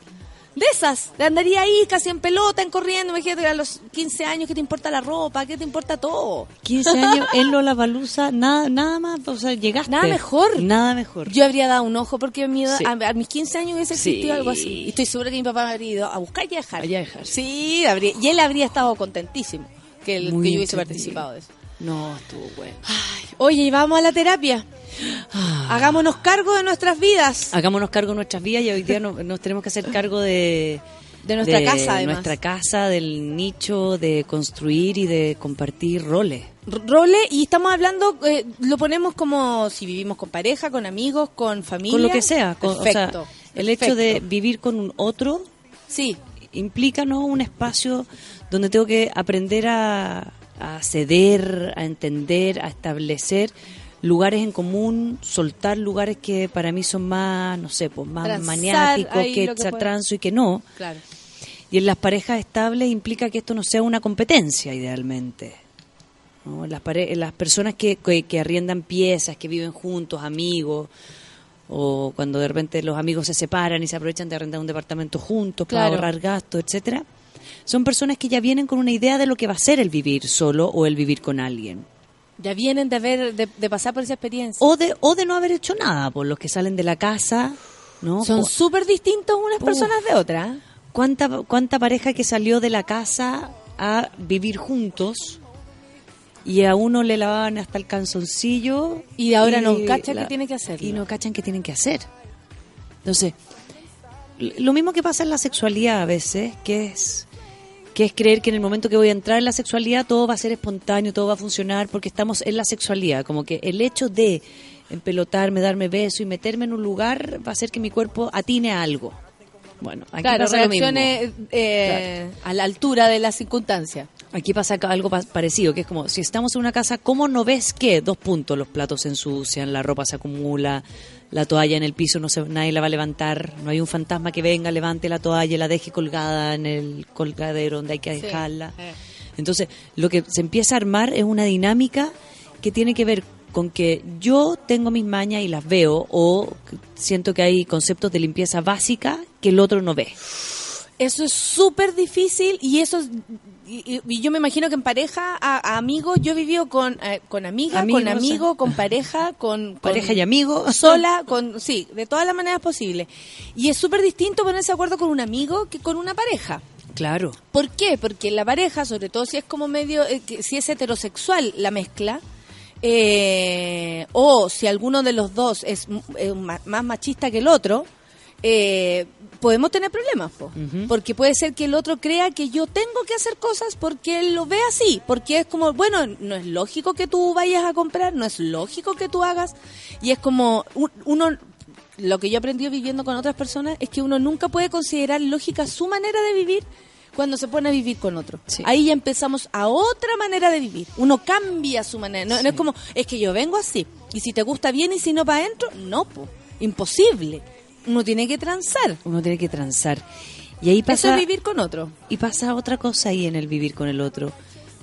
De esas, andaría ahí casi en pelota, en corriendo, imagínate a los 15 años, ¿qué te importa la ropa? ¿Qué te importa todo? 15 <laughs> años en Lollapalooza, nada, nada más, o sea, llegaste. Nada mejor. Nada mejor. Yo habría dado un ojo porque a, mi edad- Sí. a, a mis 15 años hubiese existido Sí. algo así. Y estoy segura que mi papá me habría ido a buscar y a dejar. Allá dejar. Sí, habría- y él habría estado contentísimo que, el- que yo hubiese participado de eso. No, estuvo bueno. Oye, y vamos a la terapia. Hagámonos cargo de nuestras vidas. Hagámonos cargo de nuestras vidas y hoy día no- nos tenemos que hacer cargo de... De nuestra casa, además. nuestra casa, del nicho, de construir y de compartir roles. R- Role, y estamos hablando, eh, lo ponemos como si vivimos con pareja, con amigos, con familia. Con lo que sea. con- o sea, Perfecto. el hecho de vivir con un otro Sí, implica ¿no? un espacio donde tengo que aprender a, a ceder, a entender, a establecer lugares en común, soltar lugares que para mí son más, no sé, pues más Transar maniáticos, que echar transo y que no. claro. Y en las parejas estables implica que esto no sea una competencia, idealmente. ¿no? Las, pare- las personas que, que, que arriendan piezas, que viven juntos, amigos, o cuando de repente los amigos se separan y se aprovechan de arrendar un departamento juntos para ahorrar gastos, etcétera, son personas que ya vienen con una idea de lo que va a ser el vivir solo o el vivir con alguien. Ya vienen de, haber, de, de pasar por esa experiencia. O de, o de no haber hecho nada, por los que salen de la casa, ¿no? Son súper distintos unas Uf. personas de otras. ¿Cuánta, ¿Cuánta pareja que salió de la casa a vivir juntos y a uno le lavaban hasta el canzoncillo Y ahora no cacha qué tiene que hacer. Y no cachan qué tienen que hacer. Entonces, lo mismo que pasa en la sexualidad a veces, que es que es creer que en el momento que voy a entrar en la sexualidad todo va a ser espontáneo, todo va a funcionar porque estamos en la sexualidad, como que el hecho de empelotarme, darme beso y meterme en un lugar va a hacer que mi cuerpo atine a algo. Bueno, aquí Claro, pasa lo mismo. eh, a la altura de la circunstancia. Aquí pasa algo pa- parecido, que es como, si estamos en una casa, ¿cómo no ves que? Dos puntos, los platos se ensucian, la ropa se acumula, la toalla en el piso, no se, nadie la va a levantar, no hay un fantasma que venga, levante la toalla y la deje colgada en el colgadero donde hay que Sí. dejarla. Entonces, lo que se empieza a armar es una dinámica que tiene que ver con que yo tengo mis mañas y las veo, o siento que hay conceptos de limpieza básica que el otro no ve. Eso es súper difícil y eso es- y, yo me imagino que en pareja, a, a amigos, yo he vivido con, eh, con amiga, Amigos, con amigo, con pareja, con, con Pareja y amigo. sola, con sí, de todas las maneras posibles. Y es súper distinto ponerse de acuerdo con un amigo que con una pareja. Claro. ¿Por qué? Porque la pareja, sobre todo si es como medio, eh, que- si es heterosexual la mezcla, eh, o si alguno de los dos es eh, más machista que el otro, eh, podemos tener problemas, po. porque puede ser que el otro crea que yo tengo que hacer cosas porque él lo ve así, porque es como, bueno, no es lógico que tú vayas a comprar, no es lógico que tú hagas, y es como un- uno lo que yo he aprendido viviendo con otras personas es que uno nunca puede considerar lógica su manera de vivir cuando se pone a vivir con otro. Sí. Ahí ya empezamos a otra manera de vivir. Uno cambia su manera. No, no es como, es que yo vengo así. Y si te gusta bien y si no para adentro, no, po. imposible. Uno tiene que transar. Uno tiene que transar. Y ahí Eso pasa, es vivir con otro. y pasa otra cosa ahí en el vivir con el otro.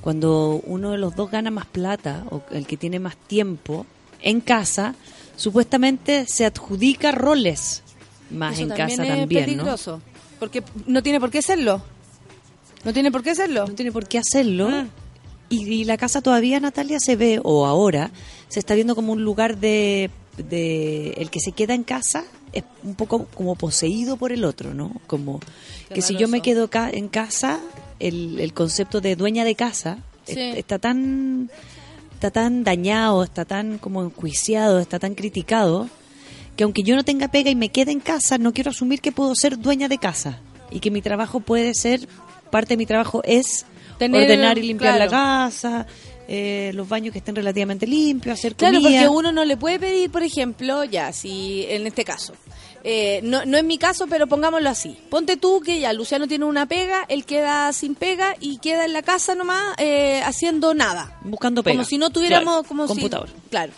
Cuando uno de los dos gana más plata o el que tiene más tiempo en casa, supuestamente se adjudica roles más Eso en también casa es también, ¿no? peligroso. Porque no tiene por qué serlo. No tiene por qué serlo. No tiene por qué hacerlo. Ah. Y, y la casa todavía, Natalia, se ve, o ahora, se está viendo como un lugar de, de... El que se queda en casa es un poco como poseído por el otro, ¿no? Como que si yo me quedo ca- en casa, el, el concepto de dueña de casa Sí. está tan está tan dañado, está tan como enjuiciado, está tan criticado, que aunque yo no tenga pega y me quede en casa, no quiero asumir que puedo ser dueña de casa y que mi trabajo puede ser, parte de mi trabajo es Tener- ordenar y limpiar la claro. casa, eh, los baños que estén relativamente limpios, hacer Claro, comida. porque uno no le puede pedir, por ejemplo, ya, si en este caso, eh, no, no es mi caso, pero pongámoslo así. Ponte tú que ya Luciano tiene una pega, él queda sin pega y queda en la casa nomás eh, haciendo nada. Buscando pega. Como si no tuviéramos, Claro, como computador. si, claro,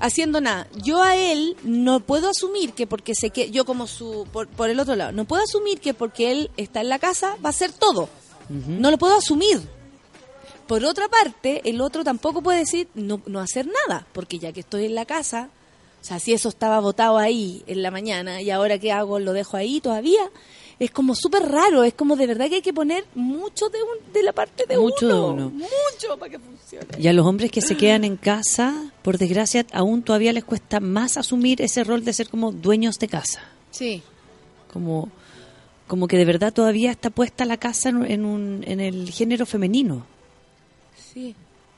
haciendo nada. Yo a él no puedo asumir que porque sé que yo como su, por, por el otro lado, no puedo asumir que porque él está en la casa va a hacer todo. No lo puedo asumir. Por otra parte, el otro tampoco puede decir no, no hacer nada, porque ya que estoy en la casa, o sea, si eso estaba botado ahí en la mañana y ahora qué hago, lo dejo ahí todavía, es como súper raro, es como de verdad que hay que poner mucho de, un- de la parte de Mucho de uno, uno. mucho para que funcione. Y a los hombres que se quedan en casa, por desgracia, aún todavía les cuesta más asumir ese rol de ser como dueños de casa. Sí. Como, como que de verdad todavía está puesta la casa en un, en el género femenino. Sí,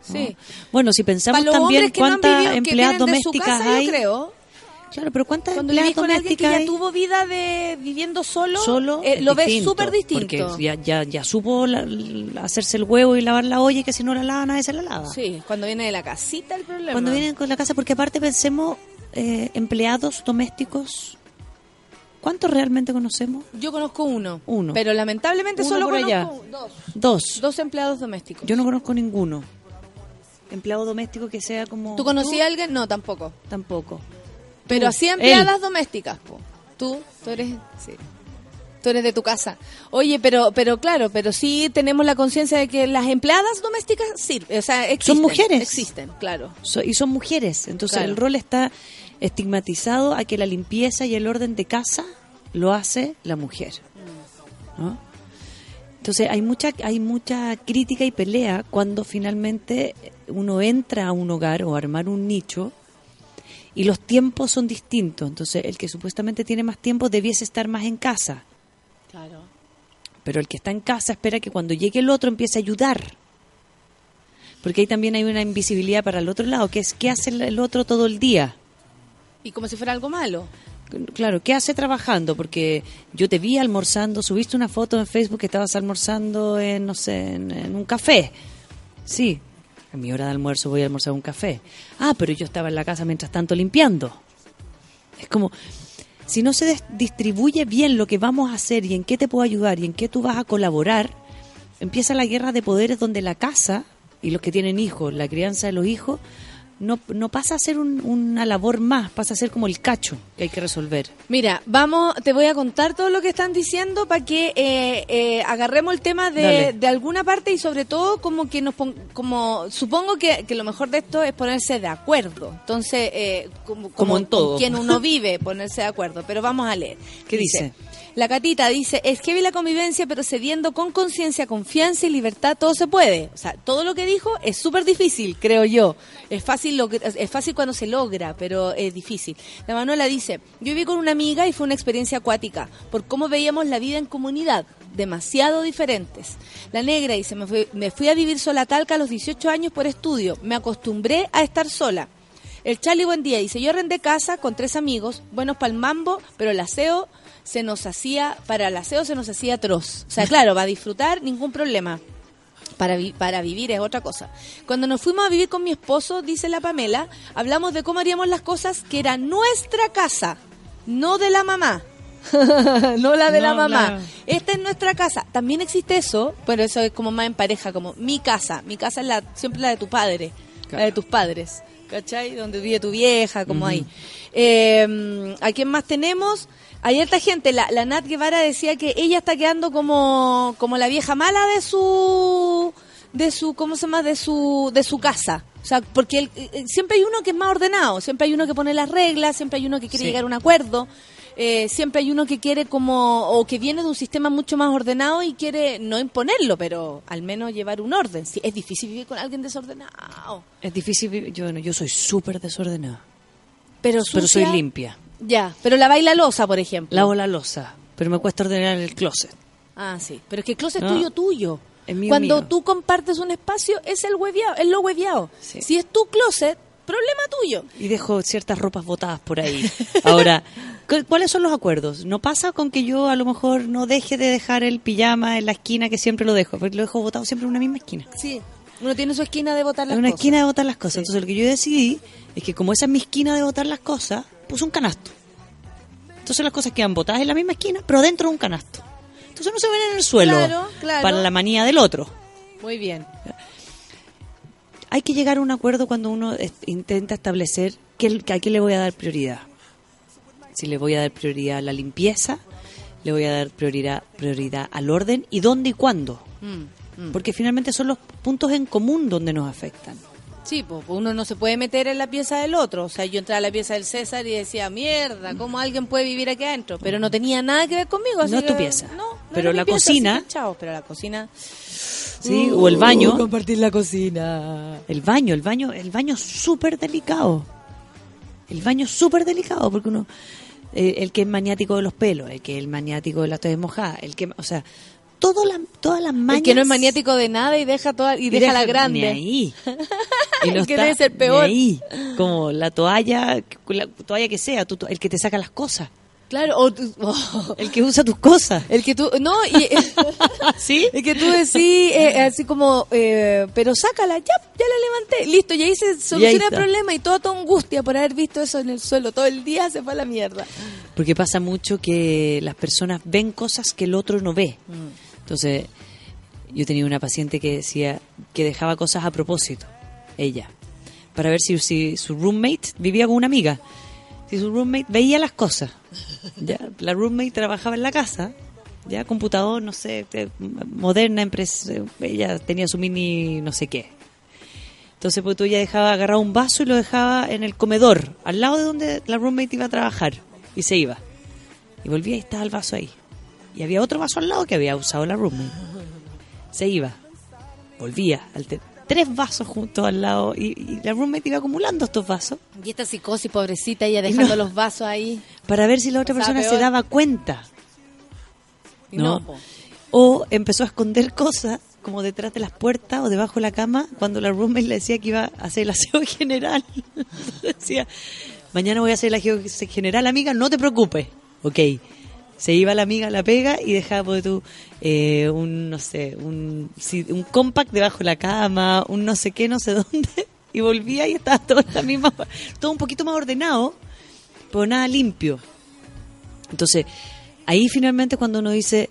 ¿no? sí. Bueno, si pensamos también no cuántas empleadas domésticas casa, hay. yo creo. Claro, pero ¿cuántas Cuando empleadas con alguien que ya tuvo vida de viviendo solo, Solo eh, lo ves súper distinto. Porque ya, ya, ya supo la- la- hacerse el huevo y lavar la olla y que si no la lava nadie se la lava. Sí, cuando viene de la casita el problema. Cuando vienen con la casa, porque aparte pensemos, eh, empleados domésticos, ¿cuántos realmente conocemos? Yo conozco uno. Uno. Pero lamentablemente Uno solo por allá. conozco dos. Dos. Dos empleados domésticos. Yo no conozco ninguno. Empleado doméstico que sea como... ¿Tú conocías a alguien? No, tampoco. Tampoco. Pero así él. empleadas domésticas, po. Tú, tú eres, sí. Tú eres de tu casa. Oye, pero, pero claro, pero sí tenemos la conciencia de que las empleadas domésticas sirven, o sea, existen. mujeres. Existen, claro. So- y son mujeres. Entonces Claro. el rol está estigmatizado a que la limpieza y el orden de casa lo hace la mujer. ¿no? Entonces hay mucha, hay mucha crítica y pelea cuando finalmente uno entra a un hogar o a armar un nicho y los tiempos son distintos. Entonces el que supuestamente tiene más tiempo debiese estar más en casa. Claro. Pero el que está en casa espera que cuando llegue el otro empiece a ayudar. Porque ahí también hay una invisibilidad para el otro lado, que es qué hace el- el otro todo el día. Y como si fuera algo malo. Claro, ¿qué hace trabajando? Porque yo te vi almorzando, subiste una foto en Facebook que estabas almorzando en, no sé, en, un café. Sí, a mi hora de almuerzo voy a almorzar un café. Ah, pero yo estaba en la casa mientras tanto limpiando. Es como, si no se distribuye bien lo que vamos a hacer y en qué te puedo ayudar y en qué tú vas a colaborar, empieza la guerra de poderes donde la casa y los que tienen hijos, la crianza de los hijos, no, no pasa a ser un- una labor más, pasa a ser como el cacho que hay que resolver. Mira, vamos, te voy a contar todo lo que están diciendo para que eh, eh, agarremos el tema de, de alguna parte y sobre todo como que nos pon- como supongo que, que lo mejor de esto es ponerse de acuerdo. Entonces, eh, como, Como en todo. quien uno <laughs> vive, ponerse de acuerdo. Pero vamos a leer. ¿Qué dice? La catita dice, es que vi la convivencia, pero cediendo con conciencia, confianza y libertad, todo se puede. O sea, todo lo que dijo es súper difícil, creo yo. Es fácil, lo que- es fácil cuando se logra, pero es difícil. La Manuela dice, yo viví con una amiga y fue una experiencia acuática, por cómo veíamos la vida en comunidad, demasiado diferentes. La negra dice, me fui, me fui a vivir sola a Talca a los 18 años por estudio, me acostumbré a estar sola. El Charlie Buen Día dice, yo arrendé casa con tres amigos, buenos para el mambo, pero el aseo se nos hacía, para el aseo se nos hacía atroz. O sea, claro, va a disfrutar, ningún problema. Para, vi- para vivir es otra cosa. Cuando nos fuimos a vivir con mi esposo, dice la Pamela, hablamos de cómo haríamos las cosas que era nuestra casa, no de la mamá. <laughs> no la de la mamá. claro. Esta es nuestra casa. También existe eso, pero eso es como más en pareja, como mi casa. Mi casa es la, siempre la de tu padre, la de tus padres. ¿Cachai? Donde vive tu vieja, como ahí. Eh, ¿A quién más tenemos? Hay harta gente. La, la Nat Guevara decía que ella está quedando como, como la vieja mala de su de su cómo se llama de su de su casa o sea porque el- eh, siempre hay uno que es más ordenado siempre hay uno que pone las reglas siempre hay uno que quiere Sí. llegar a un acuerdo eh, siempre hay uno que quiere como o que viene de un sistema mucho más ordenado y quiere no imponerlo pero al menos llevar un orden Sí, es difícil vivir con alguien desordenado Es difícil, vivir- yo, yo soy súper desordenada, pero pero soy limpia. Ya pero la baila losa por ejemplo Lavo la losa, pero me cuesta ordenar el closet. ah sí pero es que el closet No. es tuyo tuyo Es mío, cuando mío. tú compartes un espacio es el hueviado es lo hueviado Sí. si es tu closet problema tuyo Y dejo ciertas ropas botadas por ahí. Ahora, <laughs> ¿cu- ¿cuáles son los acuerdos? No pasa con que yo a lo mejor no deje de dejar el pijama en la esquina que siempre lo dejo, porque lo dejo botado siempre en una misma esquina. Sí, uno tiene su esquina de botar las En una cosas. esquina de botar las cosas. Entonces lo que yo decidí es que como esa es mi esquina de botar las cosas, puse un canasto. Entonces las cosas quedan botadas en la misma esquina, pero dentro de un canasto. Entonces no se ven en el suelo Claro, claro. para la manía del otro. Muy bien. Hay que llegar a un acuerdo cuando uno intenta establecer qué, a qué le voy a dar prioridad. Si le voy a dar prioridad a la limpieza, le voy a dar prioridad, prioridad al orden y dónde y cuándo. Mm, Porque finalmente son los puntos en común donde nos afectan. Sí, pues uno no se puede meter en la pieza del otro. O sea, yo entraba a la pieza del César y decía, mierda, ¿cómo alguien puede vivir aquí adentro? Pero no tenía nada que ver conmigo. así No es tu pieza. No, no Pero la pieza, cocina- que chao, pero la cocina... ¿sí? o el baño. <laughs> Compartir la cocina. El baño, el baño, el baño es súper delicado. El baño es súper delicado porque uno, eh, el que es maniático de los pelos, el que es maniático de las toallas mojadas, el que, o sea, todo la, todas las mañas. El que no es maniático de nada y deja toda y, deja, la grande. Ni ahí. <laughs> Y El que debe ser ni peor. ahí. Como la toalla, la toalla que sea, tú- el que te saca las cosas, Claro, o tú- <laughs> oh. el que usa tus cosas. el que tú no y <laughs> ¿Sí? Es que tú decís, eh, así como, eh, pero sácala, ya, ya la levanté, listo, y ahí se soluciona el problema y toda tu angustia por haber visto eso en el suelo todo el día se fue a la mierda. Porque pasa mucho que las personas ven cosas que el otro no ve. Entonces, yo tenía una paciente que decía que dejaba cosas a propósito, ella, para ver si, su roommate vivía con una amiga. Si su roommate veía las cosas. ¿ya? La roommate trabajaba en la casa, ya computador, no sé, moderna empresa, ella tenía su mini no sé qué. Entonces, pues tú ella dejaba agarrar un vaso y lo dejaba en el comedor, al lado de donde la roommate iba a trabajar, y se iba. Y volvía y estaba el vaso ahí. Y había otro vaso al lado que había usado la roommate. Se iba, volvía, tres vasos juntos al lado, y, y la roommate iba acumulando estos vasos Y esta psicosis pobrecita ella dejando No. los vasos ahí. para ver si la otra persona se peor. daba cuenta. Y No. no. O empezó a esconder cosas como detrás de las puertas o debajo de la cama cuando la roommate le decía que iba a hacer el aseo <laughs> general. Decía, mañana voy a hacer la general, amiga, no te preocupes. Ok. Se iba la amiga a la pega y dejaba pues, tú eh, un, no sé, un, un compact debajo de la cama, un no sé qué, no sé <laughs> dónde. Y volvía y estaba todo la misma, todo un poquito más ordenado, pero nada limpio. Entonces, ahí finalmente cuando uno dice,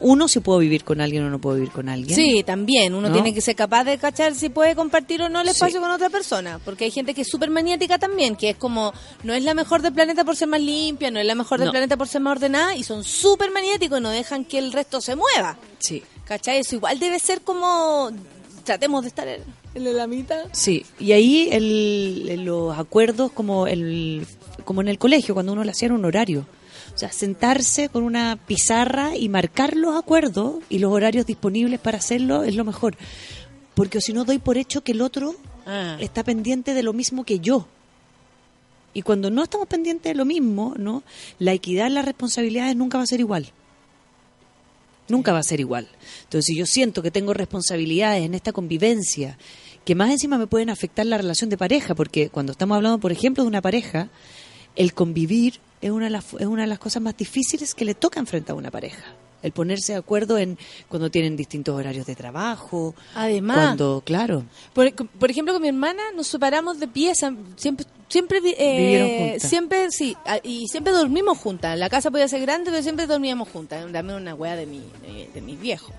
uno si puedo vivir con alguien o no puedo vivir con alguien. Sí, también. Uno ¿No? tiene que ser capaz de cachar si puede compartir o no el espacio Sí. con otra persona. Porque hay gente que es súper maniática también, que es como, no es la mejor del planeta por ser más limpia, no es la mejor del No. planeta por ser más ordenada, y son súper maniáticos y no dejan que el resto se mueva. Sí. ¿Cachai? Eso igual debe ser como, tratemos de estar en, en la mitad. Sí, y ahí el, el- los acuerdos como el como en el colegio cuando uno le hacía un horario. O sea, sentarse con una pizarra y marcar los acuerdos y los horarios disponibles para hacerlo es lo mejor. Porque si no doy por hecho que el otro Ah. está pendiente de lo mismo que yo. Y cuando no estamos pendientes de lo mismo, ¿no? La equidad en las responsabilidades nunca va a ser igual. Nunca va a ser igual. Entonces, si yo siento que tengo responsabilidades en esta convivencia, que más encima me pueden afectar la relación de pareja, porque cuando estamos hablando, por ejemplo, de una pareja, el convivir es una de las, es una de las cosas más difíciles que le toca enfrentar a una pareja. El ponerse de acuerdo en cuando tienen distintos horarios de trabajo. Además. Cuando, claro. Por, por ejemplo, con mi hermana nos separamos de pieza, siempre siempre eh, siempre sí, y siempre dormimos juntas. La casa podía ser grande, pero siempre dormíamos juntas. Dame una wea de mi de, de mis viejos.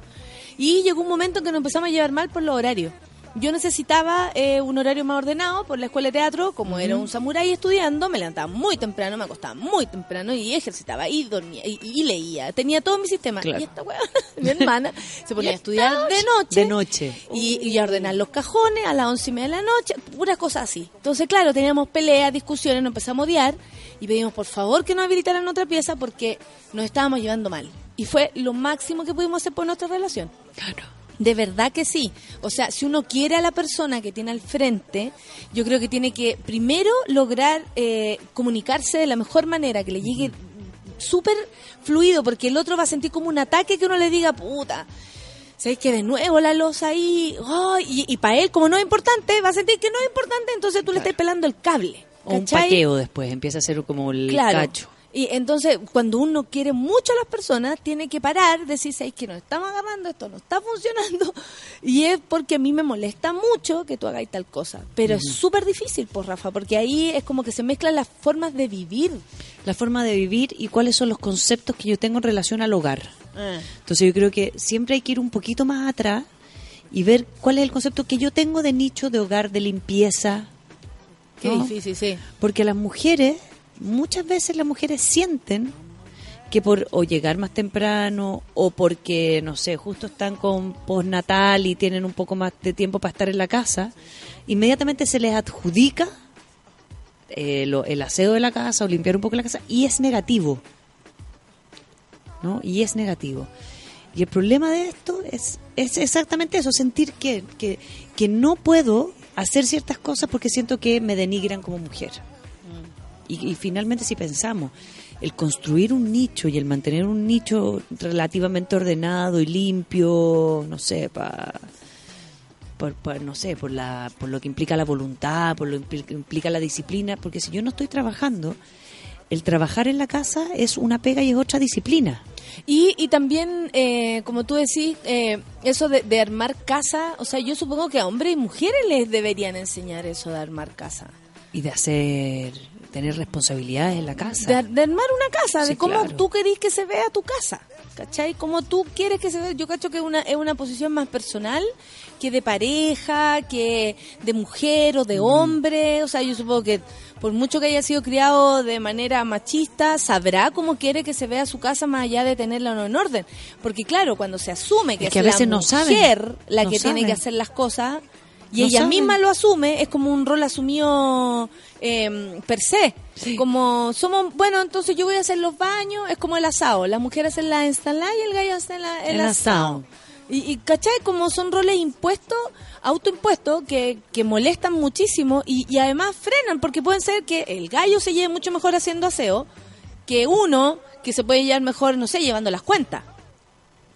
Y llegó un momento en que nos empezamos a llevar mal por los horarios. Yo necesitaba eh, un horario más ordenado por la escuela de teatro, como era un samurái estudiando, me levantaba muy temprano, me acostaba muy temprano y ejercitaba y dormía y, y leía. Tenía todo mi sistema. Claro. Y esta wea, <laughs> mi hermana, se ponía a estudiar de noche. De noche. Y, y a ordenar los cajones a las once y media de la noche, puras cosas así. Entonces, claro, teníamos peleas, discusiones, nos empezamos a odiar y pedimos por favor que nos habilitaran otra pieza porque nos estábamos llevando mal. Y fue lo máximo que pudimos hacer por nuestra relación. Claro. De verdad que sí. O sea, si uno quiere a la persona que tiene al frente, yo creo que tiene que primero lograr eh, comunicarse de la mejor manera, que le llegue súper fluido, porque el otro va a sentir como un ataque que uno le diga, puta. ¿Sabes que de nuevo la losa ahí? Ay, y para él, como no es importante, va a sentir que no es importante, entonces tú le estás pelando el cable. O un paqueo después, empieza a ser como el Claro. cacho. Y entonces, cuando uno quiere mucho a las personas, tiene que parar, decir, ¿sabes que nos estamos agarrando? Esto no está funcionando. <laughs> Y es porque a mí me molesta mucho que tú hagáis tal cosa. Pero es súper difícil, pues, Rafa, porque ahí es como que se mezclan las formas de vivir. La forma de vivir y cuáles son los conceptos que yo tengo en relación al hogar. Ah. Entonces yo creo que siempre hay que ir un poquito más atrás y ver cuál es el concepto que yo tengo de nicho de hogar, de limpieza. Qué ¿no? difícil, sí. Porque las mujeres, muchas veces las mujeres sienten que por o llegar más temprano o porque, no sé, justo están con postnatal y tienen un poco más de tiempo para estar en la casa, inmediatamente se les adjudica eh, lo- el aseo de la casa o limpiar un poco la casa y es negativo. ¿No? Y es negativo. Y el problema de esto es, es exactamente eso, sentir que, que, que no puedo hacer ciertas cosas porque siento que me denigran como mujer. Y, y finalmente si pensamos, el construir un nicho y el mantener un nicho relativamente ordenado y limpio, no sé, pa, por, por, no sé, por, la, por lo que implica la voluntad, por lo que impli- implica la disciplina, porque si yo no estoy trabajando, el trabajar en la casa es una pega y es otra disciplina. Y, y también, eh, como tú decís, eh, eso de, de armar casa, o sea, yo supongo que a hombres y mujeres les deberían enseñar eso de armar casa. Y de hacer, tener responsabilidades en la casa. De, de armar una casa, de cómo claro. tú querís que se vea tu casa. ¿Cachai? Cómo tú quieres que se vea. Yo cacho que es una, es una posición más personal que de pareja, que de mujer o de hombre. O sea, yo supongo que por mucho que haya sido criado de manera machista, sabrá cómo quiere que se vea su casa más allá de tenerla o no en orden. Porque claro, cuando se asume que Es es, que a la veces no saben. mujer la No que tiene saben. que hacer las cosas y No ella saben. misma lo asume, es como un rol asumido eh, per se. Como somos, bueno, entonces yo voy a hacer los baños, es como el asado. La mujer hace la ensalada y el gallo hace la- el, El asado. asado. Y, y ¿cachai? Como son roles impuestos, autoimpuestos, que, que molestan muchísimo y, y además frenan, porque pueden ser que el gallo se lleve mucho mejor haciendo aseo que uno que se puede llevar mejor, no sé, llevando las cuentas.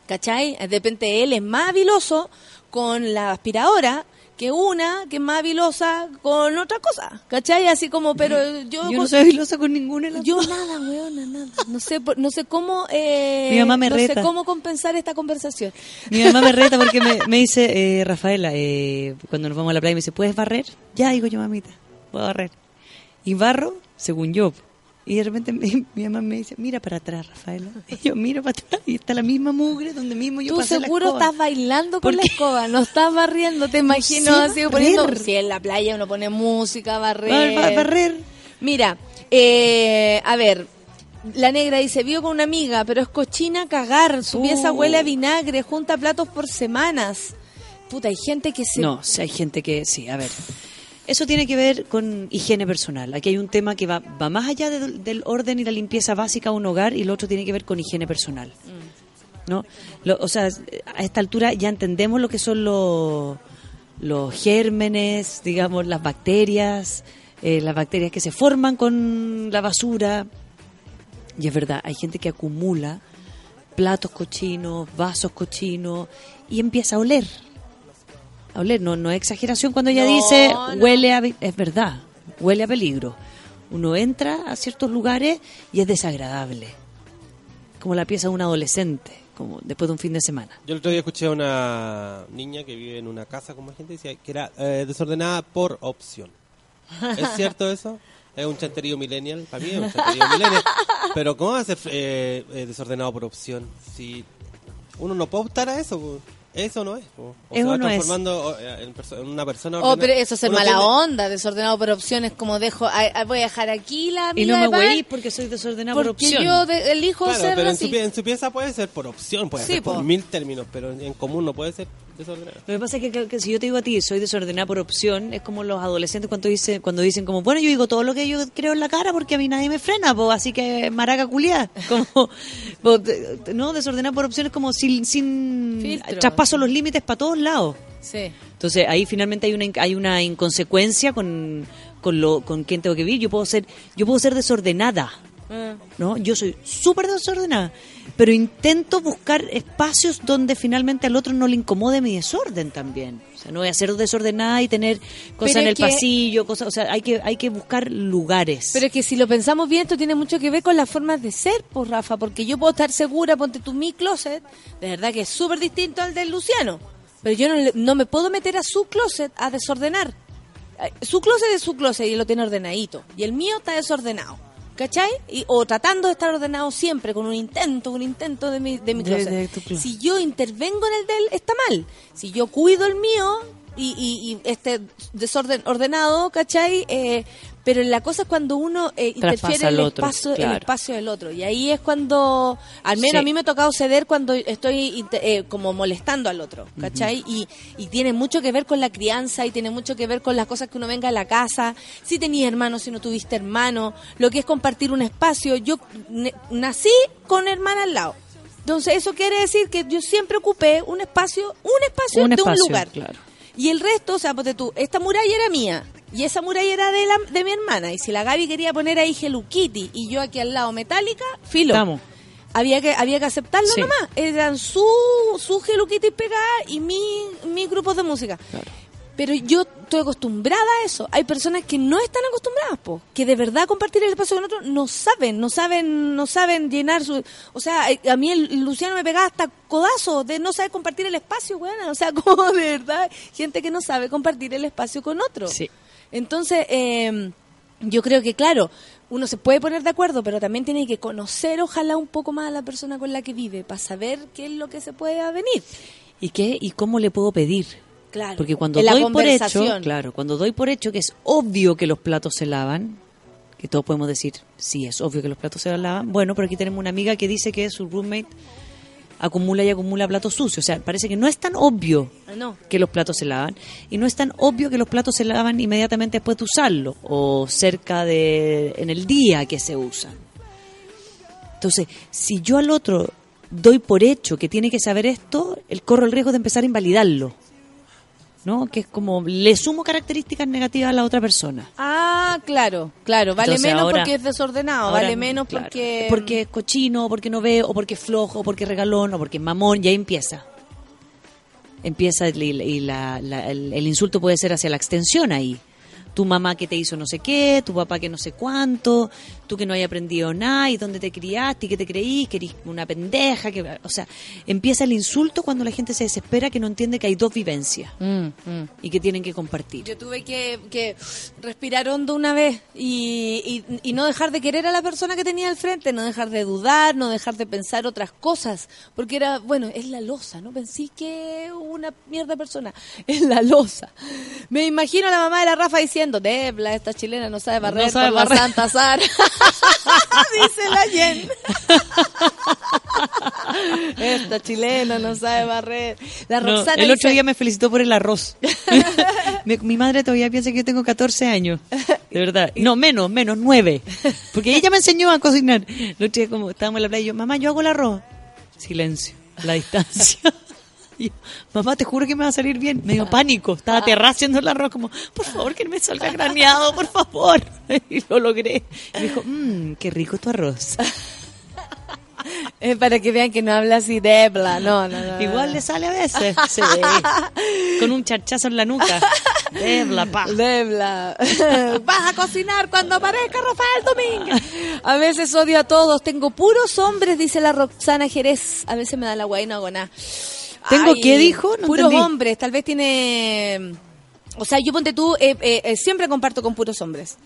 ¿Cachai? De repente él es más habiloso con la aspiradora que una que es más habilosa con otra cosa, ¿cachai? Así como, pero yo... Yo no soy habilosa con ninguna de las Yo nada, weona, nada. No sé, no sé cómo... Eh, Mi mamá me no sé cómo compensar esta conversación. Mi mamá me reta porque me, <laughs> me dice, eh, Rafaela, eh, cuando nos vamos a la playa, me dice, ¿puedes barrer? Ya, digo yo, mamita, a barrer. Y barro, según yo. Y de repente mi, <laughs> mi mamá me dice, mira para atrás, Rafaela. Y yo miro para atrás y está la misma mugre donde mismo yo Tú pasé la seguro escoba. estás bailando con ¿Por la escoba, no estás barriendo, te <laughs> imagino sé así poniendo... Si en la playa uno pone música, barrer... ba- barrer. Mira, eh, a ver, la negra dice, vivo con una amiga, pero es cochina cagar, su pieza Uh. huele a vinagre, junta platos por semanas. Puta, hay gente que se... No, hay gente que sí, a ver. Eso tiene que ver con higiene personal. Aquí hay un tema que va, va más allá de- del orden y la limpieza básica de un hogar y lo otro tiene que ver con higiene personal. ¿No? Lo- o sea, a esta altura ya entendemos lo que son los, los gérmenes, digamos, las bacterias, eh, las bacterias que se forman con la basura. Y es verdad, hay gente que acumula platos cochinos, vasos cochinos y empieza a oler. A oler, no, no es exageración cuando ella No, dice no. huele a... Es verdad, huele a peligro. Uno entra a ciertos lugares y es desagradable. Como la pieza de un adolescente, como después de un fin de semana. Yo el otro día escuché a una niña que vive en una casa con más gente y decía que era eh, desordenada por opción. ¿Es <laughs> cierto eso? Es un chanterío millennial. Para mí es un chanterío millennial. Pero ¿cómo va a ser eh, eh, desordenado por opción? Si uno no puede optar a eso, pues, eso no es. pues. O Es se va o no transformando eh, en, perso- en una persona Oh, ordenada. pero eso es ser mala tiene- onda, desordenado por opciones, como dejo, ay, voy a dejar aquí la Y amiga no me de pan, hueí porque soy desordenada por porque opción. yo de- elijo Claro, ser pero en su, en su pieza puede ser por opción, puede Sí, ser por po. mil términos, pero en, en común no puede ser desordenado. Lo que pasa es que, que- que si yo te digo a ti, soy desordenada por opción, es como los adolescentes cuando dicen, cuando dicen como, bueno, yo digo todo lo que yo creo en la cara porque a mí nadie me frena, po, así que maraca culiá. <laughs> Como, po, no, desordenada por opción es como sin, sin Filtro. Traspaso los límites para todos lados. Sí. Entonces ahí finalmente hay una hay una inconsecuencia con, con lo con quién tengo que vivir. Yo puedo ser yo puedo ser desordenada. ¿No? Yo soy súper desordenada, pero intento buscar espacios donde finalmente al otro no le incomode mi desorden también. O sea, no voy a ser desordenada y tener cosas Pero en el que- pasillo, cosas, o sea, hay que hay que buscar lugares. Pero es que si lo pensamos bien, esto tiene mucho que ver con las formas de ser, pues Rafa, porque yo puedo estar segura, ponte tú mi closet, de verdad que es súper distinto al del Luciano, pero yo no, no me puedo meter a su closet a desordenar. Eh, Su closet es su closet y lo tiene ordenadito, y el mío está desordenado. ¿Cachai? Y, o tratando de estar ordenado siempre, con un intento, un intento de mi, de mi closet. de tu closet. Si yo intervengo en el de él, está mal. Si yo cuido el mío y, y, y este desorden ordenado, ¿cachai? Eh, pero la cosa es cuando uno eh, interfiere en el, otro, espacio, el espacio del otro. Y ahí es cuando, al menos Sí. a mí me ha tocado ceder cuando estoy eh, como molestando al otro, ¿cachai? y, y tiene mucho que ver con la crianza y tiene mucho que ver con las cosas que uno venga a la casa. Si tenías hermanos, si no tuviste hermano, lo que es compartir un espacio. Yo nací con hermana al lado. Entonces eso quiere decir que yo siempre ocupé un espacio, un espacio Un de espacio, un lugar. claro. Y el resto, o sea, ponte tú, esta muralla era mía y esa muralla era de, la, de mi hermana. Y si la Gaby quería poner ahí Hello Kitty y yo aquí al lado Metallica, filo. Estamos. Había que, había que aceptarlo Sí. nomás. Eran su, su Hello Kitty pegada y mi, mi grupos de música. Pero yo estoy acostumbrada a eso. Hay personas que no están acostumbradas, po, que de verdad compartir el espacio con otro no saben, no saben, no saben llenar su, o sea, eh, a mí el Luciano me pegaba hasta codazo de no saber compartir el espacio, weón, o sea, <laughs> como de verdad, gente que no sabe compartir el espacio con otro. Sí. Entonces, eh, yo creo que, claro, uno se puede poner de acuerdo, pero también tiene que conocer, ojalá, un poco más a la persona con la que vive, para saber qué es lo que se puede venir. ¿Y qué y cómo le puedo pedir? Claro. Porque cuando doy por hecho, claro, cuando doy por hecho que es obvio que los platos se lavan, que todos podemos decir, sí, es obvio que los platos se lavan, bueno, pero aquí tenemos una amiga que dice que su roommate acumula y acumula platos sucios. O sea, parece que no es tan obvio Ah, No. que los platos se lavan y no es tan obvio que los platos se lavan inmediatamente después de usarlo o cerca de en el día que se usan. Entonces, si yo al otro doy por hecho que tiene que saber esto, el corro el riesgo de empezar a invalidarlo. ¿No? Que es como le sumo características negativas a la otra persona. Ah, claro, claro. Vale Entonces, menos ahora- porque es desordenado, Ahora, vale menos claro, porque... porque es cochino, porque no ve, o porque es flojo, o porque es regalón, o porque es mamón, y ahí empieza. empieza y la- la- el, el insulto puede ser hacia la extensión ahí. Tu mamá que te hizo no sé qué, tu papá que no sé cuánto, tú que no hayas aprendido nada, y dónde te criaste, y qué te creí, que eres una pendeja, que, o sea, empieza el insulto cuando la gente se desespera que no entiende que hay dos vivencias Mm, mm. y que tienen que compartir. Yo tuve que, que respirar hondo una vez y, y- y no dejar de querer a la persona que tenía al frente, no dejar de dudar, no dejar de pensar otras cosas, porque era, bueno, es la losa, no pensé que una mierda persona, <laughs> es la losa. Me imagino a la mamá de la Rafa diciendo, Debla, esta chilena no sabe barrer No sabe por la barrer". Santa Sara. <laughs> <laughs> Dice la Jen. <laughs> esta chilena no sabe barrer. La No, Roxana el otro dice- día me felicitó por el arroz. <laughs> Mi, mi madre todavía piensa que yo tengo 14 años. De verdad. No, menos, menos, 9. Porque ella me enseñó a cocinar. El otro día como estábamos en la playa y yo, mamá, yo hago el arroz. Silencio, la distancia. <laughs> Yo, mamá, te juro que me va a salir bien. Me dio pánico. Estaba aterrada haciendo el arroz como, por favor, que no me salga graneado, por favor. <laughs> Y lo logré. Y me dijo, mmm, qué rico tu arroz. <laughs> Es para que vean que no habla así Debla, no, no, no. Igual le sale a veces. Sí. Con un charchazo en la nuca. Debla, pa. Debla. Vas a cocinar cuando aparezca Rafael Domínguez. A veces odio a todos. Tengo puros hombres, dice la Roxana Jerez. A veces me da la guay no hago nada. ¿Tengo Ay, qué dijo? No puros entendí. hombres. Tal vez tiene... O sea, yo ponte tú, eh, eh, eh, siempre comparto con puros hombres.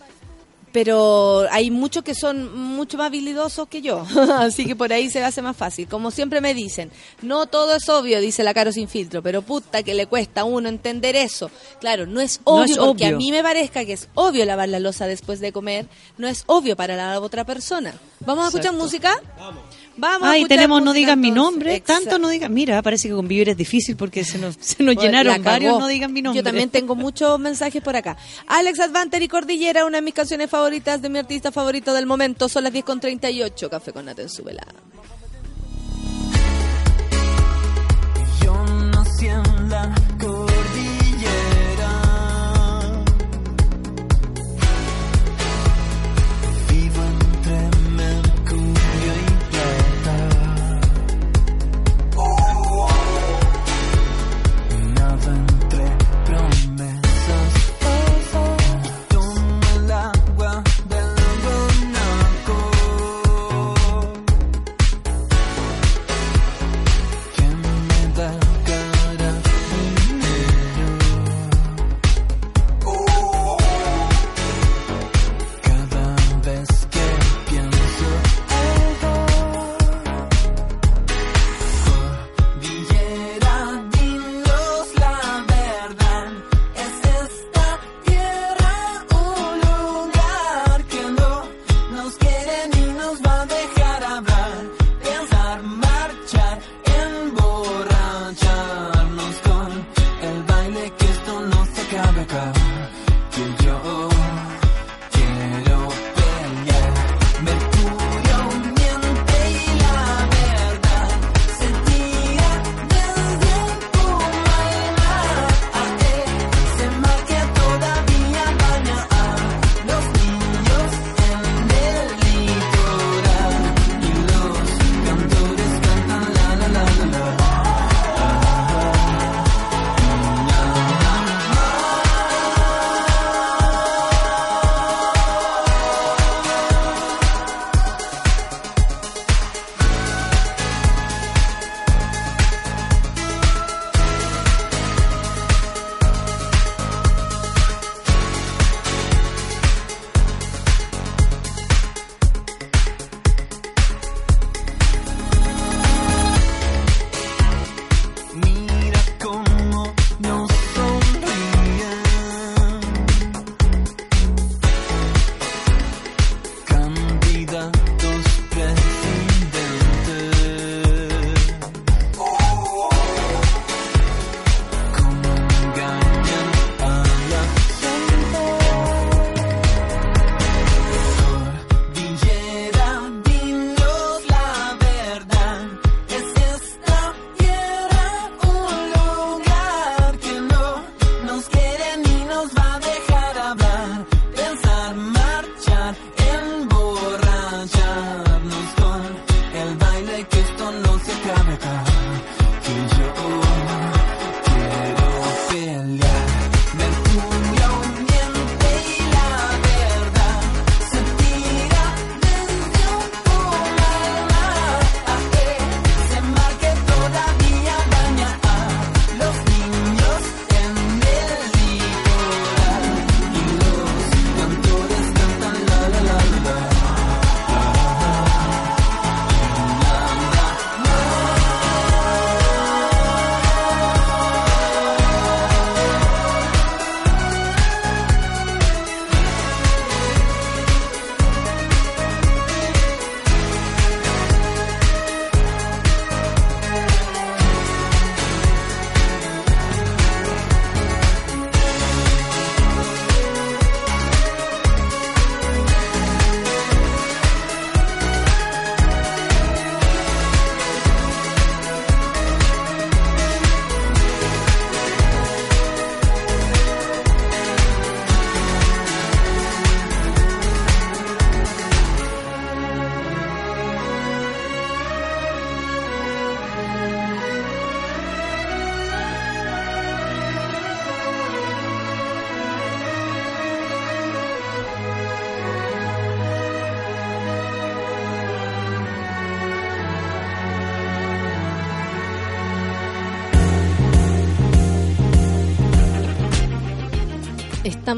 Pero hay muchos que son mucho más habilidosos que yo. <laughs> Así que por ahí se hace más fácil. Como siempre me dicen, no todo es obvio, dice la Caro sin filtro, pero puta que le cuesta a uno entender eso. Claro, no es No obvio es porque obvio. a mí me parezca que es obvio lavar la losa después de comer, no es obvio para la otra persona. ¿Vamos a escuchar Exacto. música? Vamos. A Ay, tenemos no digan mi nombre, Exacto. tanto no digan. Mira, parece que convivir es difícil porque se nos, se nos Pues, llenaron varios no digan mi nombre. Yo también tengo muchos <laughs> mensajes por acá. Alex Advanter y Cordillera, una de mis canciones favoritas de mi artista favorito del momento. Son las 10 con 38. Café con Nata en su velada.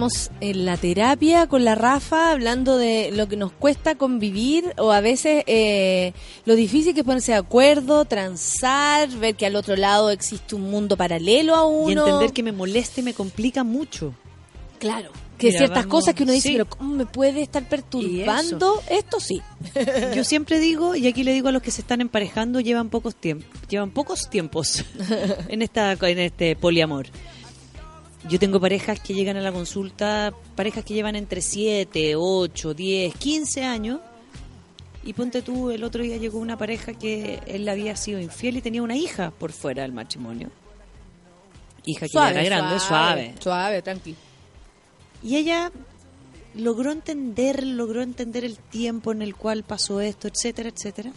Estamos en la terapia con la Rafa hablando de lo que nos cuesta convivir o a veces eh, lo difícil que es ponerse de acuerdo, transar, ver que al otro lado existe un mundo paralelo a uno. Y entender que me molesta y me complica mucho. Claro. Que Mira, ciertas vamos- cosas que uno dice, sí. pero ¿cómo me puede estar perturbando? Esto sí. Yo siempre digo, y aquí le digo a los que se están emparejando, llevan pocos tiempos, llevan pocos tiempos <laughs> en esta en este poliamor. Yo tengo parejas que llegan a la consulta, parejas que llevan entre 7, 8, 10, 15 años. Y ponte tú, el otro día llegó una pareja que él había sido infiel y tenía una hija por fuera del matrimonio. Hija que ya era grande, suave. Suave, tranquilo. Y ella logró entender, logró entender el tiempo en el cual pasó esto, etcétera, etcétera.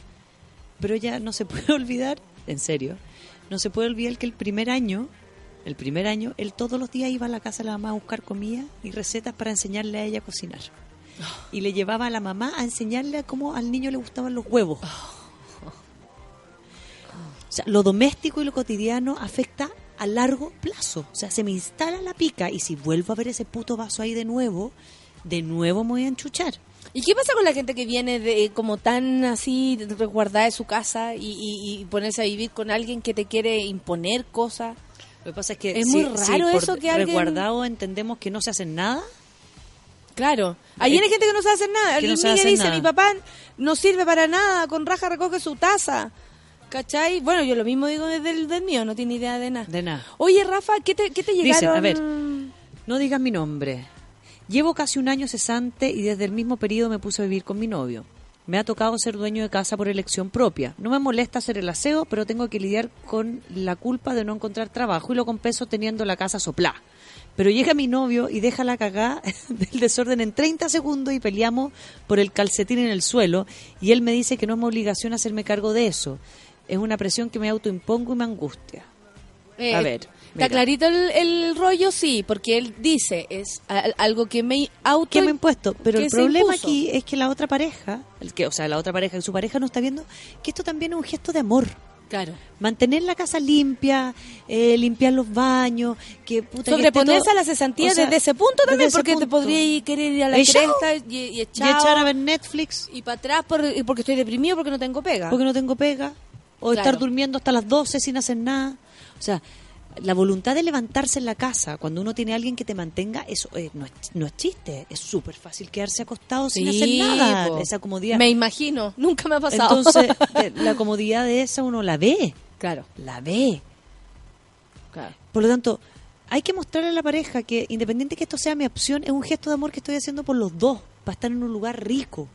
Pero ella no se puede <laughs> olvidar, en serio, no se puede olvidar que el primer año, el primer año, él todos los días iba a la casa de la mamá a buscar comida y recetas para enseñarle a ella a cocinar. Y le llevaba a la mamá a enseñarle a cómo al niño le gustaban los huevos. O sea, lo doméstico y lo cotidiano afecta a largo plazo. O sea, se me instala la pica y si vuelvo a ver ese puto vaso ahí de nuevo, de nuevo me voy a enchuchar. ¿Y qué pasa con la gente que viene de como tan así resguardada de su casa y, y, y ponerse a vivir con alguien que te quiere imponer cosas? Lo que pasa es que Es si- muy si raro por eso que alguien- resguardado entendemos que no se hacen nada. Claro. Ahí Eh, hay gente que no sabe hacer nada. Alguien no dice, nada. mi papá no sirve para nada, con raja recoge su taza. ¿Cachai? Bueno, yo lo mismo digo desde el del mío, no tiene idea de nada. De nada. Oye, Rafa, ¿qué te, qué te llegaron? Dice, a ver, no digas mi nombre. Llevo casi un año cesante y desde el mismo periodo me puse a vivir con mi novio. Me ha tocado ser dueño de casa por elección propia. No me molesta hacer el aseo, pero tengo que lidiar con la culpa de no encontrar trabajo y lo compenso teniendo la casa soplá. Pero llega mi novio y deja la cagada <laughs> del desorden en 30 segundos y peleamos por el calcetín en el suelo y él me dice que no es mi obligación hacerme cargo de eso. Es una presión que me autoimpongo y me angustia. Eh, a ver, Está clarito el, el rollo, sí, porque él dice, es algo que me auto... que me he impuesto. Pero el problema impuso. aquí es que la otra pareja, el que, o sea, la otra pareja y su pareja no está viendo que esto también es un gesto de amor. Claro. Mantener la casa limpia, eh, limpiar los baños, que puta, Sobreponerse a la cesantía o sea, desde ese punto también, ese porque te podría ir- querer ir a la cresta y, y Y echar a ver Netflix y para atrás por- porque estoy deprimido porque no tengo pega. porque no tengo pega, o Claro. estar durmiendo hasta las 12 sin hacer nada. O sea, la voluntad de levantarse en la casa cuando uno tiene a alguien que te mantenga, eso eh, no, es, no es chiste. Es súper fácil quedarse acostado sin hacer nada. po. Esa comodidad. Me imagino, <laughs> nunca me ha pasado. Entonces, <laughs> la comodidad de esa uno la ve. claro, La ve. claro. Por lo tanto, hay que mostrarle a la pareja que independiente que esto sea mi opción, es un gesto de amor que estoy haciendo por los dos, para estar en un lugar rico.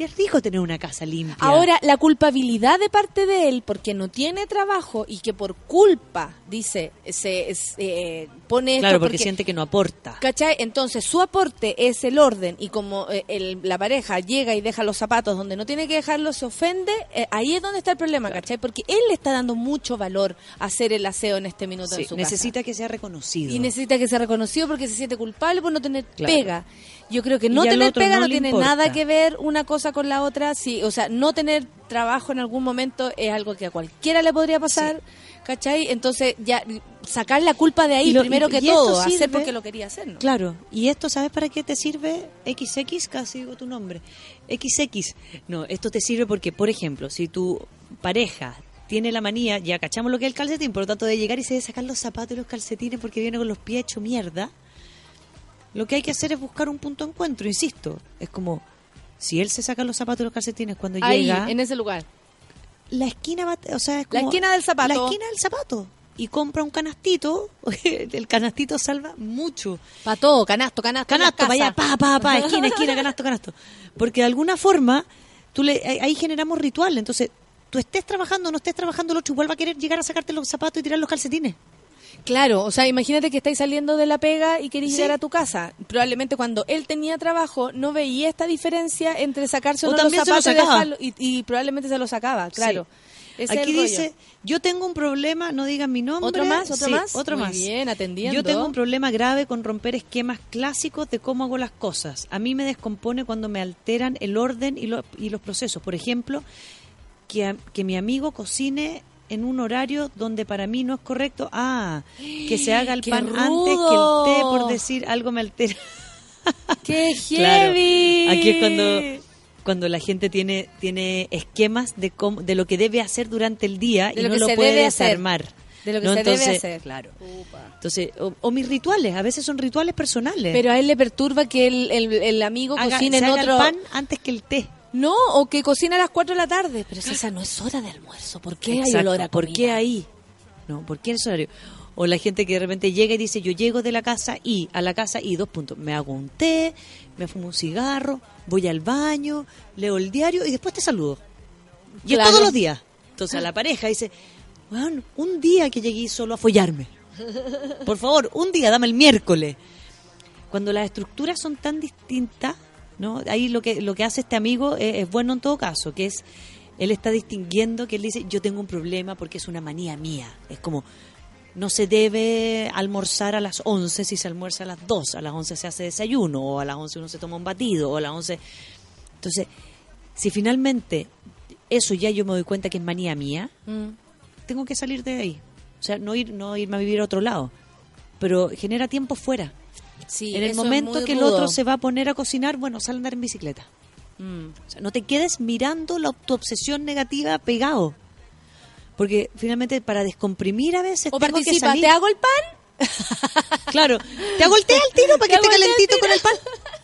Sí, es rico tener una casa limpia. Ahora, la culpabilidad de parte de él, porque no tiene trabajo y que por culpa, dice, se, se, eh, pone esto claro, porque, siente que no aporta. ¿Cachai? Entonces su aporte es el orden y como eh, el- la pareja llega y deja los zapatos donde no tiene que dejarlos, se ofende, eh, ahí es donde está el problema, ¿cachai? Porque él le está dando mucho valor a hacer el aseo en este minuto Sí, en su necesita casa. que sea reconocido. Y necesita que sea reconocido porque se siente culpable por no tener Claro. pega. Yo creo que no tener pega no tiene importa. nada que ver una cosa con la otra. Sí, o sea, no tener trabajo en algún momento es algo que a cualquiera le podría pasar, ¿cachai? Entonces, ya sacar la culpa de ahí lo- primero y- que y todo, sirve- hacer porque lo quería hacer, ¿no? Claro, y esto, ¿sabes para qué te sirve? XX, casi digo tu nombre. XX. No, esto te sirve porque, por ejemplo, si tu pareja tiene la manía, ya cachamos lo que es el calcetín, por lo tanto de llegar y se de sacar los zapatos y los calcetines porque viene con los pies hecho mierda, lo que hay que hacer es buscar un punto de encuentro, insisto. Es como, si él se saca los zapatos y los calcetines cuando Ahí, llega, en ese lugar. la esquina va, o sea, es La como esquina del zapato. La esquina del zapato. Y compra un canastito, <laughs> el canastito salva mucho. Para todo, canasto, canasto. la Canasto, vaya, casa. pa, pa, pa, esquina, <laughs> esquina, canasto, canasto. Porque de alguna forma, tú le, ahí- ahí generamos ritual. Entonces, tú estés trabajando o no estés trabajando, el otro igual va a querer llegar a sacarte los zapatos y tirar los calcetines. Claro, o sea, imagínate que estáis saliendo de la pega y queréis Sí. llegar a tu casa. Probablemente cuando él tenía trabajo no veía esta diferencia entre sacarse o no los lo y, sacaba. dejarlo, y, y probablemente se lo sacaba, claro. Aquí dice, yo tengo un problema, no digan mi nombre. ¿Otro más? ¿Otro Sí, más? Otro Muy más. bien, atendiendo. Yo tengo un problema grave con romper esquemas clásicos de cómo hago las cosas. A mí me descompone cuando me alteran el orden y, lo- y los procesos. Por ejemplo, que mi amigo cocine en un horario donde para mí no es correcto. Ah, que se <gasps> haga el ¡Qué pan antes que el té, por decir algo me altera. <laughs> ¡Qué <laughs> Claro. heavy! Aquí es cuando cuando la gente tiene tiene esquemas de cómo, de lo que debe hacer durante el día De y no lo puede debe hacer. De lo que ¿no? se debe hacer. Claro. Entonces, o, o mis rituales, a veces son rituales personales. Pero a él le perturba que el, el, el amigo Haga- cocine en otro... el pan antes que el té. No, o que cocina a las 4 de la tarde. Pero si esa no es hora de almuerzo. ¿Por qué hay Exacto, olor a ¿Por qué ahí? No, ¿por qué en ese horario? O la gente que de repente llega y dice, yo llego de la casa y, a la casa y, dos puntos, me hago un té, me fumo un cigarro, voy al baño, leo el diario y después te saludo. Y Claro. es todos los días. Entonces a la pareja dice, un día que llegué solo a follarme. Por favor, un día, dame el miércoles. Cuando las estructuras son tan distintas, ¿no? Ahí lo que, lo que hace este amigo es, es bueno en todo caso, que es, él está distinguiendo que él dice, yo tengo un problema porque es una manía mía. Es como, no se debe almorzar a las 11 si se almuerza a las 2, a las 11 se hace desayuno, o a las 11 uno se toma un batido, o a las 11... Entonces, si finalmente eso ya yo me doy cuenta que es manía mía, Mm. Tengo que salir de ahí. O sea, no, ir, no irme a vivir a otro lado. Pero genera tiempo fuera. Sí, en el momento que el otro se va a poner a cocinar, bueno, sal a andar en bicicleta. Mm. O sea, no te quedes mirando la, tu obsesión negativa pegado. Porque finalmente para descomprimir a veces O tengo que participa, salir. ¿te hago el pan? <laughs> Claro, te hago el té al tiro <laughs> para que esté el calentito con el pan. <laughs>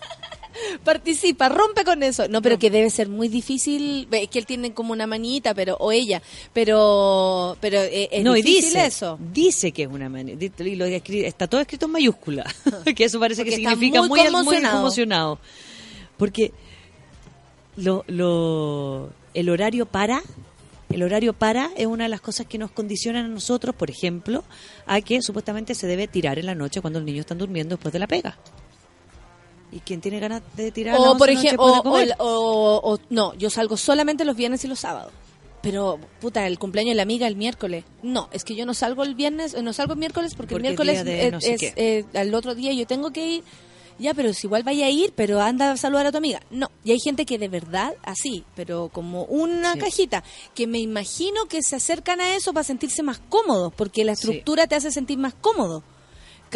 Participa, rompe con eso. No, pero que debe ser muy difícil. Es que él tiene como una manita, pero o ella, pero pero eh, es no, difícil dice, eso. dice que es una manera. Y lo está todo escrito en mayúscula. <laughs> que eso parece Porque que significa muy muy, muy conmocionado. conmocionado. Porque lo, lo, el horario para, el horario para es una de las cosas que nos condicionan a nosotros, por ejemplo, a que supuestamente se debe tirar en la noche cuando los niños están durmiendo después de la pega. ¿Y quién tiene ganas de tirar O por 11 de la noche ejemplo, o, comer? o- o- no, yo salgo solamente los viernes y los sábados. Pero, puta, el cumpleaños de la amiga el miércoles. No, es que yo no salgo el viernes, no salgo el miércoles porque, Porque el es miércoles es, no sé es, qué. eh, al otro día yo tengo que ir. Ya, pero si igual vaya a ir, pero anda a saludar a tu amiga. No, y hay gente que de verdad así, pero como una Sí. cajita, que me imagino que se acercan a eso para sentirse más cómodos, porque la Sí. estructura te hace sentir más cómodo.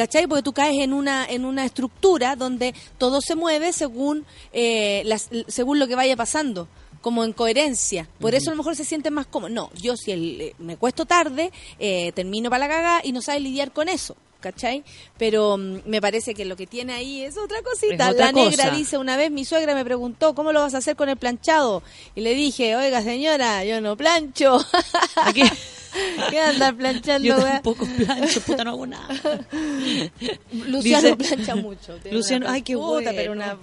¿Cachai? Porque tú caes en una en una estructura donde todo se mueve según eh, las, según lo que vaya pasando, como en coherencia. Por eso a lo mejor se siente más cómodo. No, yo si el- eh, me cuesto tarde, eh, termino para la cagada y no sabes lidiar con eso. ¿Cachai? Pero mm, me parece que lo que tiene ahí es otra cosita. Es otra la negra cosa. dice una vez, mi suegra me preguntó, ¿cómo lo vas a hacer con el planchado? Y le dije, oiga señora, yo no plancho. Aquí- <laughs> ¿Qué anda planchando? Yo tampoco plancho, puta, no hago nada. <laughs> Luciano Dice- plancha mucho. Luciano, ay, qué puta, pero una...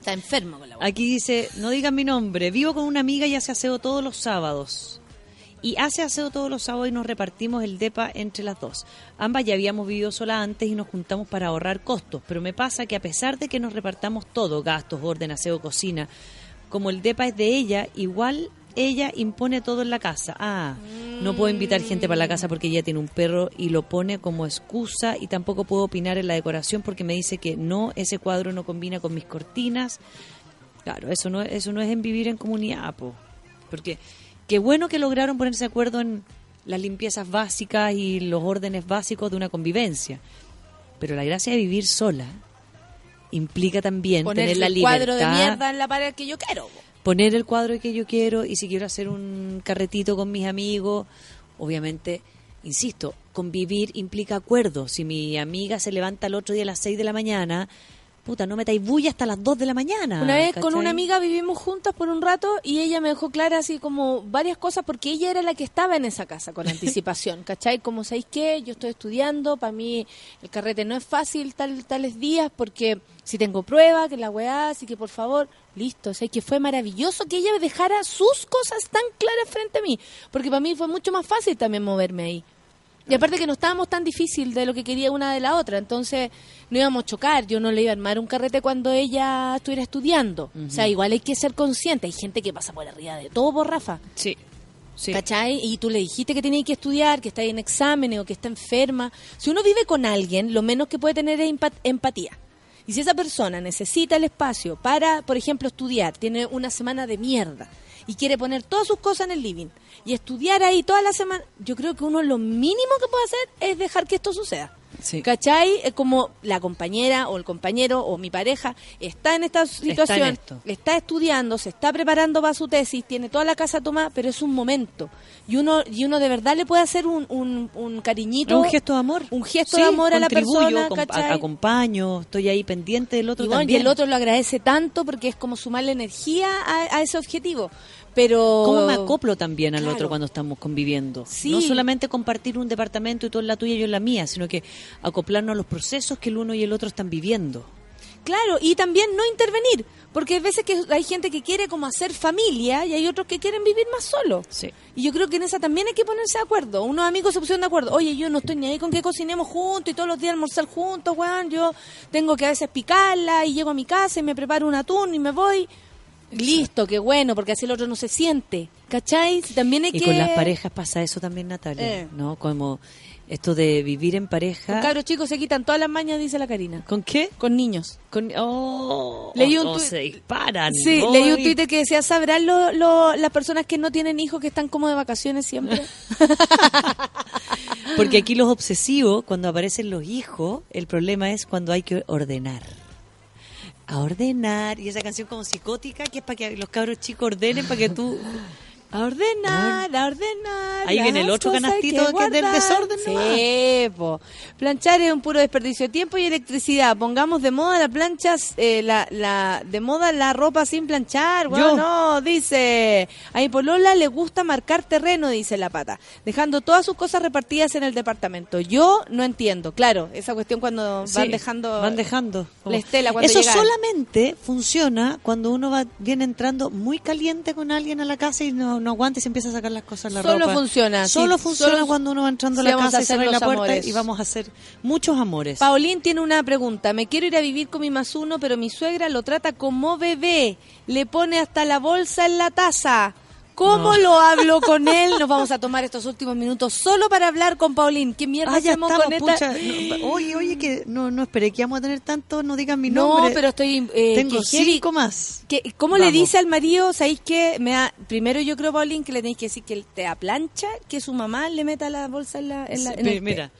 Está enfermo con la. Aquí dice, no digan mi nombre, vivo con una amiga y hace aseo todos los sábados. Y hace aseo todos los sábados y nos repartimos el DEPA entre las dos. Ambas ya habíamos vivido sola antes y nos juntamos para ahorrar costos, pero me pasa que a pesar de que nos repartamos todo, gastos, orden, aseo, cocina, como el DEPA es de ella, igual ella impone todo en la casa. Ah, no puedo invitar gente para la casa porque ella tiene un perro y lo pone como excusa y tampoco puedo opinar en la decoración porque me dice que no, ese cuadro no combina con mis cortinas. Claro, eso no, eso no es en vivir en comunidad, po. Porque qué bueno que lograron ponerse de acuerdo en las limpiezas básicas y los órdenes básicos de una convivencia. Pero la gracia de vivir sola implica también Poner tener la el libertad, cuadro de mierda en la pared que yo quiero. po. Poner el cuadro que yo quiero y si quiero hacer un carretito con mis amigos, obviamente, insisto, convivir implica acuerdo. Si mi amiga se levanta el otro día a las 6 de la mañana, puta, no metáis bulla hasta las 2 de la mañana. Una vez con una amiga vivimos juntas por un rato y ella me dejó clara así como varias cosas porque ella era la que estaba en esa casa con <laughs> anticipación, ¿cachai? Como, ¿sabéis qué? Yo estoy estudiando, para mí el carrete no es fácil tal, tales días porque si tengo prueba, que la weá, así que por favor, listo, o sea, que fue maravilloso que ella me dejara sus cosas tan claras frente a mí, porque para mí fue mucho más fácil también moverme ahí. Y aparte que no estábamos tan difícil de lo que quería una de la otra, entonces no íbamos a chocar, yo no le iba a armar un carrete cuando ella estuviera estudiando. O sea, igual hay que ser consciente, hay gente que pasa por arriba de todo por Rafa. Sí. Sí. ¿Cachai? Y tú le dijiste que tenía que estudiar, que está en exámenes o que está enferma. Si uno vive con alguien, lo menos que puede tener es empa- empatía. Y si esa persona necesita el espacio para, por ejemplo, estudiar, tiene una semana de mierda y quiere poner todas sus cosas en el living y estudiar ahí toda la semana, yo creo que uno lo mínimo que puede hacer es dejar que esto suceda. Sí. ¿Cachai? Es como la compañera o el compañero o mi pareja está en esta situación, está estudiando, se está preparando para su tesis, tiene toda la casa tomada, pero es un momento. Y uno y uno de verdad le puede hacer un, un, un cariñito. un gesto de amor. Un gesto Sí, de amor a la persona, acompaño, estoy ahí pendiente del otro Y, bueno, y también. el otro lo agradece tanto porque es como sumarle energía a, a ese objetivo. Pero... ¿Cómo me acoplo también al Claro. otro cuando estamos conviviendo? Sí. No solamente compartir un departamento y tú en la tuya y yo en la mía, sino que acoplarnos a los procesos que el uno y el otro están viviendo. Claro, y también no intervenir, porque hay veces que hay gente que quiere como hacer familia y hay otros que quieren vivir más solo. Sí. Y yo creo que en esa también hay que ponerse de acuerdo. Unos amigos se pusieron de acuerdo. Oye, yo no estoy ni ahí con que cocinemos juntos y todos los días almorzar juntos, weón. Yo tengo que a veces picarla y llego a mi casa y me preparo un atún y me voy. Listo, qué bueno, porque así el otro no se siente. ¿Cachai? También hay Y que... con las parejas pasa eso también, Natalia, Eh. ¿no? Como esto de vivir en pareja. Los cabros chicos se quitan todas las mañas, dice la Karina. ¿Con qué? Con niños. Con, oh, Leí un tuit- se disparan. Sí, leí un Twitter que decía, ¿sabrán lo- lo- las personas que no tienen hijos que están como de vacaciones siempre? <laughs> <laughs> Porque aquí los obsesivos, cuando aparecen los hijos, el problema es cuando hay que ordenar. A ordenar. Y esa canción como psicótica, que es para que los cabros chicos ordenen, para que tú... A ordenar, a ordenar. Ahí viene el otro canastito que es del desorden Sí, po. Planchar es un puro desperdicio de tiempo y electricidad. Pongamos de moda la plancha, eh, la, la, de moda la ropa sin planchar. Bueno, no, dice. A mi polola le gusta marcar terreno, dice la pata. Dejando todas sus cosas repartidas en el departamento. Yo no entiendo. Claro, esa cuestión cuando Sí, van dejando. Van dejando. la estela cuando Eso llegan. solamente funciona cuando uno va viene entrando muy caliente con alguien a la casa y no, no aguanta y empieza a sacar las cosas la Solo ropa. funciona, Solo sí, funciona solo- cuando uno va entrando a la a casa y la puerta amores. y vamos a hacer muchos amores. Paulín tiene una pregunta. Me quiero ir a vivir con mi masuno, pero mi suegra lo trata como bebé. Le pone hasta la bolsa en la taza. ¿Cómo No. lo hablo con él? Nos vamos a tomar estos últimos minutos solo para hablar con Paulín. ¿Qué mierda Ah, hacemos estamos, con esta? pucha. No, oye, oye, que no, no esperé que vamos a tener tanto, no digan mi No, nombre. pero estoy... eh, Tengo que cinco más. ¿Qué- ¿Cómo le dice al marido? ¿Sabéis qué? Me da, primero yo creo, Paulín, que le tenéis que decir que él te da plancha, que su mamá le meta la bolsa en la... En la Sí, en el té. mira,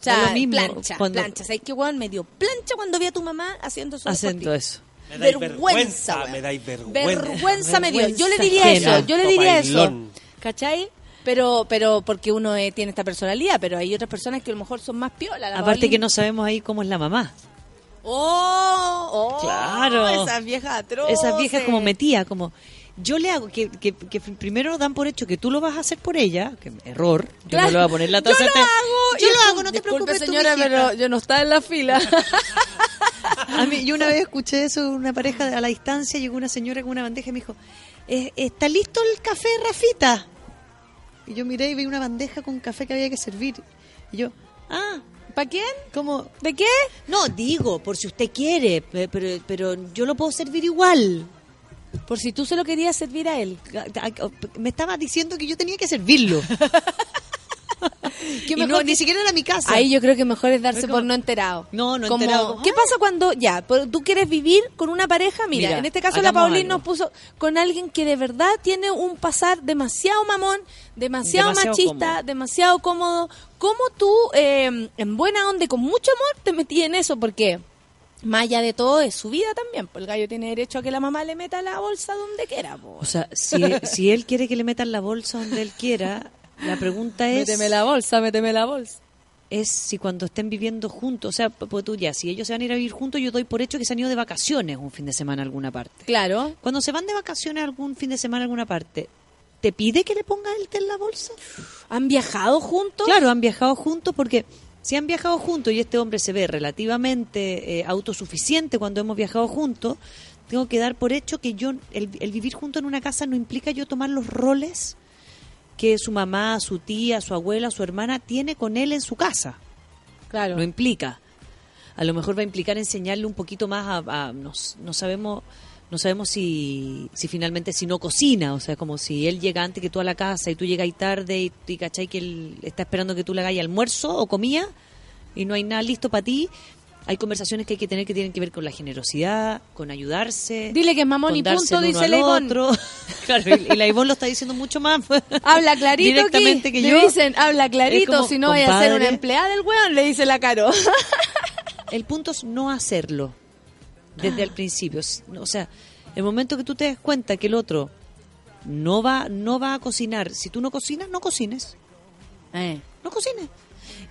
O sea, da lo mismo plancha, cuando- plancha. ¿Sabéis qué, weón? Me dio plancha cuando vi a tu mamá haciendo por haciendo eso. Me dais Vergüenza, vergüenza, me dais vergüenza. Vergüenza me dio. Yo le diría ajena. eso, yo le diría eso. ¿Cachai? Pero, pero porque uno eh, tiene esta personalidad, pero hay otras personas que a lo mejor son más piolas. la Aparte que no sabemos ahí cómo es la mamá. ¡Oh! oh Claro. Esas viejas atroces. Esas viejas como metía, como yo le hago que, que, que primero dan por hecho que tú lo vas a hacer por ella, que error, yo Claro. no le voy a poner la Yo taza. lo te- hago. yo y lo hago, no te disculpe, preocupes, señora, pero yo no estaba en la fila. <laughs> <laughs> A mí, yo una vez escuché eso, una pareja a la distancia, llegó una señora con una bandeja y me dijo, "Eh, ¿está listo el café, Rafita? Y yo miré y vi una bandeja con café que había que servir. Y yo, ah, ¿Para quién? ¿cómo? ¿De qué? No, digo, por si usted quiere, pe- pero, pero yo lo puedo servir igual. Por si tú se lo querías servir a él. Me estaba diciendo que yo tenía que servirlo. <laughs> ¿Qué y mejor no, que- ni siquiera era mi casa. Ahí yo creo que mejor es darse como- por no enterado. No, no Como, enterado, como, ¿Qué "Ah". pasa cuando, ya, pero tú quieres vivir con una pareja? Mira, Mira, en este caso la Paulina algo. nos puso con alguien que de verdad tiene un pasar demasiado mamón, demasiado, Demasiado machista, cómodo. demasiado cómodo. ¿Cómo tú, eh, en buena onda y con mucho amor, te metí en eso? Porque más allá de todo es su vida también. pues el gallo tiene derecho a que la mamá le meta la bolsa donde quiera. po. O sea, si, si él quiere que le metan la bolsa donde él quiera, <laughs> la pregunta es... Méteme la bolsa, méteme la bolsa. es si cuando estén viviendo juntos, o sea, pues tú ya, si ellos se van a ir a vivir juntos, yo doy por hecho que se han ido de vacaciones un fin de semana a alguna parte. Claro. Cuando se van de vacaciones algún fin de semana a alguna parte, ¿te pide que le pongas el té en la bolsa? ¿Han viajado juntos? Claro, han viajado juntos porque si han viajado juntos y este hombre se ve relativamente eh, autosuficiente cuando hemos viajado juntos, tengo que dar por hecho que yo el, el vivir junto en una casa no implica yo tomar los roles que su mamá, su tía, su abuela, su hermana tiene con él en su casa. Claro. No implica. A lo mejor va a implicar enseñarle un poquito más a, a- no, no sabemos no sabemos si, si finalmente si no cocina, o sea, como si él llega antes que tú a la casa y tú llegas ahí tarde y, y cachai que él está esperando que tú le hagas almuerzo o comida y no hay nada listo para ti, Hay conversaciones que hay que tener que tienen que ver con la generosidad, con ayudarse. Dile que es mamón y punto, dice la Ivonne. otro. <laughs> Claro, y y la Ivonne lo está diciendo mucho más. <laughs> Habla clarito Directamente aquí. que Le yo. dicen, habla clarito, como, si no vaya a ser una empleada del weón, le dice la Caro. <laughs> El punto es no hacerlo desde el principio. O sea, el momento que tú te des cuenta que el otro no va, no va a cocinar, si tú no cocinas, no cocines. Eh. No cocines.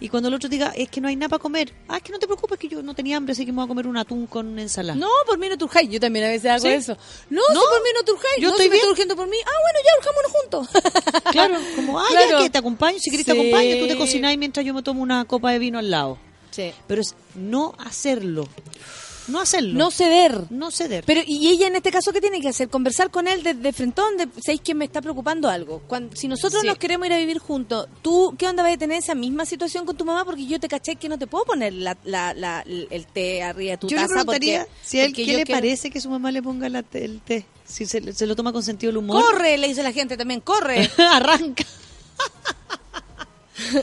Y cuando el otro diga, es que no hay nada para comer, ah, es que no te preocupes, que yo no tenía hambre, así que me voy a comer un atún con ensalada. No, por mí no turjáis. Yo también a veces hago ¿Sí? eso. No, No, si por mí no turjáis. yo no, estoy si bien. urgiendo por mí. Ah, bueno, ya urjámonos juntos. <laughs> Claro, <laughs> como, ah, Claro. ya que te acompaño, si querés te acompaño, tú te cocináis mientras yo me tomo una copa de vino al lado. Sí. Pero es no hacerlo. No hacerlo. No ceder. No ceder. Pero, ¿y ella en este caso qué tiene que hacer? Conversar con él desde frentón, de, ¿sabéis que me está preocupando algo? Cuando, si nosotros Sí. nos queremos ir a vivir juntos, ¿tú qué onda vas a tener esa misma situación con tu mamá? Porque yo te caché que no te puedo poner la, la- la- el té arriba de tu yo le taza. preguntaría porque, si a él qué yo le quiero- parece que su mamá le ponga la el té. Si se, se lo toma con sentido del humor. Corre, le dice la gente también, corre. <laughs> Arranca. <laughs>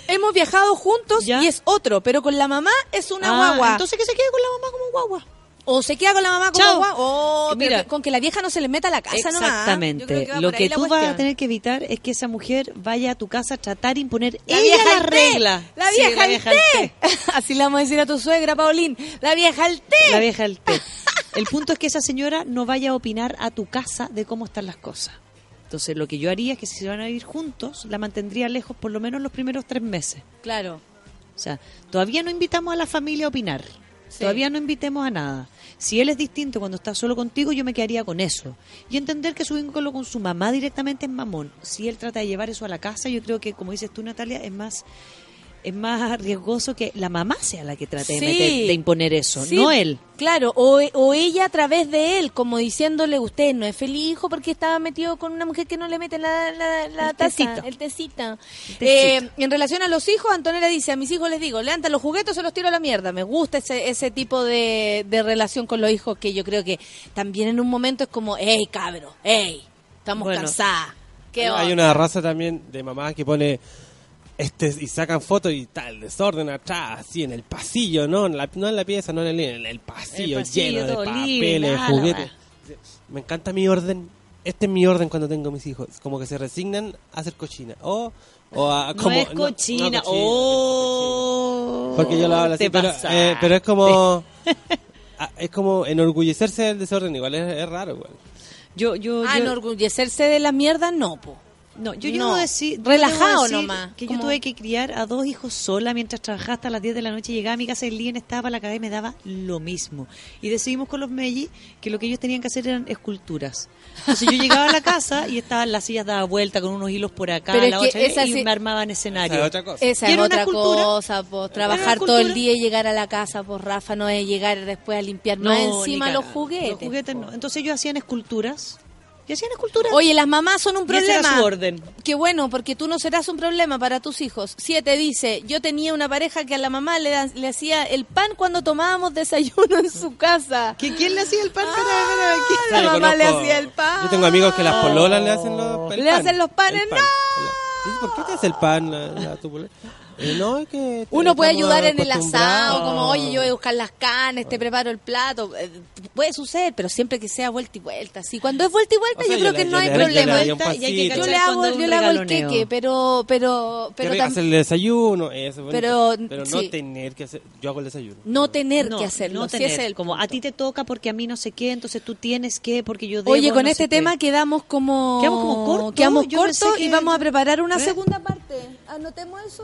Hemos viajado juntos ¿Ya? y es otro, pero con la mamá es una Ah, guagua. Entonces que se quede con la mamá como guagua. O se queda con la mamá guagua. Oh, pero Mira. con que la vieja no se le meta a la casa nomás. Yo creo Exactamente. que Lo que la tú vas cuestión. a tener que evitar es que esa mujer vaya a tu casa a tratar de imponer La ella vieja la al regla. La Sí, vieja, la al vieja al té. <laughs> Así le vamos a decir a tu suegra, Paulín. La vieja al té. La vieja del té. <laughs> El punto es que esa señora no vaya a opinar a tu casa de cómo están las cosas. Entonces, lo que yo haría es que si se van a vivir juntos, la mantendría lejos por lo menos los primeros tres meses. Claro. O sea, todavía no invitamos a la familia a opinar. Sí. Todavía no invitemos a nada. Si él es distinto cuando está solo contigo, yo me quedaría con eso. Y entender que su vínculo con su mamá directamente es mamón. Si él trata de llevar eso a la casa, yo creo que, como dices tú, Natalia, es más es más riesgoso que la mamá sea la que trate de, meter- de imponer eso, Sí, no él. Claro, o, o ella a través de él, como diciéndole, usted no es feliz, hijo, porque estaba metido con una mujer que no le mete la, la, la El taza, tecito. el tecito. Eh, en relación a los hijos, Antonella dice, a mis hijos les digo, levantan los juguetes o se los tiro a la mierda. Me gusta ese, ese tipo de, de relación con los hijos que yo creo que también en un momento es como, hey, cabro, hey, estamos Bueno. cansadas. ¿Qué Hay onda? una raza también de mamás que pone este y sacan fotos y tal, desorden atrás, así en el pasillo, no en la, no en la pieza, no en el en el pasillo, El pasillo, lleno de papeles, libre, nada, juguetes. Me encanta mi orden. Este es mi orden cuando tengo mis hijos. Como que se resignan a hacer cochina. O, o a, No como, es cochina. cochina, oh, Porque yo lo hablo así, pero, eh, pero es como... <laughs> es como enorgullecerse del desorden, igual es, es raro. Igual. Yo, yo, Ah, yo- enorgullecerse de la mierda, no, po. No, yo, yo No. decir, Relajado decir nomás, Que yo tuve que criar a dos hijos sola mientras trabajaba hasta las 10 de la noche. Llegaba a mi casa y el día estaba para la cabeza y me daba lo mismo. Y decidimos con los Meiji que lo que ellos tenían que hacer eran esculturas. Entonces yo llegaba a la casa y estaban las sillas dadas vuelta con unos hilos por acá, Pero es la que otra, esa y sí- me armaban escenario. sea, otra cosa. Esa es otra cosa, pues trabajar todo el día y llegar a la casa, pues Rafa, no es llegar después a limpiar más encima los juguetes. Los juguetes no. Entonces ellos hacían esculturas. Y hacían esculturas. Oye, las mamás son un Y ese era problema. su orden. Qué bueno, porque tú no serás un problema para tus hijos. Siete dice, yo tenía una pareja que a la mamá le, le hacía el pan cuando tomábamos desayuno en su casa. ¿Que ¿Quién le hacía el pan? Ah, la mamá le hacía el pan. Yo tengo amigos que las pololas le hacen los, el Le pan, hacen los panes, pan. Dice, ¿Por qué te hace el pan la, la- tu polola? Eh, no, es que... Uno puede ayudar en el asado, como, oye, yo voy a buscar las carnes, te preparo el plato. Eh, Puede suceder, pero siempre que sea vuelta y vuelta. Si cuando es vuelta y vuelta, O sea, yo yo creo le- que yo no hay le- yo le problema. daría un Vuelta y hay que pasito. Yo le hago, yo le hago el queque, pero, pero, pero tam- hacer el desayuno, eso. Pero, pero sí. no tener que hacer... Yo hago el desayuno. no tener No, que hacerlo. no sí, tener. es el como a ti te toca porque a mí no sé qué, entonces tú tienes que porque yo debo. Oye, con no este sé qué. tema quedamos como... Quedamos como corto. Quedamos corto y vamos a preparar una ¿Eh? segunda parte. Anotemos eso,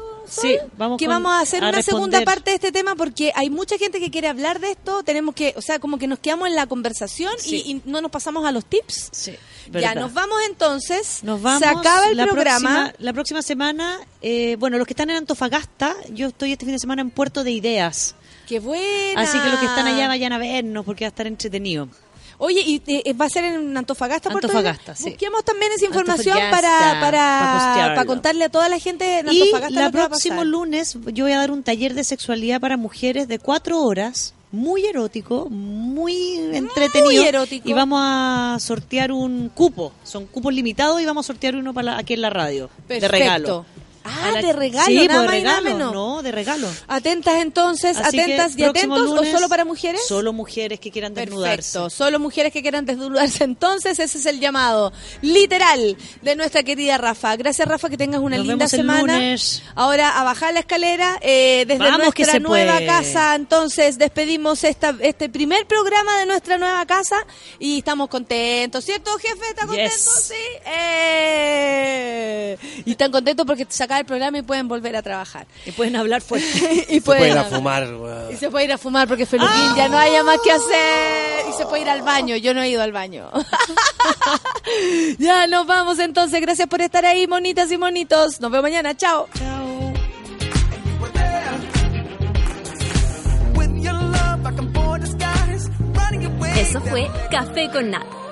Sí, vamos Que con- vamos a hacer a una segunda parte de este tema porque hay mucha gente que quiere hablar de esto. Tenemos que, o sea, como que nos quedamos en la conversación Sí. y, y no nos pasamos a los tips. Sí, Ya, nos vamos entonces. Nos vamos. Se acaba el la programa. Próxima, la próxima semana, eh, bueno, los que están en Antofagasta, yo estoy este fin de semana en Puerto de Ideas. ¡Qué buena! Así que los que están allá vayan a vernos porque va a estar entretenido. Oye, ¿y eh, va a ser en Antofagasta? Antofagasta, sí. Busquemos también esa información para, para para, contarle a toda la gente en Y Antofagasta el lo que va a próximo lunes yo voy a dar un taller de sexualidad para mujeres de cuatro horas, muy erótico, muy entretenido. Muy erótico. Y vamos a sortear un cupo. Son cupos limitados y vamos a sortear uno para la- aquí en la radio. Perfecto. De regalo. Ah, la- de regalo, Sí, nada pues, más de y nada regalo. menos. No, de regalo. Atentas entonces, Así que atentas y atentos, lunes, o solo para mujeres. Solo mujeres que quieran desnudarse. Perfecto, solo mujeres que quieran desnudarse. Entonces, ese es el llamado literal de nuestra querida Rafa. Gracias, Rafa, que tengas una Nos linda vemos el semana. lunes. Ahora a bajar la escalera eh, desde Vamos, que nuestra se nueva puede. casa. Entonces, despedimos esta, este primer programa de nuestra nueva casa y estamos contentos, ¿cierto, jefe? ¿Está contento? Yes. Sí. Eh. Y están contentos porque se acaba el programa y pueden volver a trabajar. Y pueden hablar fuerte. <laughs> y Se puede ir a hablar. fumar. Y se puede ir a fumar porque Feluquín ya no haya más que hacer. Y se puede ir al baño. Yo no he ido al baño. <laughs> ya nos vamos entonces. Gracias por estar ahí, monitas y monitos. Nos vemos mañana. Chao. Eso fue Café con Nat.